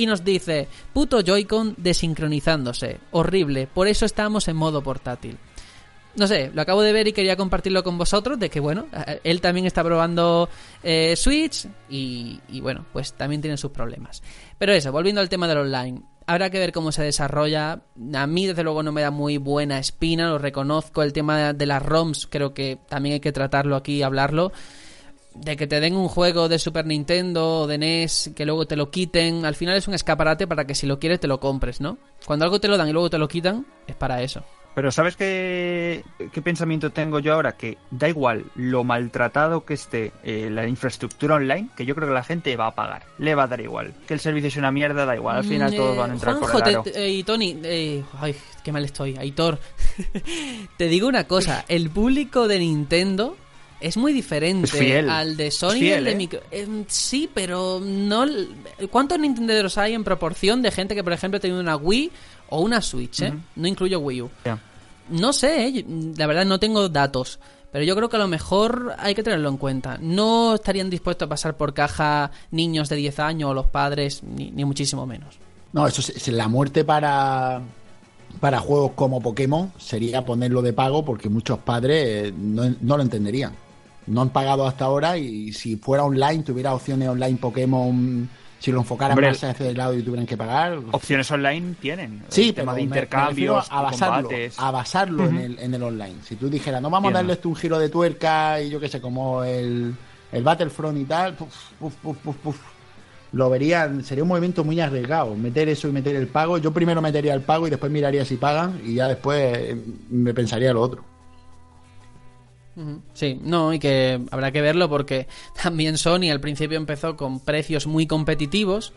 Speaker 8: Y nos dice, puto Joy-Con desincronizándose. Horrible, por eso estamos en modo portátil. No sé, lo acabo de ver y quería compartirlo con vosotros, de que bueno, él también está probando eh, Switch y, y bueno, pues también tiene sus problemas. Pero eso, volviendo al tema del online, habrá que ver cómo se desarrolla. A mí desde luego no me da muy buena espina, lo reconozco, el tema de las ROMs creo que también hay que tratarlo aquí y hablarlo. De que te den un juego de Super Nintendo o de NES, que luego te lo quiten, al final es un escaparate para que si lo quieres te lo compres, ¿no? Cuando algo te lo dan y luego te lo quitan, es para eso.
Speaker 9: Pero ¿sabes qué, qué pensamiento tengo yo ahora? Que da igual lo maltratado que esté eh, la infraestructura online, que yo creo que la gente va a pagar. Le va a dar igual. Que el servicio es una mierda, da igual. Al final
Speaker 8: Mm,
Speaker 9: todos
Speaker 8: eh,
Speaker 9: van a entrar
Speaker 8: Juanjo,
Speaker 9: por el
Speaker 8: te-
Speaker 9: aro.
Speaker 8: te- eh, y Tony, eh, ay, qué mal estoy, Aitor. te digo una cosa, el público de Nintendo es muy diferente
Speaker 9: Es fiel.
Speaker 8: al de Sony y el de
Speaker 9: ¿eh?
Speaker 8: micro. em, sí, pero no. ¿Cuántos Nintenderos hay en proporción de gente que, por ejemplo, ha tenido una Wii o una Switch? eh? No incluyo Wii U. No sé, eh, la verdad no tengo datos. Pero yo creo que a lo mejor hay que tenerlo en cuenta. No estarían dispuestos a pasar por caja niños de 10 años o los padres, ni, ni muchísimo menos.
Speaker 10: No, eso es, es la muerte para, para juegos como Pokémon sería ponerlo de pago porque muchos padres eh, no, no lo entenderían. No han pagado hasta ahora y si fuera online, tuviera opciones online Pokémon, si lo enfocaran
Speaker 9: Hombre,
Speaker 10: más hacia el lado y tuvieran que pagar.
Speaker 9: Opciones online tienen.
Speaker 10: Sí,
Speaker 9: el tema de
Speaker 10: me
Speaker 9: intercambios,
Speaker 10: a basarlo,
Speaker 9: combates.
Speaker 10: a basarlo en, el, en el online. Si tú dijeras, no vamos a darle esto un giro de tuerca y yo qué sé, como el, el Battlefront y tal, puf, puf, puf, puf, puf. lo verían, sería un movimiento muy arriesgado, meter eso y meter el pago. Yo primero metería el pago y después miraría si pagan y ya después eh, me pensaría lo otro.
Speaker 8: Sí, no, y que habrá que verlo porque también Sony al principio empezó con precios muy competitivos.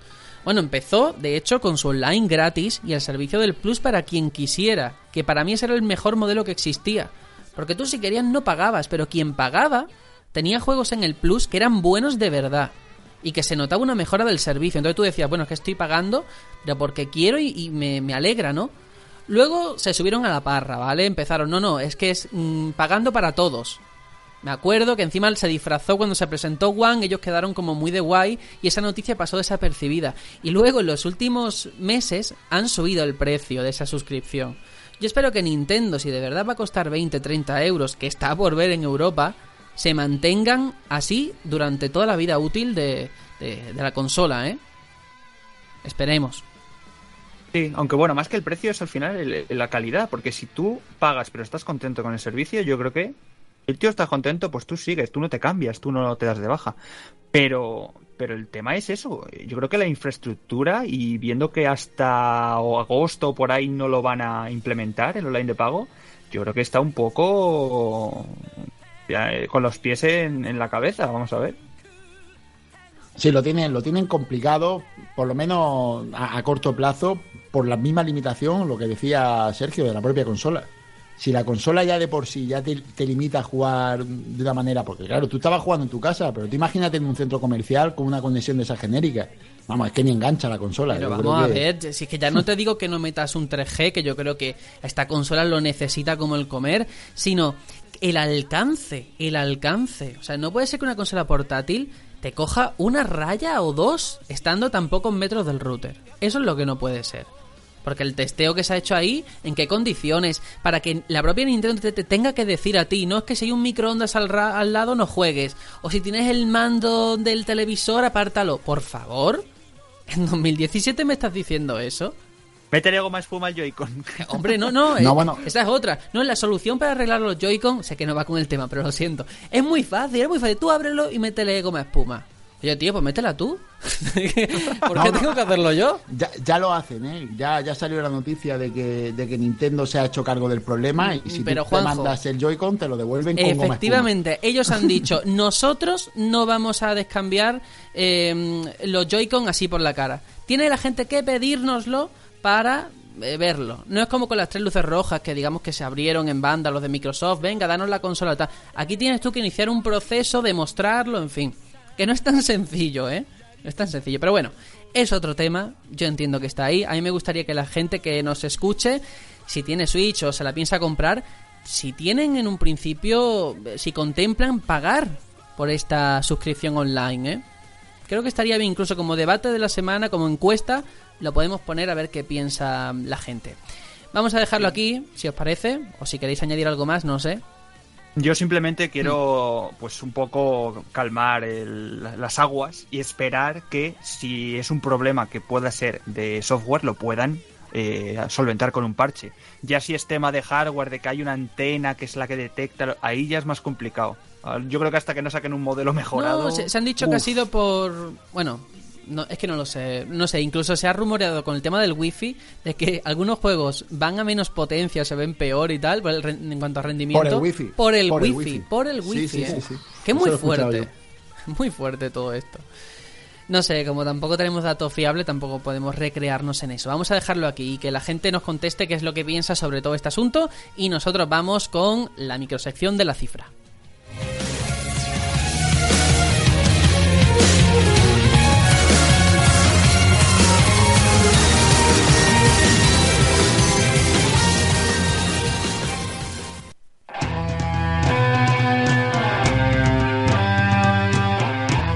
Speaker 8: Bueno, empezó, de hecho, con su online gratis y el servicio del Plus para quien quisiera, que para mí ese era el mejor modelo que existía. Porque tú si querías no pagabas, pero quien pagaba tenía juegos en el Plus que eran buenos de verdad y que se notaba una mejora del servicio. Entonces tú decías, bueno, es que estoy pagando, pero porque quiero y, y me, me alegra, ¿no? Luego se subieron a la parra, ¿vale? Empezaron, no, no, es que es mm, pagando para todos. Me acuerdo que encima se disfrazó cuando se presentó One, ellos quedaron como muy de guay y esa noticia pasó desapercibida. Y luego en los últimos meses han subido el precio de esa suscripción. Yo espero que Nintendo, si de verdad va a costar 20, 30 euros, que está por ver en Europa, se mantengan así durante toda la vida útil de, de- de la consola, ¿eh? Esperemos.
Speaker 9: Sí, aunque bueno, más que el precio es al final el- la calidad, porque si tú pagas pero estás contento con el servicio, yo creo que el tío está contento, pues tú sigues, tú no te cambias, tú no te das de baja. Pero, pero el tema es eso, yo creo que la infraestructura y viendo que hasta agosto por ahí no lo van a implementar el online de pago, yo creo que está un poco eh, con los pies en la cabeza, vamos a ver.
Speaker 10: Sí, lo tienen, lo tienen complicado, por lo menos a, a corto plazo, por la misma limitación, lo que decía Sergio, de la propia consola. Si la consola ya de por sí ya te, te limita a jugar de una manera, porque claro, tú estabas jugando en tu casa, pero tú imagínate en un centro comercial con una conexión de esa genérica. Vamos, es que ni engancha la consola.
Speaker 8: Pero vamos a ver, si es que ya no te digo que no metas un 3G, que yo creo que esta consola lo necesita como el comer, sino el alcance, el alcance. O sea, no puede ser que una consola portátil te coja una raya o dos estando tan pocos metros del router. Eso es lo que no puede ser. Porque el testeo que se ha hecho ahí, en qué condiciones, para que la propia Nintendo te, te tenga que decir a ti, no es que si hay un microondas al, al lado no juegues, o si tienes el mando del televisor, apártalo. Por favor, en 2017 me estás diciendo eso.
Speaker 9: Métele goma espuma al Joy-Con.
Speaker 8: Hombre, no, no,
Speaker 10: No,
Speaker 8: eh,
Speaker 10: bueno.
Speaker 8: esa es otra. No, la solución para arreglar los Joy-Con, sé que no va con el tema, pero lo siento. Es muy fácil, es muy fácil. Tú ábrelo y métele goma espuma. Oye, tío, pues métela tú. ¿Por qué
Speaker 10: No, no.
Speaker 8: tengo que hacerlo yo?
Speaker 10: Ya, ya lo hacen, ¿eh? Ya, ya salió la noticia de que, de que Nintendo se ha hecho cargo del problema y si
Speaker 8: Pero,
Speaker 10: tú te mandas el Joy-Con te lo devuelven con goma.
Speaker 8: Efectivamente, ellos han dicho, nosotros no vamos a descambiar eh, los Joy-Con así por la cara. Tiene la gente que pedírnoslo para eh, verlo. No es como con las tres luces rojas que digamos que se abrieron en banda los de Microsoft, venga, danos la consola tal. Aquí tienes tú que iniciar un proceso, demostrarlo, en fin. Que no es tan sencillo, ¿eh? No es tan sencillo. Pero bueno, es otro tema. Yo entiendo que está ahí. A mí me gustaría que la gente que nos escuche, si tiene Switch o se la piensa comprar, si tienen en un principio, eh, si contemplan pagar por esta suscripción online, ¿eh? Creo que estaría bien incluso como debate de la semana, como encuesta, lo podemos poner a ver qué piensa la gente. Vamos a dejarlo aquí, si os parece, o si queréis añadir algo más, no sé.
Speaker 9: Yo simplemente quiero, pues, un poco calmar el- las aguas y esperar que, si es un problema que pueda ser de software, lo puedan eh, solventar con un parche. Ya si es tema de hardware, de que hay una antena que es la que detecta, ahí ya es más complicado. Ah, Yo creo que hasta que no saquen un modelo mejorado.
Speaker 8: No, se, se han dicho que ha sido por. Bueno, no, es que no lo sé. No sé, incluso se ha rumoreado con el tema del wifi de que algunos juegos van a menos potencia, se ven peor y tal, por el en cuanto a rendimiento.
Speaker 10: Por el wifi.
Speaker 8: Por el
Speaker 10: Por el
Speaker 8: wifi.
Speaker 10: wifi.
Speaker 8: Por el wifi.
Speaker 10: sí, sí,
Speaker 8: eh.
Speaker 10: sí.
Speaker 8: Que muy fuerte. Muy fuerte todo esto. No sé, como tampoco tenemos datos fiables, tampoco podemos recrearnos en eso. Vamos a dejarlo aquí y que la gente nos conteste qué es lo que piensa sobre todo este asunto y nosotros vamos con la microsección de la cifra.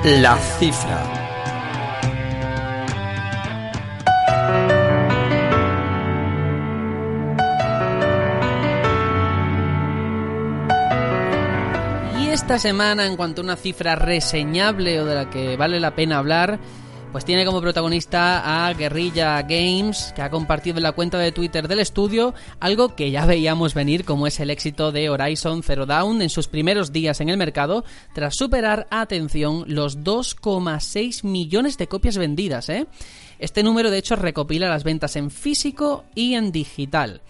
Speaker 7: La cifra.
Speaker 8: Y esta semana, en cuanto a una cifra reseñable o de la que vale la pena hablar, pues tiene como protagonista a Guerrilla Games, que ha compartido en la cuenta de Twitter del estudio algo que ya veíamos venir, como es el éxito de Horizon Zero Dawn en sus primeros días en el mercado, tras superar, atención, los 2,6 millones de copias vendidas, ¿eh? Este número, de hecho, recopila las ventas en físico y en digital.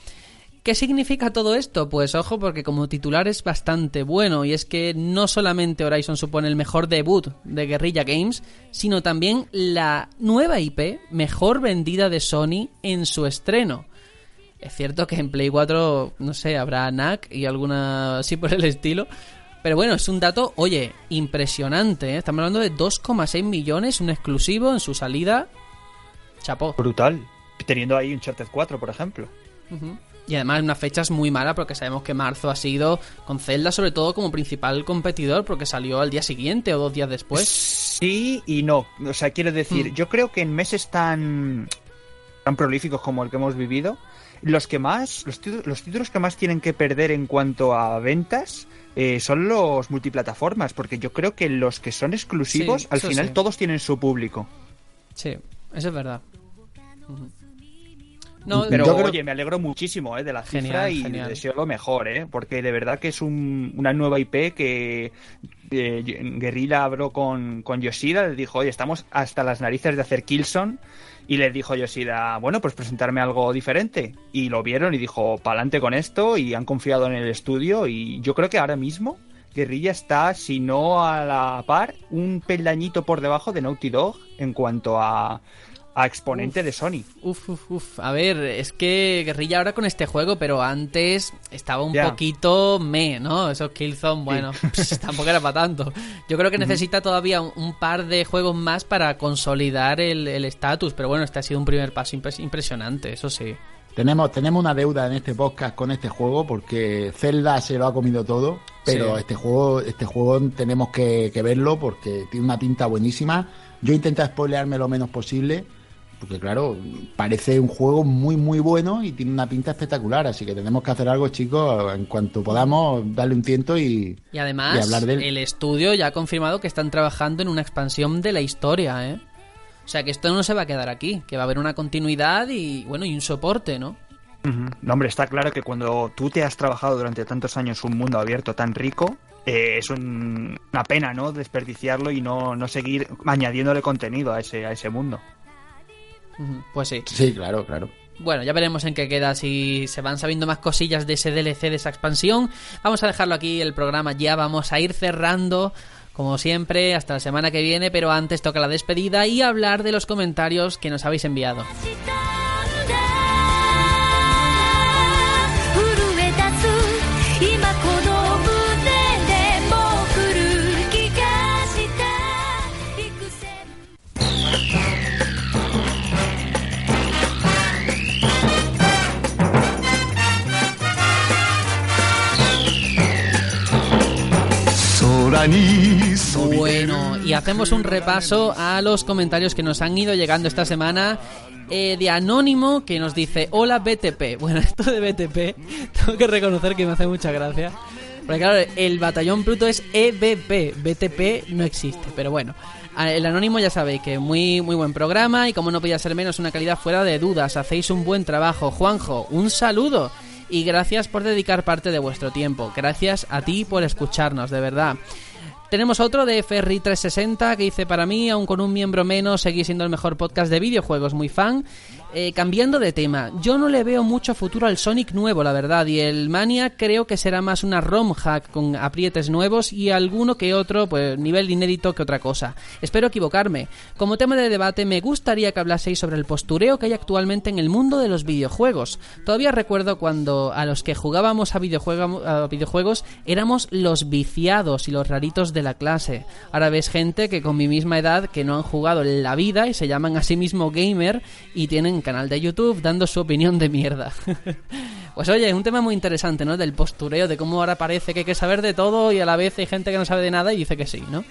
Speaker 8: ¿Qué significa todo esto? Pues ojo, porque como titular es bastante bueno, y es que no solamente Horizon supone el mejor debut de Guerrilla Games, sino también la nueva IP mejor vendida de Sony en su estreno. Es cierto que en Play 4, no sé, habrá NAC y alguna así por el estilo. Pero bueno, es un dato, oye, impresionante. ¿eh? Estamos hablando de 2,6 millones, un exclusivo en su salida. Chapó.
Speaker 9: Brutal. Teniendo ahí un Charter 4, por ejemplo.
Speaker 8: Ujú. Y además una fecha es muy mala porque sabemos que marzo ha sido con Zelda sobre todo como principal competidor porque salió al día siguiente o dos días después.
Speaker 9: Sí y no. O sea, quiero decir,
Speaker 8: Mm.
Speaker 9: yo creo que en meses tan, tan prolíficos como el que hemos vivido, los que más, los, títulos, los títulos que más tienen que perder en cuanto a ventas eh, son los multiplataformas, porque yo creo que los que son exclusivos,
Speaker 8: Sí,
Speaker 9: al final
Speaker 8: sí.
Speaker 9: todos tienen su público.
Speaker 8: Sí, eso es verdad. No,
Speaker 9: Pero
Speaker 10: Yo creo-
Speaker 9: oye, me alegro muchísimo eh, de la cifra
Speaker 8: Genial,
Speaker 9: y
Speaker 8: genial.
Speaker 9: deseo lo mejor, eh, porque de verdad que es un- una nueva IP que eh, Guerrilla habló con, con Yoshida, le dijo, oye, estamos hasta las narices de hacer Killzone, y le dijo Yoshida, bueno, pues presentarme algo diferente. Y lo vieron y dijo, pa'lante con esto, y han confiado en el estudio, y yo creo que ahora mismo Guerrilla está, si no a la par, un peldañito por debajo de Naughty Dog en cuanto a, a exponente de Sony.
Speaker 8: Uf, uf, uf. A ver, es que Guerrilla ahora con este juego, pero antes estaba un poquito me, ¿no? Esos Killzone, bueno, tampoco era para tanto. Yo creo que necesita todavía un, un par de juegos más para consolidar el el estatus, pero bueno, este ha sido un primer paso impres- impresionante, eso sí.
Speaker 10: Tenemos, tenemos una deuda en este podcast con este juego porque Zelda se lo ha comido todo, pero
Speaker 8: Sí.
Speaker 10: este juego, este juego tenemos que, que verlo porque tiene una tinta buenísima. Yo intento spoilearme lo menos posible, porque claro, parece un juego muy muy bueno y tiene una pinta espectacular, así que tenemos que hacer algo, chicos, en cuanto podamos darle un tiento y,
Speaker 8: Y además,
Speaker 10: y hablar de él.
Speaker 8: el estudio ya ha confirmado que están trabajando en una expansión de la historia, ¿eh? O sea que esto no se va a quedar aquí, que va a haber una continuidad y bueno, y un soporte, ¿no?
Speaker 9: No, hombre, está claro que cuando tú te has trabajado durante tantos años un mundo abierto tan rico, eh, es un- una pena, ¿no? Desperdiciarlo y no, no seguir añadiéndole contenido a ese, a ese mundo.
Speaker 8: Pues sí.
Speaker 10: Sí, claro, claro.
Speaker 8: Bueno, ya veremos en qué queda, si se van sabiendo más cosillas de ese DLC, de esa expansión. Vamos a dejarlo aquí, el programa ya, vamos a ir cerrando, como siempre, hasta la semana que viene, pero antes toca la despedida y hablar de los comentarios que nos habéis enviado. Bueno, y hacemos un repaso a los comentarios que nos han ido llegando esta semana. eh, de Anónimo que nos dice: Hola BTP. Bueno, esto de BTP, tengo que reconocer que me hace mucha gracia. Porque claro, el batallón Pluto es EBP, BTP no existe, pero bueno. El Anónimo ya sabéis que muy muy buen programa y como no podía ser menos una calidad fuera de dudas, hacéis un buen trabajo. Juanjo, un saludo y gracias por dedicar parte de vuestro tiempo. Gracias a ti por escucharnos, de verdad. Tenemos otro de Ferry360 que dice para mí, aun con un miembro menos, seguís siendo el mejor podcast de videojuegos, muy fan. Eh, cambiando de tema, yo no le veo mucho futuro al Sonic nuevo, la verdad, y el Mania creo que será más una ROM hack con aprietes nuevos y alguno que otro, pues nivel inédito que otra cosa. Espero equivocarme. Como tema de debate, me gustaría que hablaseis sobre el postureo que hay actualmente en el mundo de los videojuegos. Todavía recuerdo cuando a los que jugábamos a, a videojuegos éramos los viciados y los raritos de la clase. Ahora ves gente que con mi misma edad que no han jugado en la vida y se llaman a sí mismo gamer y tienen canal de YouTube dando su opinión de mierda. pues oye, es un tema muy interesante, ¿no? Del postureo, de cómo ahora parece que hay que saber de todo y a la vez hay gente que no sabe de nada y dice que sí, ¿no?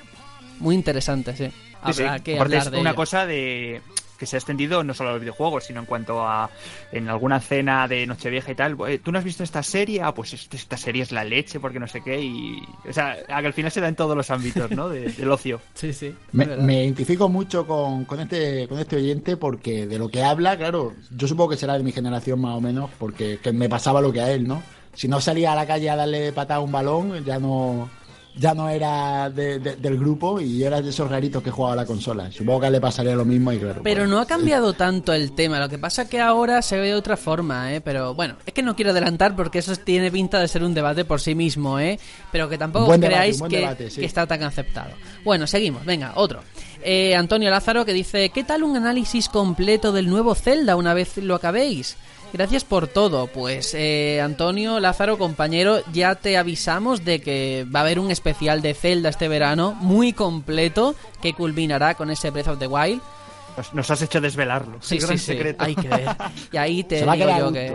Speaker 8: Muy interesante, sí.
Speaker 9: Sí, sí.
Speaker 8: Habrá que
Speaker 9: Aparte
Speaker 8: hablar
Speaker 9: es
Speaker 8: de
Speaker 9: una
Speaker 8: ello.
Speaker 9: cosa de que se ha extendido no solo a los videojuegos, sino en cuanto a en alguna cena de Nochevieja y tal. "Eh, ¿Tú no has visto esta serie? Ah, pues este- esta serie es la leche, porque no sé qué. Y, o sea, a que al final se da en todos los ámbitos, ¿no? De- del ocio.
Speaker 8: Sí, sí.
Speaker 10: Me, me identifico mucho con, con este, con este oyente porque de lo que habla, claro, yo supongo que será de mi generación más o menos, porque que me pasaba lo que a él, ¿no? Si no salía a la calle a darle patada a un balón, ya no, ya no era de- de- del grupo y era de esos raritos que jugaba a la consola. Supongo que le pasaría lo mismo y claro.
Speaker 8: Pero no ha cambiado tanto el tema, lo que pasa que ahora se ve de otra forma, ¿eh? Pero bueno, es que no quiero adelantar porque eso tiene pinta de ser un debate por sí mismo, ¿eh? Pero que tampoco
Speaker 10: debate,
Speaker 8: creáis que,
Speaker 10: debate, sí.
Speaker 8: que está tan aceptado. Bueno, seguimos, venga, otro. Eh, Antonio Lázaro que dice, ¿qué tal un análisis completo del nuevo Zelda una vez lo acabéis? Gracias por todo. Pues eh, Antonio Lázaro, compañero, ya te avisamos de que va a haber un especial de Zelda este verano muy completo que culminará con ese Breath of the Wild.
Speaker 9: Nos, nos has hecho desvelarlo.
Speaker 8: Sí, sí,
Speaker 9: gran
Speaker 8: sí,
Speaker 9: secreto.
Speaker 8: hay que ver. Y ahí te
Speaker 10: se va a
Speaker 8: digo
Speaker 10: quedar
Speaker 8: yo que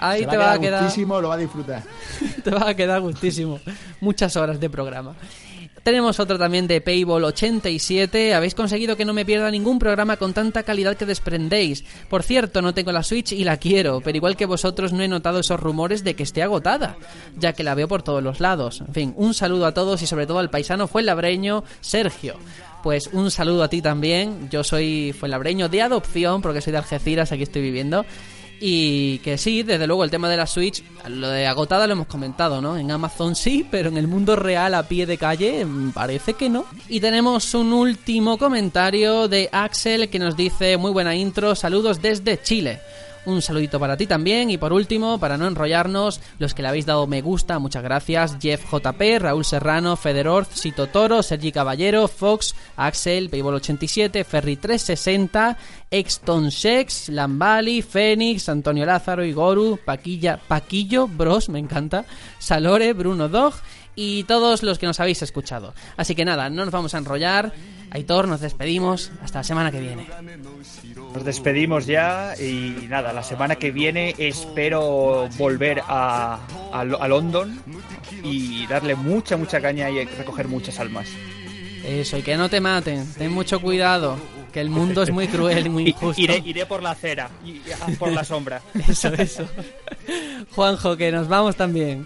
Speaker 10: ahí,
Speaker 8: te va a quedar
Speaker 10: gustísimo, lo va a disfrutar.
Speaker 8: te va a quedar gustísimo. Muchas horas de programa. Tenemos otro también de Payball 87. Habéis conseguido que no me pierda ningún programa con tanta calidad que desprendéis. Por cierto, no tengo la Switch y la quiero, pero igual que vosotros no he notado esos rumores de que esté agotada, ya que la veo por todos los lados. En fin, un saludo a todos y sobre todo al paisano fuenlabreño Sergio. Pues un saludo a ti también. Yo soy fuenlabreño de adopción porque soy de Algeciras, aquí estoy viviendo. Y que sí, desde luego el tema de la Switch, lo de agotada lo hemos comentado, ¿no? En Amazon sí, pero en el mundo real a pie de calle mm, parece que no. Y tenemos un último comentario de Axel que nos dice, muy buena intro, saludos desde Chile. Un saludito para ti también. Y por último, para no enrollarnos, los que le habéis dado me gusta, muchas gracias. Jeff JP, Raúl Serrano, Federor, Sito Toro, Sergi Caballero, Fox, Axel, Payball87, Ferry360, Exton Shex, Lambali, Fénix, Antonio Lázaro, Igoru, Paquilla, Paquillo, Bros, me encanta, Salore, Bruno Dog y todos los que nos habéis escuchado. Así que nada, no nos vamos a enrollar. Aitor, nos despedimos. Hasta la semana que viene.
Speaker 9: Nos despedimos ya y nada, la semana que viene espero volver a, a, Lo- a London y darle mucha, mucha caña y recoger muchas almas.
Speaker 8: Eso, y que no te maten. Ten mucho cuidado. Que el mundo es muy cruel y muy injusto.
Speaker 9: Iré, iré por la acera ah, por la sombra.
Speaker 8: Eso, eso. Juanjo, que nos vamos también.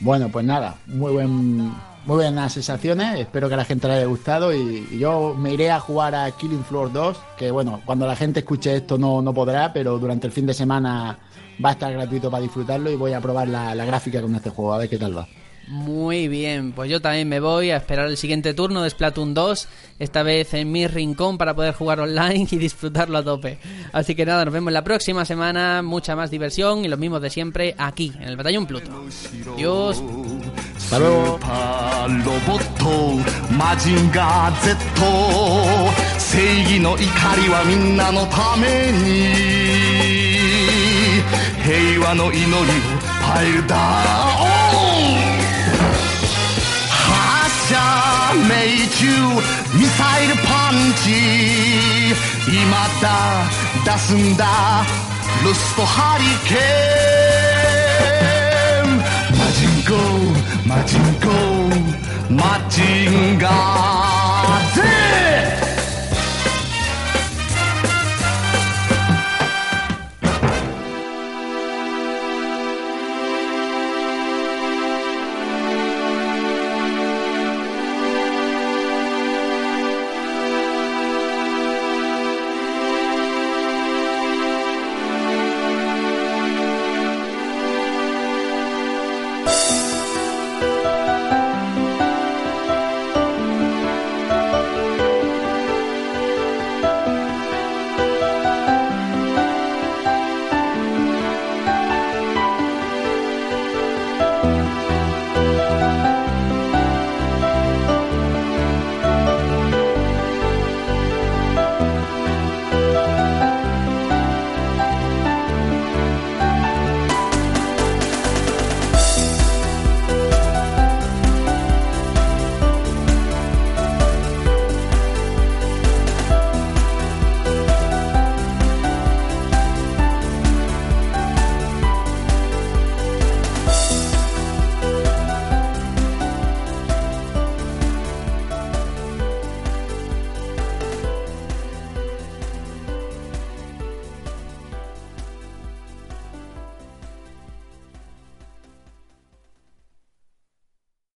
Speaker 10: Bueno, pues nada, muy buen, muy buenas sensaciones. Espero que a la gente le haya gustado y, yo me iré a jugar a Killing Floor 2, que bueno, cuando la gente escuche esto no, no podrá, pero durante el fin de semana va a estar gratuito para disfrutarlo y voy a probar la, la gráfica con este juego, a ver qué tal va.
Speaker 8: Muy bien, pues yo también me voy a esperar el siguiente turno de Splatoon 2, esta vez en mi rincón para poder jugar online y disfrutarlo a tope. Así que nada, nos vemos la próxima semana, mucha más diversión y lo mismo de siempre aquí, en el Batallón Pluto. Adiós.
Speaker 10: Hasta luego.
Speaker 13: ロボットマジンガー Z 正義の怒りはみんなのために平和の祈りをパイルダウン が命中ミサイルパンチ。今だ出すんだ。ロストハリケーン。マジンコマジンコマジンガー。